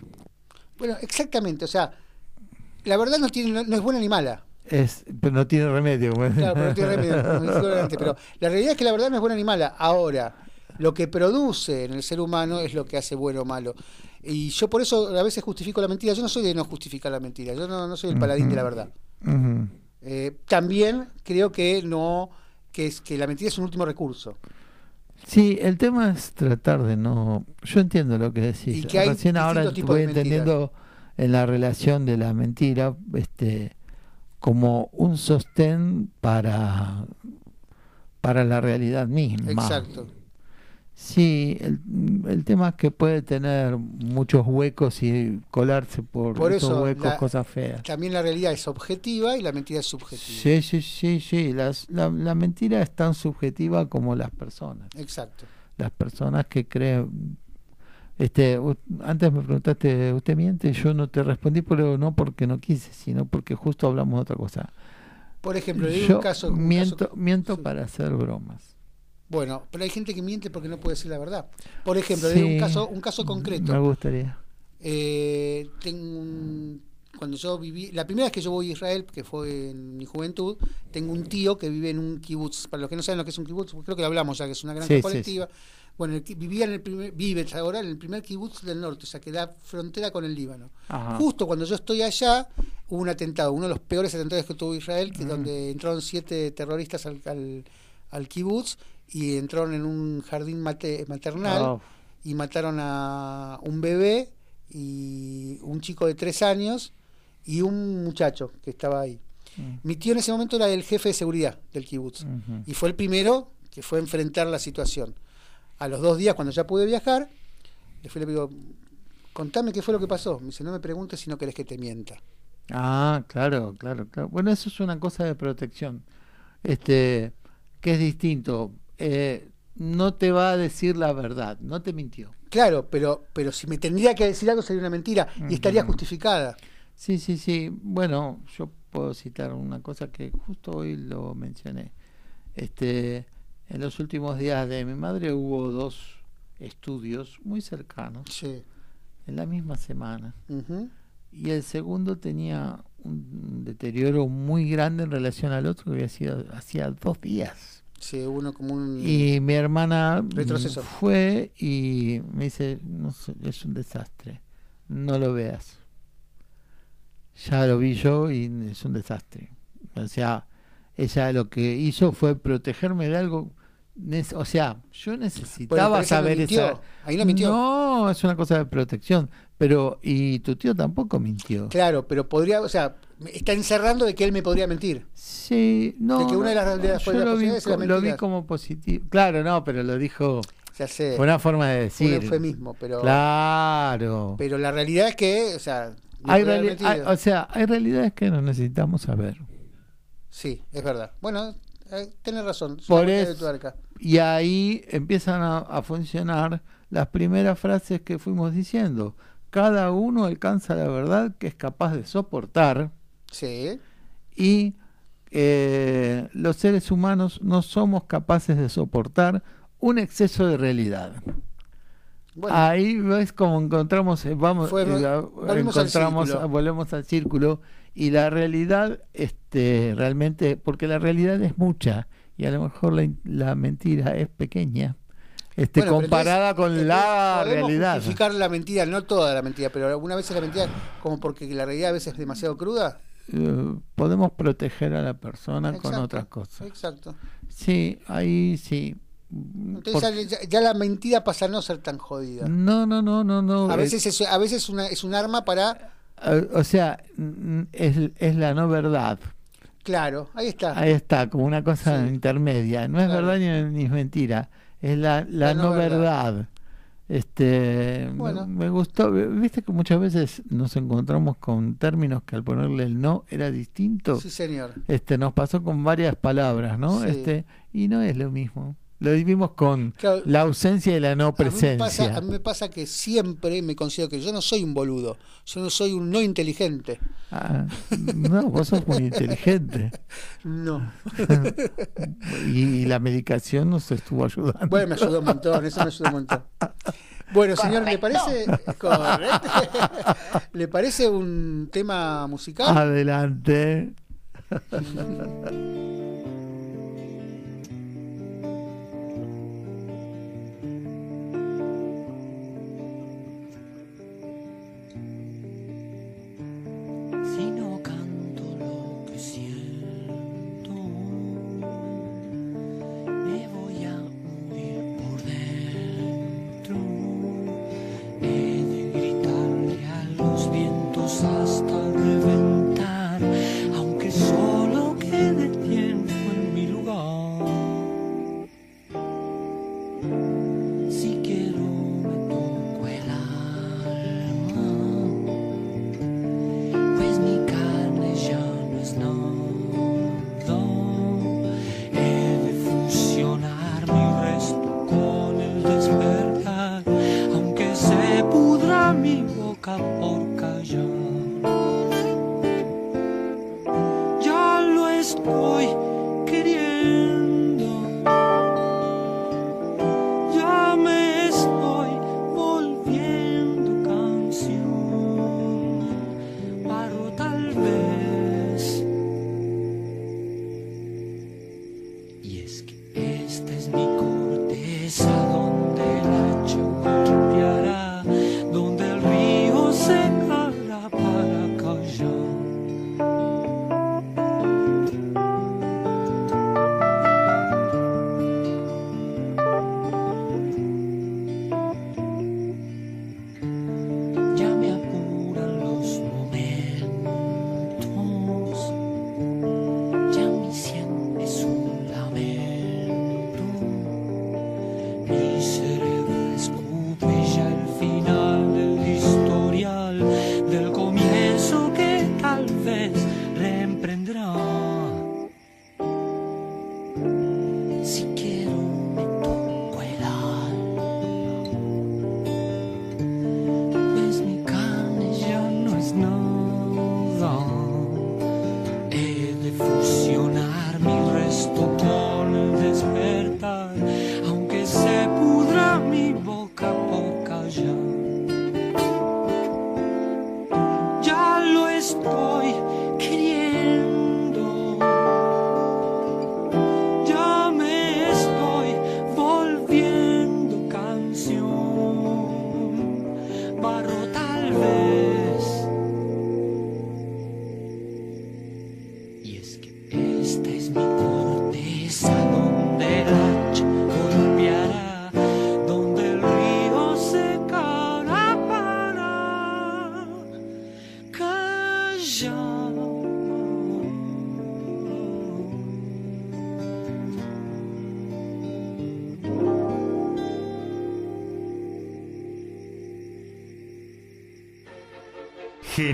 Speaker 3: Bueno, exactamente, o sea, la verdad no tiene no, no es buena ni mala.
Speaker 2: es, pero no tiene remedio.
Speaker 3: Claro, pero no tiene remedio, pero la realidad es que la verdad no es buena ni mala. Ahora, lo que produce en el ser humano es lo que hace bueno o malo. Y yo por eso a veces justifico la mentira. Yo no soy de no justificar la mentira. Yo no, no soy el paladín de la verdad. Eh, también creo que no que es que la mentira es un último recurso.
Speaker 2: Sí, el tema es tratar de no. Yo entiendo lo que decís.
Speaker 3: Y que hay
Speaker 2: Recién ahora voy entendiendo en la relación de la mentira, este, como un sostén para para la realidad misma.
Speaker 3: Exacto.
Speaker 2: Sí, el, el tema es que puede tener muchos huecos y colarse por,
Speaker 3: Por
Speaker 2: esos
Speaker 3: eso
Speaker 2: huecos
Speaker 3: la-
Speaker 2: cosas feas.
Speaker 3: También la realidad es objetiva y la mentira es subjetiva.
Speaker 2: Sí, sí, sí, sí. Las, la, la mentira es tan subjetiva como las personas.
Speaker 3: Exacto.
Speaker 2: Las personas que creen. Este, antes me preguntaste, ¿usted miente? Yo no te respondí, pero no porque no quise, sino porque justo hablamos de otra cosa.
Speaker 3: Por ejemplo, le
Speaker 2: Yo
Speaker 3: un caso, un
Speaker 2: miento,
Speaker 3: caso-
Speaker 2: miento
Speaker 3: sí.
Speaker 2: para hacer bromas.
Speaker 3: Bueno, pero hay gente que miente porque no puede decir la verdad. Por ejemplo,
Speaker 2: Sí,
Speaker 3: un caso, un caso concreto.
Speaker 2: Me gustaría.
Speaker 3: Eh, tengo un- cuando yo viví, la primera vez que yo voy a Israel, que fue en mi juventud, tengo un tío que vive en un kibutz. Para los que no saben lo que es un kibutz, creo que hablamos ya, que es una granja
Speaker 2: Sí, sí,
Speaker 3: colectiva. Bueno, el vivía en el primer, vive ahora en el primer kibutz del norte, o sea, que da frontera con el Líbano.
Speaker 2: Ajá.
Speaker 3: Justo cuando yo estoy allá, hubo un atentado, uno de los peores atentados que tuvo Israel, que
Speaker 2: Mm.
Speaker 3: donde entraron siete terroristas al, al, al kibutz y entraron en un jardín mate- maternal
Speaker 2: Oh,
Speaker 3: y mataron a un bebé y un chico de tres años y un muchacho que estaba ahí.
Speaker 2: Mm.
Speaker 3: Mi tío en ese momento era el jefe de seguridad del kibutz y fue el primero que fue a enfrentar la situación. A los dos días, cuando ya pude viajar, le fui le digo, contame qué fue lo que pasó. Me dice, no me preguntes si no querés que te mienta.
Speaker 2: Ah, claro, claro, claro. Bueno, eso es una cosa de protección. Este, que es distinto. Eh, no te va a decir la verdad, no te mintió.
Speaker 3: Claro, pero, pero si me tendría que decir algo sería una mentira y estaría justificada.
Speaker 2: Sí, sí, sí. Bueno, yo puedo citar una cosa que justo hoy lo mencioné. Este, en los últimos días de mi madre hubo dos estudios muy cercanos
Speaker 3: Sí.
Speaker 2: en la misma semana. Y el segundo tenía un deterioro muy grande en relación al otro que había sido hacía dos días.
Speaker 3: Sí, uno como un...
Speaker 2: Y mi hermana
Speaker 3: Retroceso.
Speaker 2: fue y me dice, no es un desastre, no lo veas. Ya lo vi yo y es un desastre. O sea, ella lo que hizo fue protegerme de algo. O sea, yo necesitaba
Speaker 3: no
Speaker 2: saber esa.
Speaker 3: Ahí no mintió.
Speaker 2: No, es una cosa de protección. Pero, y tu tío tampoco mintió.
Speaker 3: Claro, pero podría, o sea, está encerrando de que él me podría mentir.
Speaker 2: Sí, no.
Speaker 3: De que una de las- de las
Speaker 2: yo lo vi,
Speaker 3: era
Speaker 2: co- lo vi como positivo. Claro, no, pero lo dijo.
Speaker 3: Ya sé,
Speaker 2: Fue una forma de
Speaker 3: un
Speaker 2: decir.
Speaker 3: eufemismo, pero,
Speaker 2: Claro.
Speaker 3: pero la realidad es que, o sea,
Speaker 2: Hay o sea, hay realidades que no necesitamos saber.
Speaker 3: Sí, es verdad. Bueno, eh, tenés razón. es
Speaker 2: Por eso-. Y ahí empiezan a, a funcionar las primeras frases que fuimos diciendo. Cada uno alcanza la verdad que es capaz de soportar
Speaker 3: Sí,
Speaker 2: y eh, los seres humanos no somos capaces de soportar un exceso de realidad.
Speaker 3: bueno,
Speaker 2: Ahí ves como encontramos, eh, vamos,
Speaker 3: Fue-
Speaker 2: eh,
Speaker 3: al
Speaker 2: encontramos,
Speaker 3: círculo.
Speaker 2: volvemos al círculo y la realidad, este, realmente, porque la realidad es mucha y a lo mejor la, la mentira es pequeña, este,
Speaker 3: bueno,
Speaker 2: comparada
Speaker 3: entonces,
Speaker 2: con
Speaker 3: entonces,
Speaker 2: la realidad.
Speaker 3: justificar la mentira, no toda la mentira, pero alguna vez la mentira, como porque la realidad a veces es demasiado cruda.
Speaker 2: Eh, podemos proteger a la persona con otras cosas.
Speaker 3: Exacto.
Speaker 2: Sí, ahí sí.
Speaker 3: Entonces ya, ya la mentira pasa a no ser tan jodida.
Speaker 2: no, no, no, no, no.
Speaker 3: A veces es, a veces una, es un arma para...
Speaker 2: o sea, es, es la no verdad.
Speaker 3: Claro, ahí está.
Speaker 2: Ahí está, como una cosa
Speaker 3: Sí.
Speaker 2: intermedia. No es
Speaker 3: Claro.
Speaker 2: verdad ni, ni es mentira. Es la, la,
Speaker 3: La
Speaker 2: no,
Speaker 3: no
Speaker 2: verdad.
Speaker 3: verdad.
Speaker 2: Este, me-
Speaker 3: Bueno.
Speaker 2: me, gustó. Viste que muchas veces nos encontramos con términos que al ponerle el no era distinto.
Speaker 3: Sí, señor.
Speaker 2: Este, nos pasó con varias palabras, ¿no?
Speaker 3: Sí.
Speaker 2: Este, y no es lo mismo. Lo vivimos con
Speaker 3: Claro,
Speaker 2: la ausencia y la no
Speaker 3: a mí, me
Speaker 2: presencia.
Speaker 3: pasa, a mí me pasa que siempre me considero que yo no soy un boludo, yo no soy un no inteligente.
Speaker 2: Ah, no, vos sos muy inteligente. <laughs>
Speaker 3: No. <laughs>
Speaker 2: y, y la medicación nos estuvo ayudando.
Speaker 3: Bueno, me ayudó un montón, eso me ayudó un montón. Bueno, señor, ¿le parece <laughs> correcto? ¿Le parece un tema musical?
Speaker 2: Adelante.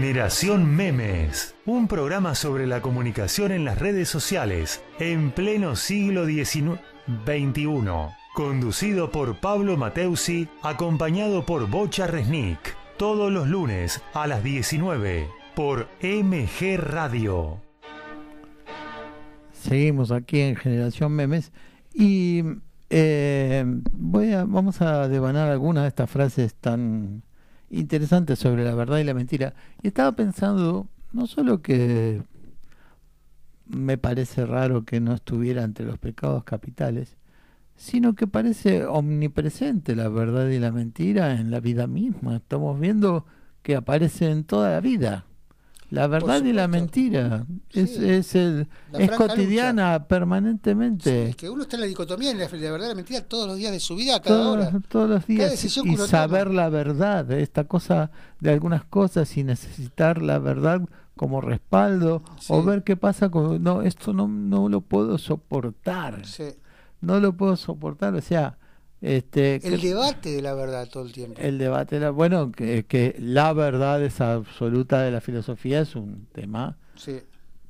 Speaker 1: Generación Memes, un programa sobre la comunicación en las redes sociales en pleno siglo XXI, conducido por Pablo Mateusi, acompañado por Bocha Resnick, todos los lunes a las 19 por MG Radio.
Speaker 2: Seguimos aquí en Generación Memes y eh, vamos a devanar algunas de estas frases tan interesantes sobre la verdad y la mentira. Y estaba pensando, no solo que me parece raro que no estuviera entre los pecados capitales, sino que parece omnipresente la verdad y la mentira en la vida misma. Estamos viendo que aparece en toda la vida. La verdad y la mentira es,
Speaker 3: Sí.
Speaker 2: es, el- es
Speaker 3: franca
Speaker 2: cotidiana permanentemente.
Speaker 3: Es que uno está en la dicotomía en la, la verdad y la mentira todos los días de su vida, cada
Speaker 2: todos,
Speaker 3: hora.
Speaker 2: todos los días y
Speaker 3: uno
Speaker 2: saber
Speaker 3: toma.
Speaker 2: la verdad, esta cosa de algunas cosas y necesitar la verdad como respaldo o
Speaker 3: Sí.
Speaker 2: ver qué pasa con no esto no no lo puedo soportar
Speaker 3: Sí.
Speaker 2: no lo puedo soportar o sea este
Speaker 3: El
Speaker 2: que-
Speaker 3: debate de la verdad todo el tiempo.
Speaker 2: el debate la- bueno que, que la verdad es absoluta de la filosofía es un tema
Speaker 3: Sí.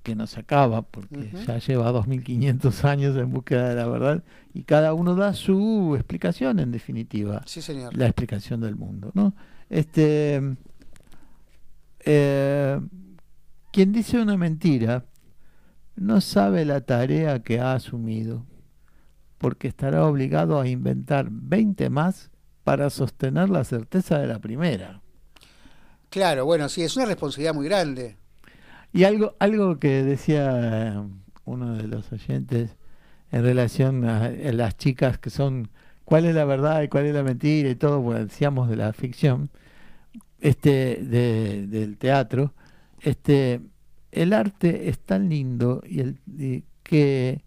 Speaker 2: que no se acaba porque
Speaker 3: Ujú.
Speaker 2: ya lleva 2500 años en búsqueda de la verdad y cada uno da su explicación en definitiva
Speaker 3: Sí, señor.
Speaker 2: la explicación del mundo, ¿no? Este, eh, quien dice una mentira no sabe la tarea que ha asumido, porque estará obligado a inventar 20 más para sostener la certeza de la primera.
Speaker 3: Claro, bueno, sí, es una responsabilidad muy grande.
Speaker 2: Y algo, algo que decía eh, uno de los oyentes en relación a, a las chicas que son cuál es la verdad y cuál es la mentira y todo, bueno, decíamos de la ficción, este, de- del teatro, este, el arte es tan lindo y el, y que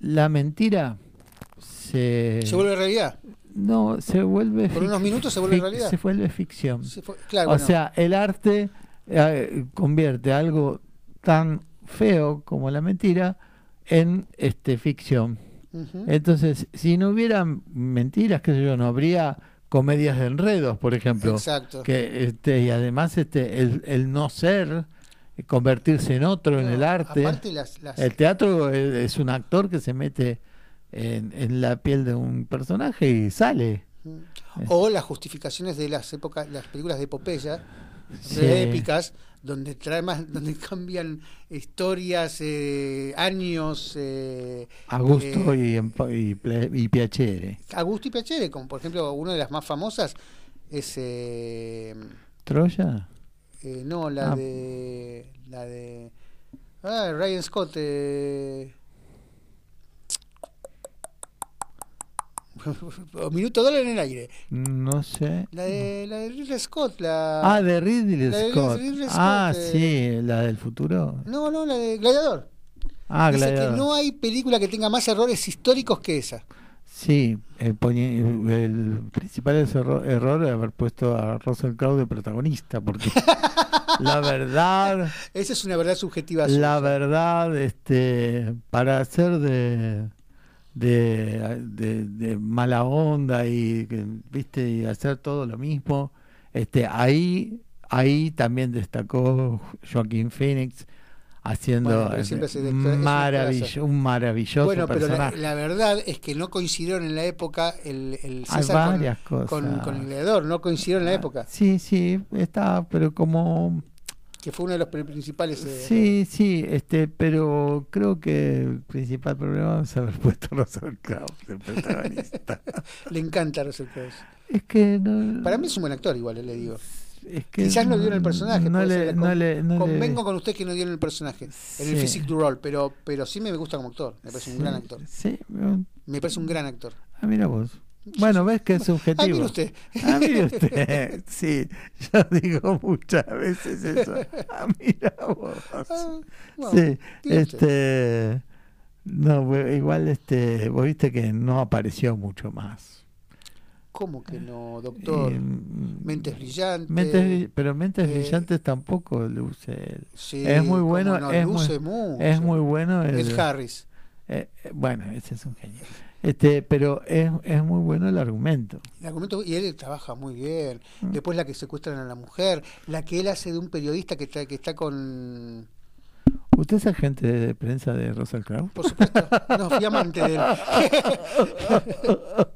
Speaker 2: la mentira se,
Speaker 3: Se vuelve realidad.
Speaker 2: no se vuelve
Speaker 3: Por unos minutos se vuelve realidad.
Speaker 2: se vuelve ficción.
Speaker 3: Se fue- claro,
Speaker 2: o
Speaker 3: bueno.
Speaker 2: sea, el arte eh, convierte algo tan feo como la mentira en este ficción. Entonces, si no hubiera mentiras, qué sé yo, no habría comedias de enredos, por ejemplo.
Speaker 3: Exacto.
Speaker 2: Que este y además este el, el no ser convertirse en otro en el arte.
Speaker 3: aparte las- las-
Speaker 2: El teatro es, es un actor que se mete en, en la piel de un personaje y sale.
Speaker 3: o las justificaciones de las épocas, las películas de epopeya,
Speaker 2: Sí.
Speaker 3: de épicas, donde trae más, <laughs> donde cambian historias, eh, años, eh,
Speaker 2: A gusto
Speaker 3: eh,
Speaker 2: y, y, y piacere.
Speaker 3: a gusto y piacere, como por ejemplo una de las más famosas es eh,
Speaker 2: ¿Troya?
Speaker 3: eh, no la
Speaker 2: Ah.
Speaker 3: de la de ah, Ryan Scott eh, <laughs> minuto dólar en el aire
Speaker 2: No sé.
Speaker 3: la de la de Ridley Scott la
Speaker 2: Ah, de Ridley
Speaker 3: la de
Speaker 2: Scott.
Speaker 3: Ridley Scott,
Speaker 2: Ah,
Speaker 3: eh.
Speaker 2: sí, la del futuro.
Speaker 3: no no la de Gladiador
Speaker 2: Ah,
Speaker 3: Dice
Speaker 2: Gladiador.
Speaker 3: que no hay película que tenga más errores históricos que esa
Speaker 2: Sí, el, poñe- el principal es erro- error es haber puesto a Russell Crowe de protagonista, porque <laughs> la verdad,
Speaker 3: esa es una verdad subjetiva
Speaker 2: la
Speaker 3: suya.
Speaker 2: verdad, este, para hacer de, de, de, de mala onda y viste y hacer todo lo mismo, este, ahí, ahí también destacó Joaquín Phoenix haciendo
Speaker 3: Bueno,
Speaker 2: maravillo- un maravilloso
Speaker 3: Bueno, pero la,
Speaker 2: personaje.
Speaker 3: la verdad es que no coincidieron en la época el, el César con- con, el gladiador, no coincidieron en la época,
Speaker 2: Sí, sí, está, pero como
Speaker 3: que fue uno de los pri- principales. eh,
Speaker 2: sí, sí, este, pero creo que el principal problema es haber <laughs> puesto a Russell Crowe de protagonista. <laughs>
Speaker 3: Le encanta Russell Crowe.
Speaker 2: es que no,
Speaker 3: Para mí es un buen actor, igual, eh, le digo.
Speaker 2: es que
Speaker 3: Quizás no dio en el personaje.
Speaker 2: No le,
Speaker 3: con-
Speaker 2: le,
Speaker 3: convengo con usted que no dio en el personaje, en el physique du role, pero, pero sí me gusta como actor. Me parece un gran actor.
Speaker 2: Sí,
Speaker 3: Me parece un gran actor.
Speaker 2: ah, mira vos. Bueno, ves que es subjetivo.
Speaker 3: Ah, mire usted.
Speaker 2: Ah, mire usted. <laughs> Sí, yo digo muchas veces eso. Ah, mira vos.
Speaker 3: Ah, bueno,
Speaker 2: Sí, este no, igual este, vos viste que no apareció mucho más.
Speaker 3: ¿Cómo que no, doctor?
Speaker 2: Eh,
Speaker 3: Mentes brillantes.
Speaker 2: Mentes pero Mentes
Speaker 3: eh,
Speaker 2: Brillantes tampoco luce él.
Speaker 3: Sí,
Speaker 2: es muy bueno,
Speaker 3: no,
Speaker 2: es,
Speaker 3: luce
Speaker 2: muy,
Speaker 3: mucho.
Speaker 2: es muy bueno el,
Speaker 3: Harris.
Speaker 2: eh, eh, bueno, ese es un genio. Este, pero es, es muy bueno el argumento.
Speaker 3: El argumento, y él trabaja muy bien.
Speaker 2: Mm.
Speaker 3: Después la que secuestran a la mujer, la que él hace de un periodista que está, que está con...
Speaker 2: ¿Usted es agente de prensa de Russell Crowe?
Speaker 3: Por supuesto, no, fui amante de él. <laughs>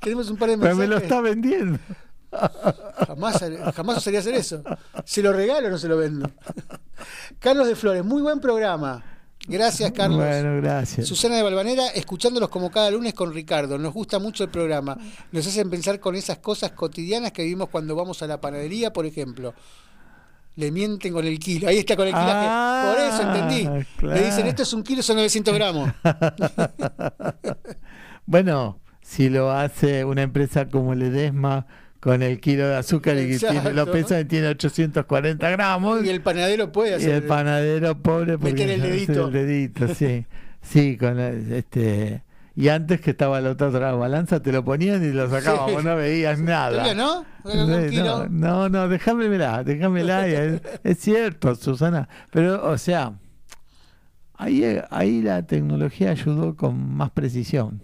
Speaker 3: Tenemos un par de
Speaker 2: Pero
Speaker 3: mensajes.
Speaker 2: me lo está vendiendo.
Speaker 3: Jamás, jamás osaría hacer eso. ¿Se lo regalo o no se lo vendo? Carlos de Flores, muy buen programa. Gracias, Carlos.
Speaker 2: Bueno, gracias.
Speaker 3: Susana de Balvanera, escuchándolos como cada lunes con Ricardo. Nos gusta mucho el programa. Nos hacen pensar con esas cosas cotidianas que vivimos cuando vamos a la panadería, por ejemplo. Le mienten con el kilo. Ahí está con el kilaje.
Speaker 2: Ah,
Speaker 3: por eso entendí.
Speaker 2: claro.
Speaker 3: Le dicen, esto es un kilo, son 900 gramos. <laughs>
Speaker 2: Bueno, si lo hace una empresa como Ledesma con el kilo de azúcar y que tiene, lo pesa y tiene 840 gramos.
Speaker 3: y el panadero puede
Speaker 2: Y
Speaker 3: hacer.
Speaker 2: el panadero pobre porque
Speaker 3: Meter el dedito.
Speaker 2: el dedito, sí. Sí, con este y antes que estaba la otra otra balanza te lo ponían y lo sacabas,
Speaker 3: Sí.
Speaker 2: no veías nada.
Speaker 3: ¿Todavía no?
Speaker 2: No, no, no, déjamela, déjamela. y es, es cierto, Susana. Pero, o sea, ahí, ahí la tecnología ayudó con más precisión.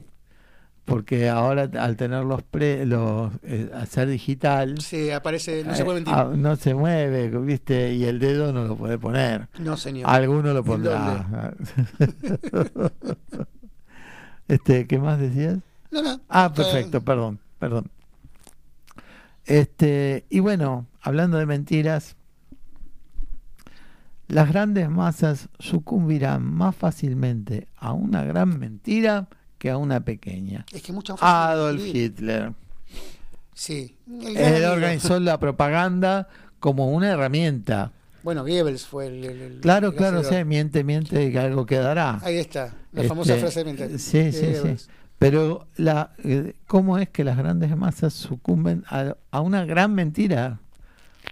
Speaker 2: Porque ahora, al tener los, pre, los eh, hacer digital,
Speaker 3: Se aparece, no se puede
Speaker 2: eh,
Speaker 3: mentir.
Speaker 2: ah, no se mueve, ¿viste? Y el dedo no lo puede poner.
Speaker 3: No, señor.
Speaker 2: Alguno lo
Speaker 3: ¿En
Speaker 2: pondrá. <laughs> este, ¿qué más decías?
Speaker 3: No, no.
Speaker 2: Ah, perfecto, perdón, perdón. Este, y bueno, hablando de mentiras, las grandes masas sucumbirán más fácilmente a una gran mentira que a una pequeña.
Speaker 3: Es que
Speaker 2: Adolf. Hitler.
Speaker 3: Sí. El
Speaker 2: Él
Speaker 3: amigo.
Speaker 2: organizó la propaganda como una herramienta.
Speaker 3: Bueno, Goebbels fue el. el- el-
Speaker 2: Claro,
Speaker 3: el
Speaker 2: claro, o
Speaker 3: hacedor.
Speaker 2: sea, miente, miente, que algo quedará.
Speaker 3: Ahí está, la
Speaker 2: Este,
Speaker 3: famosa frase de Mental.
Speaker 2: Sí, sí, sí. Pero la, eh, ¿cómo es que las grandes masas sucumben a, a una gran mentira?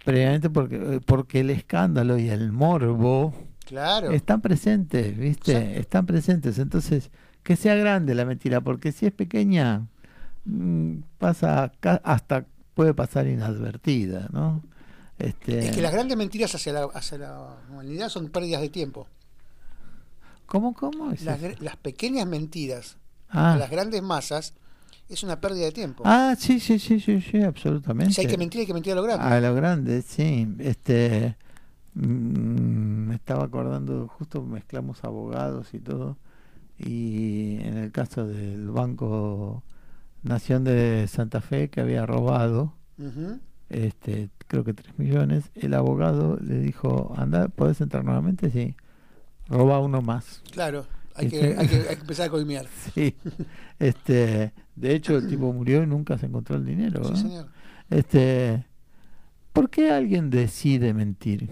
Speaker 2: Previamente porque, eh, porque el escándalo y el morbo
Speaker 3: Claro.
Speaker 2: están presentes, ¿viste? Están presentes. Entonces, que sea grande la mentira, porque si es pequeña, mm, pasa hasta puede pasar inadvertida, ¿no? Este,
Speaker 3: Es que las grandes mentiras hacia la, hacia la humanidad son pérdidas de tiempo.
Speaker 2: ¿Cómo, cómo? es
Speaker 3: Las, las pequeñas mentiras
Speaker 2: Ah.
Speaker 3: a las grandes masas es una pérdida de tiempo.
Speaker 2: Ah, sí, sí, sí, sí, sí, absolutamente.
Speaker 3: si hay que mentir, hay que mentir a lo grande.
Speaker 2: A lo grande, sí. Este, mm, me estaba acordando, justo mezclamos abogados y todo, y en el caso del Banco Nación de Santa Fe que había robado, este, creo que 3 millones, el abogado le dijo, anda, ¿podés entrar nuevamente? Sí, roba uno más.
Speaker 3: Claro, hay que,
Speaker 2: Este-
Speaker 3: hay, que, <laughs> hay que empezar a coimear.
Speaker 2: Sí, este, de hecho el tipo murió y nunca se encontró el dinero.
Speaker 3: Sí, señor.
Speaker 2: Este, ¿por qué alguien decide mentir?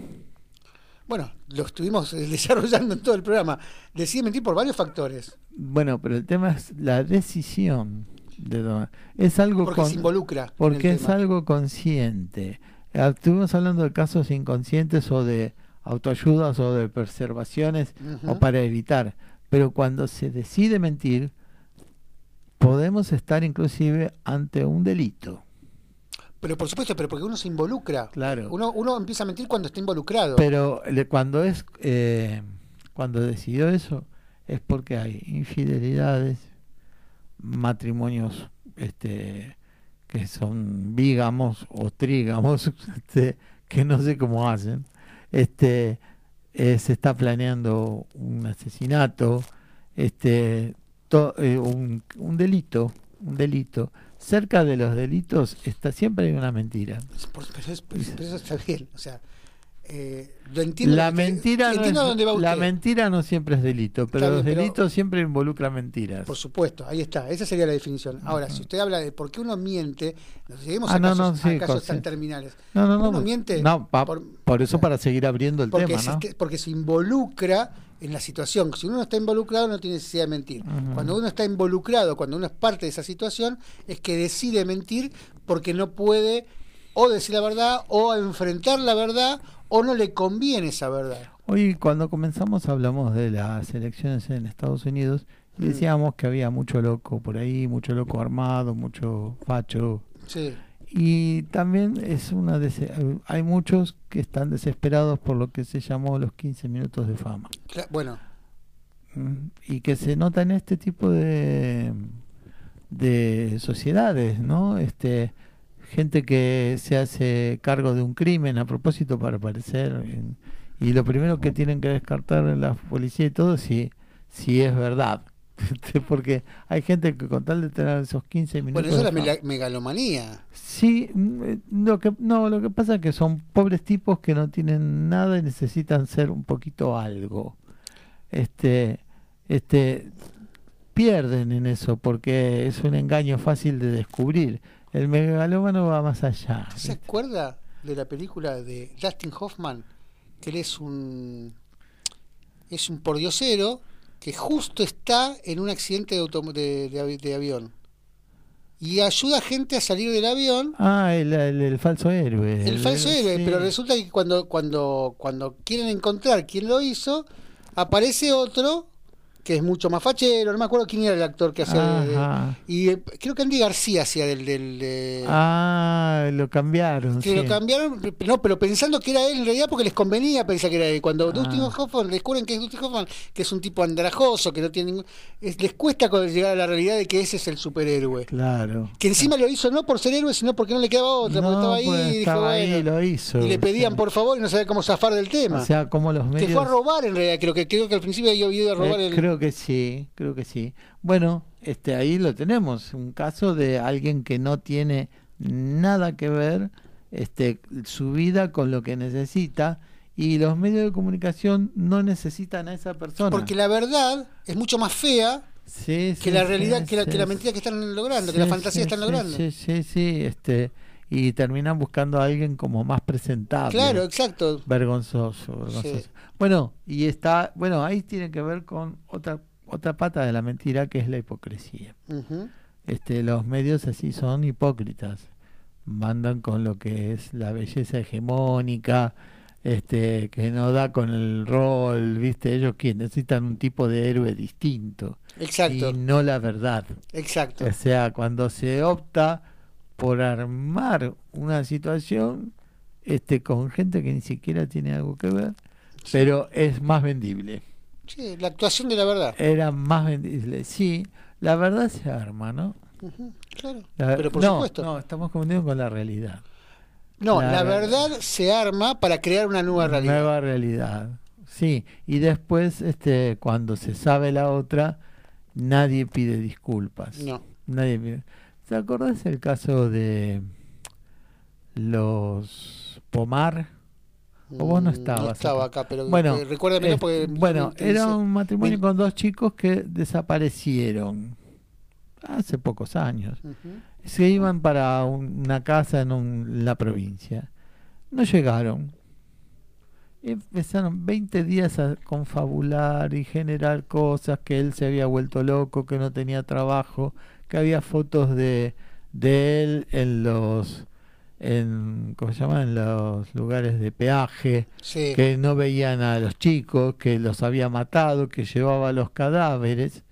Speaker 3: Bueno, lo estuvimos <laughs> desarrollando en todo el programa. Decide mentir por varios factores.
Speaker 2: Bueno, pero el tema es la decisión de do- es algo
Speaker 3: Porque
Speaker 2: con-
Speaker 3: se involucra.
Speaker 2: porque es
Speaker 3: tema.
Speaker 2: algo consciente. Ah, Estuvimos hablando de casos inconscientes o de autoayudas o de preservaciones o para evitar, pero cuando se decide mentir podemos estar inclusive ante un delito.
Speaker 3: Pero por supuesto, pero porque uno se involucra.
Speaker 2: Claro.
Speaker 3: Uno, uno empieza a mentir cuando está involucrado.
Speaker 2: Pero le- cuando es eh, cuando decidió eso es porque hay infidelidades, matrimonios este que son bígamos o trígamos, <laughs> este, que no sé cómo hacen. Este eh, se está planeando un asesinato, este to- eh, un, un delito, un delito. Cerca de los delitos está siempre hay una mentira.
Speaker 3: Por- pero, es- pero eso está bien. O sea, eh, lo entiendo.
Speaker 2: La
Speaker 3: que-
Speaker 2: mentira, no
Speaker 3: entiendo a dónde va
Speaker 2: es, la
Speaker 3: usted.
Speaker 2: mentira no siempre es delito, pero los delitos siempre involucran mentiras.
Speaker 3: Por supuesto, ahí está. Esa sería la definición. Ahora, si usted habla de por qué uno miente, nos lleguemos
Speaker 2: Ah,
Speaker 3: a
Speaker 2: no,
Speaker 3: casos,
Speaker 2: no, sí,
Speaker 3: a casos
Speaker 2: con-
Speaker 3: tan terminales.
Speaker 2: No, no, no.
Speaker 3: Uno miente
Speaker 2: no, pa-
Speaker 3: por-
Speaker 2: por, eso para seguir abriendo el
Speaker 3: porque,
Speaker 2: tema,
Speaker 3: se, porque se involucra en la situación. Si uno no está involucrado, no tiene necesidad de mentir. Cuando uno está involucrado, cuando uno es parte de esa situación, es que decide mentir porque no puede o decir la verdad o enfrentar la verdad o no le conviene esa verdad.
Speaker 2: Hoy cuando comenzamos hablamos de las elecciones en Estados Unidos y
Speaker 3: Mm.
Speaker 2: decíamos que había mucho loco por ahí, mucho loco armado, mucho facho.
Speaker 3: Sí.
Speaker 2: Y también es una hay muchos que están desesperados por lo que se llamó los 15 minutos de fama.
Speaker 3: Bueno,
Speaker 2: Mm, y que se nota en este tipo de de sociedades, ¿no? Este gente que se hace cargo de un crimen a propósito para aparecer en- y lo primero que tienen que descartar la policía y todo si si es verdad. Porque hay gente que con tal de tener esos 15 minutos
Speaker 3: bueno, eso es la megalomanía.
Speaker 2: Sí, mm, eh, lo que no, lo que pasa es que son pobres tipos que no tienen nada y necesitan ser un poquito algo. Este, este, pierden en eso porque es un engaño fácil de descubrir. El megalómano va más allá.
Speaker 3: ¿Se acuerda de la película de Dustin Hoffman? Que él es un es un pordiosero que justo está en un accidente de, de, de avi- de avión y ayuda a gente a salir del avión.
Speaker 2: Ah, el, el- el falso héroe.
Speaker 3: El falso héroe,
Speaker 2: sí.
Speaker 3: pero resulta que cuando cuando cuando quieren encontrar quién lo hizo, aparece otro que es mucho más fachero, no me acuerdo quién era el actor que hacía y eh, creo que Andy García hacía del del de-
Speaker 2: Ah, lo cambiaron.
Speaker 3: que
Speaker 2: sí.
Speaker 3: lo cambiaron, no, pero pensando que era él en realidad porque les convenía pensar que era él. Cuando
Speaker 2: Ah.
Speaker 3: Dustin Hoffman descubren que es Dustin Hoffman, que es un tipo andrajoso, que no tiene ningún... es- les cuesta llegar a la realidad de que ese es el superhéroe.
Speaker 2: Claro.
Speaker 3: Que encima lo hizo no por ser héroe, sino porque no le quedaba otra, porque estaba ahí
Speaker 2: pues,
Speaker 3: y dijo,
Speaker 2: estaba ahí
Speaker 3: bueno,
Speaker 2: lo hizo.
Speaker 3: y le pedían por favor y no sabía cómo zafar del tema.
Speaker 2: O sea, como los medios...
Speaker 3: que fue a robar en realidad, creo que creo que al principio había ido a robar
Speaker 2: Eh,
Speaker 3: el...
Speaker 2: Creo que sí, creo que sí. Bueno, este ahí lo tenemos, un caso de alguien que no tiene nada que ver este su vida con lo que necesita y los medios de comunicación no necesitan a esa persona.
Speaker 3: Porque la verdad es mucho más fea
Speaker 2: Sí,
Speaker 3: que la
Speaker 2: sí,
Speaker 3: realidad, que la, que la mentira que están logrando, que la fantasía
Speaker 2: sí,
Speaker 3: están logrando.
Speaker 2: Sí, sí, sí, este y terminan buscando a alguien como más presentable.
Speaker 3: Claro, exacto.
Speaker 2: Vergonzoso, vergonzoso. Bueno, y está, bueno, ahí tiene que ver con otra otra pata de la mentira que es la hipocresía. Este, los medios así son hipócritas. Mandan con lo que es la belleza hegemónica, este, que no da con el rol, ¿viste? Ellos que necesitan un tipo de héroe distinto
Speaker 3: Exacto,
Speaker 2: y no la verdad.
Speaker 3: exacto.
Speaker 2: O sea, cuando se opta por armar una situación este con gente que ni siquiera tiene algo que ver, pero es más vendible.
Speaker 3: Sí, la actuación de la verdad.
Speaker 2: Era más vendible. Sí, la verdad se arma, ¿no?
Speaker 3: Claro.
Speaker 2: La-
Speaker 3: Pero por
Speaker 2: no,
Speaker 3: supuesto.
Speaker 2: No, estamos confundidos con la realidad.
Speaker 3: No,
Speaker 2: la
Speaker 3: la,
Speaker 2: verdad.
Speaker 3: verdad se arma para crear una nueva realidad.
Speaker 2: Nueva realidad. Sí, y después, este, cuando se sabe la otra, nadie pide disculpas.
Speaker 3: No.
Speaker 2: Nadie pide. ¿Te acordás el caso de los Pomar? O vos no estabas
Speaker 3: No estaba
Speaker 2: acá.
Speaker 3: acá, pero
Speaker 2: Bueno,
Speaker 3: eh, recuérdamelo porque.
Speaker 2: bueno, era un matrimonio con dos chicos que desaparecieron hace pocos años. Se iban para un- una casa en un- la provincia. No llegaron. Empezaron 20 días a confabular y generar cosas, que él se había vuelto loco, que no tenía trabajo, que había fotos de, de él en los en ¿cómo se llama? en los lugares de peaje,
Speaker 3: Sí.
Speaker 2: que no veían a los chicos, que los había matado, que llevaba los cadáveres.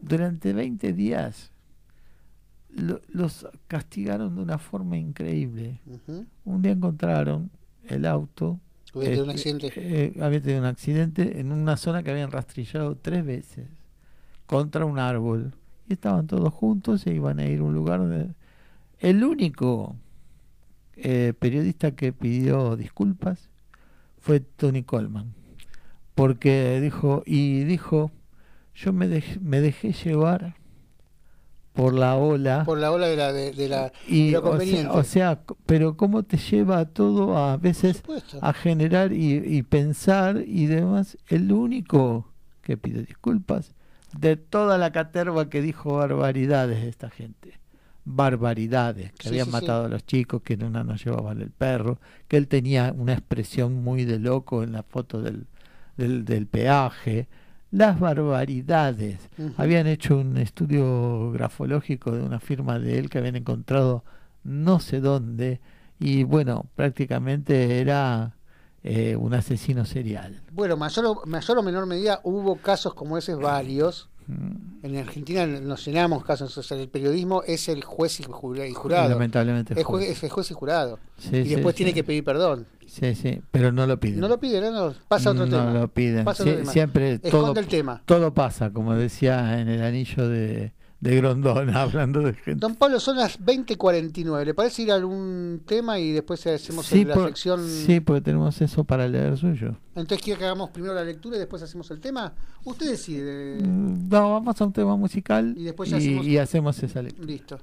Speaker 2: Durante 20 días lo- los castigaron de una forma increíble. Un día encontraron el auto.
Speaker 3: Hubiera tenido un
Speaker 2: este,
Speaker 3: accidente.
Speaker 2: eh, había tenido un accidente en una zona que habían rastrillado tres veces contra un árbol. Y estaban todos juntos e iban a ir a un lugar donde... El único eh, periodista que pidió disculpas fue Tony Coleman. Porque dijo, y dijo, yo me, dej- me dejé llevar por la ola.
Speaker 3: Por la ola de la. De, de la
Speaker 2: Y,
Speaker 3: de lo
Speaker 2: o sea,
Speaker 3: conveniente.
Speaker 2: o sea, pero cómo te lleva todo a veces a generar y, y pensar y demás. El único que pide disculpas de toda la caterva que dijo barbaridades de esta gente. Barbaridades, que
Speaker 3: Sí,
Speaker 2: habían
Speaker 3: sí, sí.
Speaker 2: matado a los chicos, que en una no llevaban el perro, que él tenía una expresión muy de loco en la foto del, del, del peaje. Las barbaridades. Habían hecho un estudio grafológico de una firma de él que habían encontrado no sé dónde y bueno, prácticamente era eh, un asesino serial.
Speaker 3: Bueno, mayor o, mayor o menor medida hubo casos como ese <clears throat> varios. En Argentina nos llenamos casos. O sea, el periodismo es el juez y jura- y jurado.
Speaker 2: Lamentablemente.
Speaker 3: Jue- es el juez y jurado.
Speaker 2: Sí,
Speaker 3: y después
Speaker 2: sí.
Speaker 3: tiene que pedir perdón.
Speaker 2: Sí, sí, pero no lo piden.
Speaker 3: No lo pide, no, no, pasa otro
Speaker 2: no
Speaker 3: tema.
Speaker 2: lo piden.
Speaker 3: Pasa
Speaker 2: Sie-
Speaker 3: otro tema.
Speaker 2: siempre
Speaker 3: Esconde
Speaker 2: todo,
Speaker 3: el tema.
Speaker 2: todo pasa, como decía en el anillo de, de Grondona, <laughs> hablando de gente.
Speaker 3: Don Pablo, son las 20.49. ¿Le parece ir a algún tema y después hacemos
Speaker 2: Sí,
Speaker 3: la
Speaker 2: por-
Speaker 3: sección?
Speaker 2: sí, porque tenemos eso para leer suyo.
Speaker 3: Entonces, ¿quiere que hagamos primero la lectura y después hacemos el tema? Usted decide.
Speaker 2: Mm, No, vamos a un tema musical
Speaker 3: Y después ya
Speaker 2: y,
Speaker 3: hacemos-
Speaker 2: y hacemos esa lectura.
Speaker 3: Listo.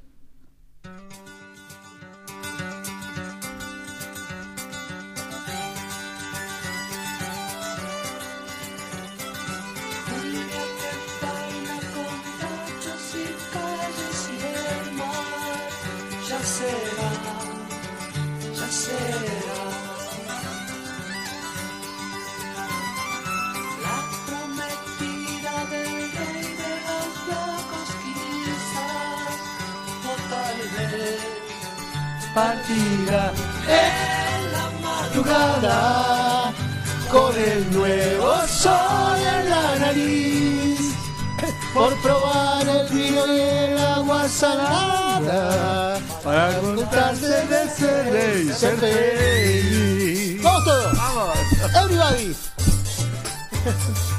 Speaker 2: Partida
Speaker 8: en la
Speaker 2: madrugada con el nuevo sol en la nariz por probar el vino y el agua salada para contarse de ser y ser feliz.
Speaker 3: ¡Vamos todos! ¡Vamos! ¡Everybody! <laughs>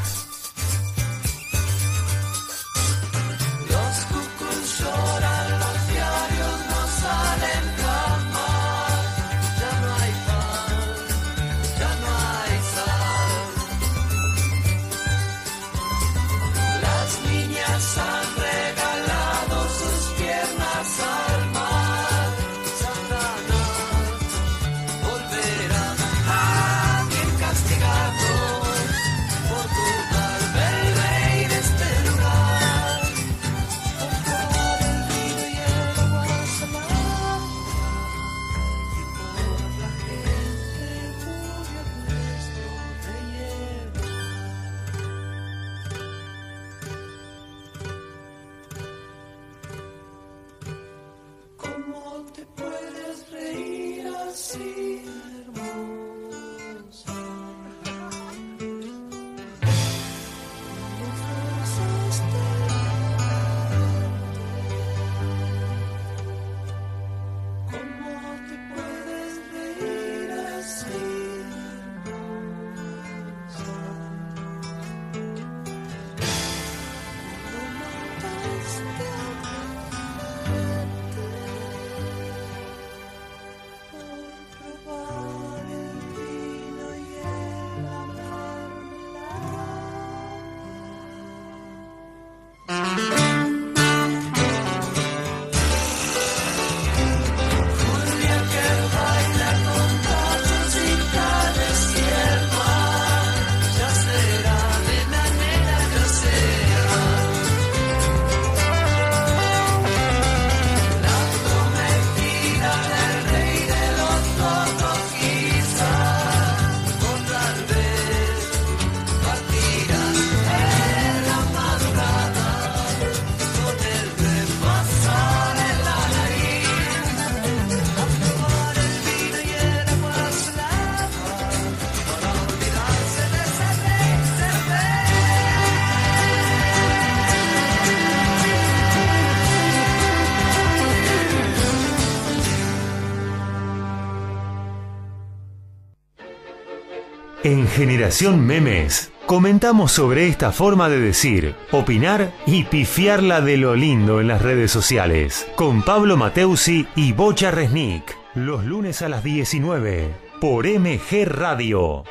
Speaker 1: Generación Memes comentamos sobre esta forma de decir, opinar y pifiarla de lo lindo en las redes sociales. Con Pablo Mateusi y Bocha Resnick. Los lunes a las 19 por MG Radio.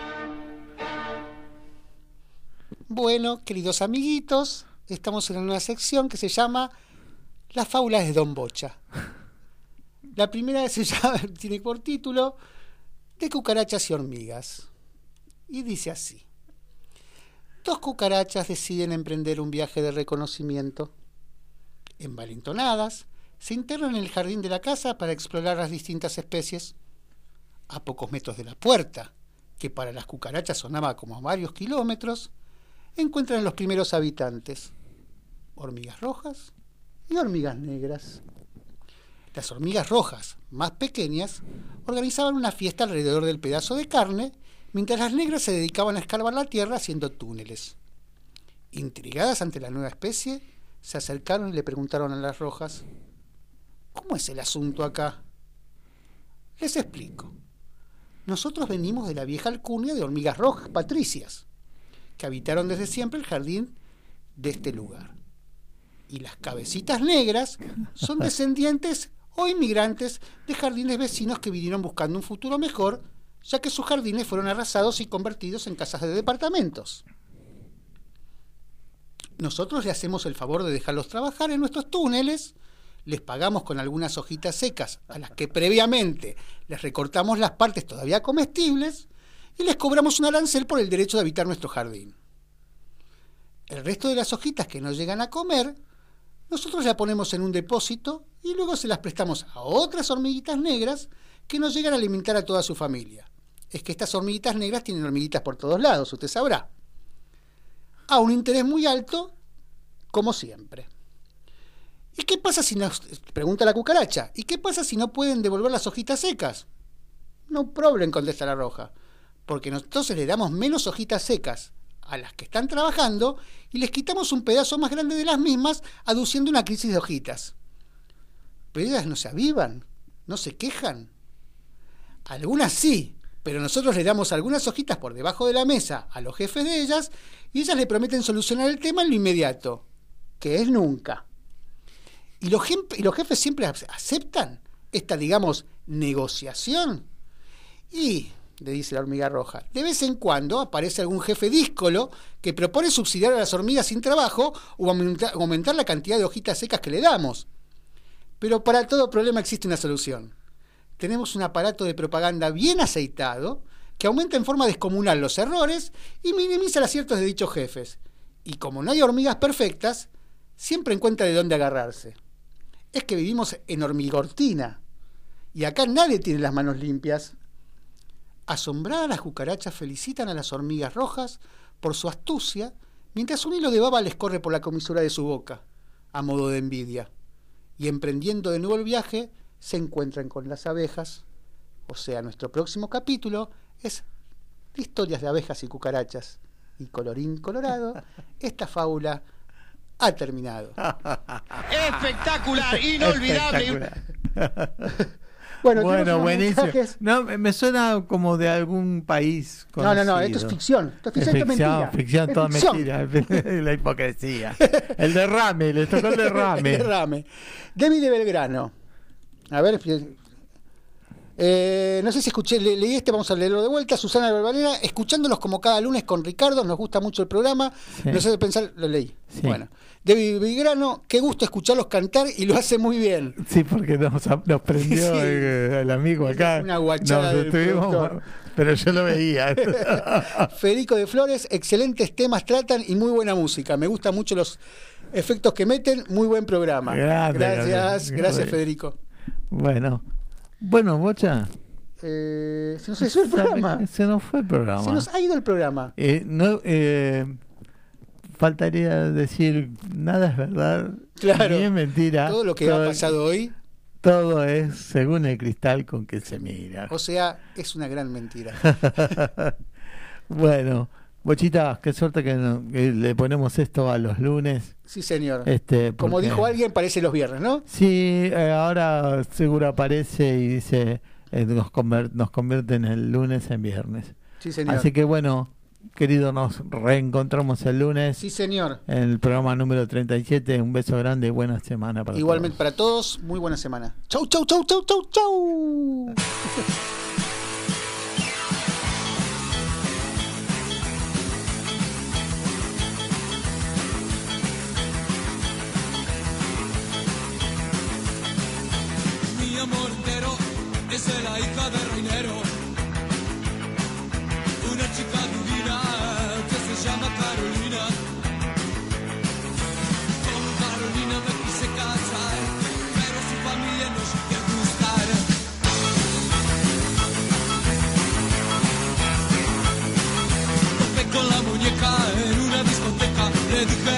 Speaker 3: Bueno, queridos amiguitos, estamos en una sección que se llama Las fábulas de Don Bocha. La primera se <laughs> llama, tiene por título De cucarachas y hormigas. Y dice así. Dos cucarachas deciden emprender un viaje de reconocimiento. Envalentonadas, se internan en el jardín de la casa para explorar las distintas especies. A pocos metros de la puerta, que para las cucarachas sonaba como a varios kilómetros, encuentran los primeros habitantes, hormigas rojas y hormigas negras. Las hormigas rojas, más pequeñas, organizaban una fiesta alrededor del pedazo de carne, mientras las negras se dedicaban a escarbar la tierra haciendo túneles. Intrigadas ante la nueva especie, se acercaron y le preguntaron a las rojas, ¿cómo es el asunto acá? Les explico. Nosotros venimos de la vieja alcurnia de hormigas rojas patricias, que habitaron desde siempre el jardín de este lugar. Y las cabecitas negras son <laughs> descendientes o inmigrantes de jardines vecinos que vinieron buscando un futuro mejor, ya que sus jardines fueron arrasados y convertidos en casas de departamentos. Nosotros le hacemos el favor de dejarlos trabajar en nuestros túneles, les pagamos con algunas hojitas secas a las que previamente les recortamos las partes todavía comestibles y les cobramos un arancel por el derecho de habitar nuestro jardín. El resto de las hojitas que no llegan a comer, nosotros las ponemos en un depósito y luego se las prestamos a otras hormiguitas negras que nos llegan a alimentar a toda su familia. Es que estas hormiguitas negras tienen hormiguitas por todos lados, usted sabrá. A un interés muy alto, como siempre. ¿Y qué pasa si nos... pregunta la cucaracha, ¿y qué pasa si no pueden devolver las hojitas secas? No problem, contesta la roja, porque entonces le damos menos hojitas secas a las que están trabajando y les quitamos un pedazo más grande de las mismas, aduciendo una crisis de hojitas. Pero ellas no se avivan, no se quejan. Algunas sí, pero nosotros le damos algunas hojitas por debajo de la mesa a los jefes de ellas y ellas le prometen solucionar el tema en lo inmediato, que es nunca. Y los, jefes siempre aceptan esta, digamos, negociación. Y le dice la hormiga roja. De vez en cuando aparece algún jefe díscolo que propone subsidiar a las hormigas sin trabajo o aumentar, la cantidad de hojitas secas que le damos. Pero para todo problema existe una solución. Tenemos un aparato de propaganda bien aceitado que aumenta en forma descomunal los errores y minimiza los aciertos de dichos jefes. Y como no hay hormigas perfectas, siempre encuentra de dónde agarrarse. Es que vivimos en hormigortina. Y acá nadie tiene las manos limpias Asombradas las cucarachas felicitan a las hormigas rojas por su astucia, mientras un hilo de baba les corre por la comisura de su boca, a modo de envidia. Y emprendiendo de nuevo el viaje, se encuentran con las abejas. O sea, nuestro próximo capítulo es historias de abejas y cucarachas. Y colorín colorado, <laughs> esta fábula ha terminado. <laughs>
Speaker 9: Espectacular, <laughs> inolvidable.
Speaker 2: Espectacular.
Speaker 3: Bueno,
Speaker 2: Bueno, buenísimo.
Speaker 3: mensajes-
Speaker 2: No, me suena como de algún país.
Speaker 3: No, no, no,
Speaker 2: conocido.
Speaker 3: esto es ficción. Esto es ficción, es
Speaker 2: ficción,
Speaker 3: mentira.
Speaker 2: ficción,
Speaker 3: Es
Speaker 2: toda
Speaker 3: ficción.
Speaker 2: mentira. La hipocresía. El derrame, le tocó el derrame.
Speaker 3: El derrame. David de Belgrano. A ver. eh, no sé si escuché, le- leí este, vamos a leerlo de vuelta. Susana Barbarera, escuchándolos como cada lunes con Ricardo, nos gusta mucho el programa.
Speaker 2: Sí.
Speaker 3: No sé de pensar, lo leí.
Speaker 2: Sí.
Speaker 3: Bueno. David Belgrano, qué gusto escucharlos cantar y lo hace muy bien.
Speaker 2: Sí, porque nos, nos prendió <laughs>
Speaker 3: Sí.
Speaker 2: el, el amigo acá.
Speaker 3: Una guachada
Speaker 2: Nos estuvimos- pero yo lo veía. <laughs> <laughs>
Speaker 3: Federico de Flores, excelentes temas tratan y muy buena música. Me gustan mucho los efectos que meten, muy buen programa.
Speaker 2: Grande,
Speaker 3: gracias,
Speaker 2: grande.
Speaker 3: gracias Federico.
Speaker 2: Bueno, bueno, Bocha.
Speaker 3: Eh, se nos hizo el programa.
Speaker 2: Se nos fue el programa.
Speaker 3: Se nos ha ido el programa.
Speaker 2: Eh, no, eh, faltaría decir nada es verdad,
Speaker 3: Claro.
Speaker 2: ni es mentira.
Speaker 3: Todo lo que ha pasado hoy,
Speaker 2: Todo es según el cristal con que se mira.
Speaker 3: o sea, es una gran mentira. <laughs>
Speaker 2: bueno, Bochita, qué suerte que, no- que le ponemos esto a los lunes.
Speaker 3: Sí, señor.
Speaker 2: Este,
Speaker 3: Como dijo alguien, parece los viernes, ¿no?
Speaker 2: Sí, eh, ahora seguro aparece y dice, eh, nos, conver- nos convierte en el lunes en viernes.
Speaker 3: Sí, señor.
Speaker 2: Así que bueno, querido, nos reencontramos el lunes
Speaker 3: Sí, señor.
Speaker 2: en el programa número 37. Un beso grande y buena semana para
Speaker 3: Igualmente para todos, muy buena semana. Chau, chau, chau, chau, chau, chau. <laughs>
Speaker 4: es la hija de Reinero, una chica divina que se llama Carolina. Con Carolina me quise casar, pero su familia no se quiere gustar. supiera. con la muñeca en una discoteca. Le dije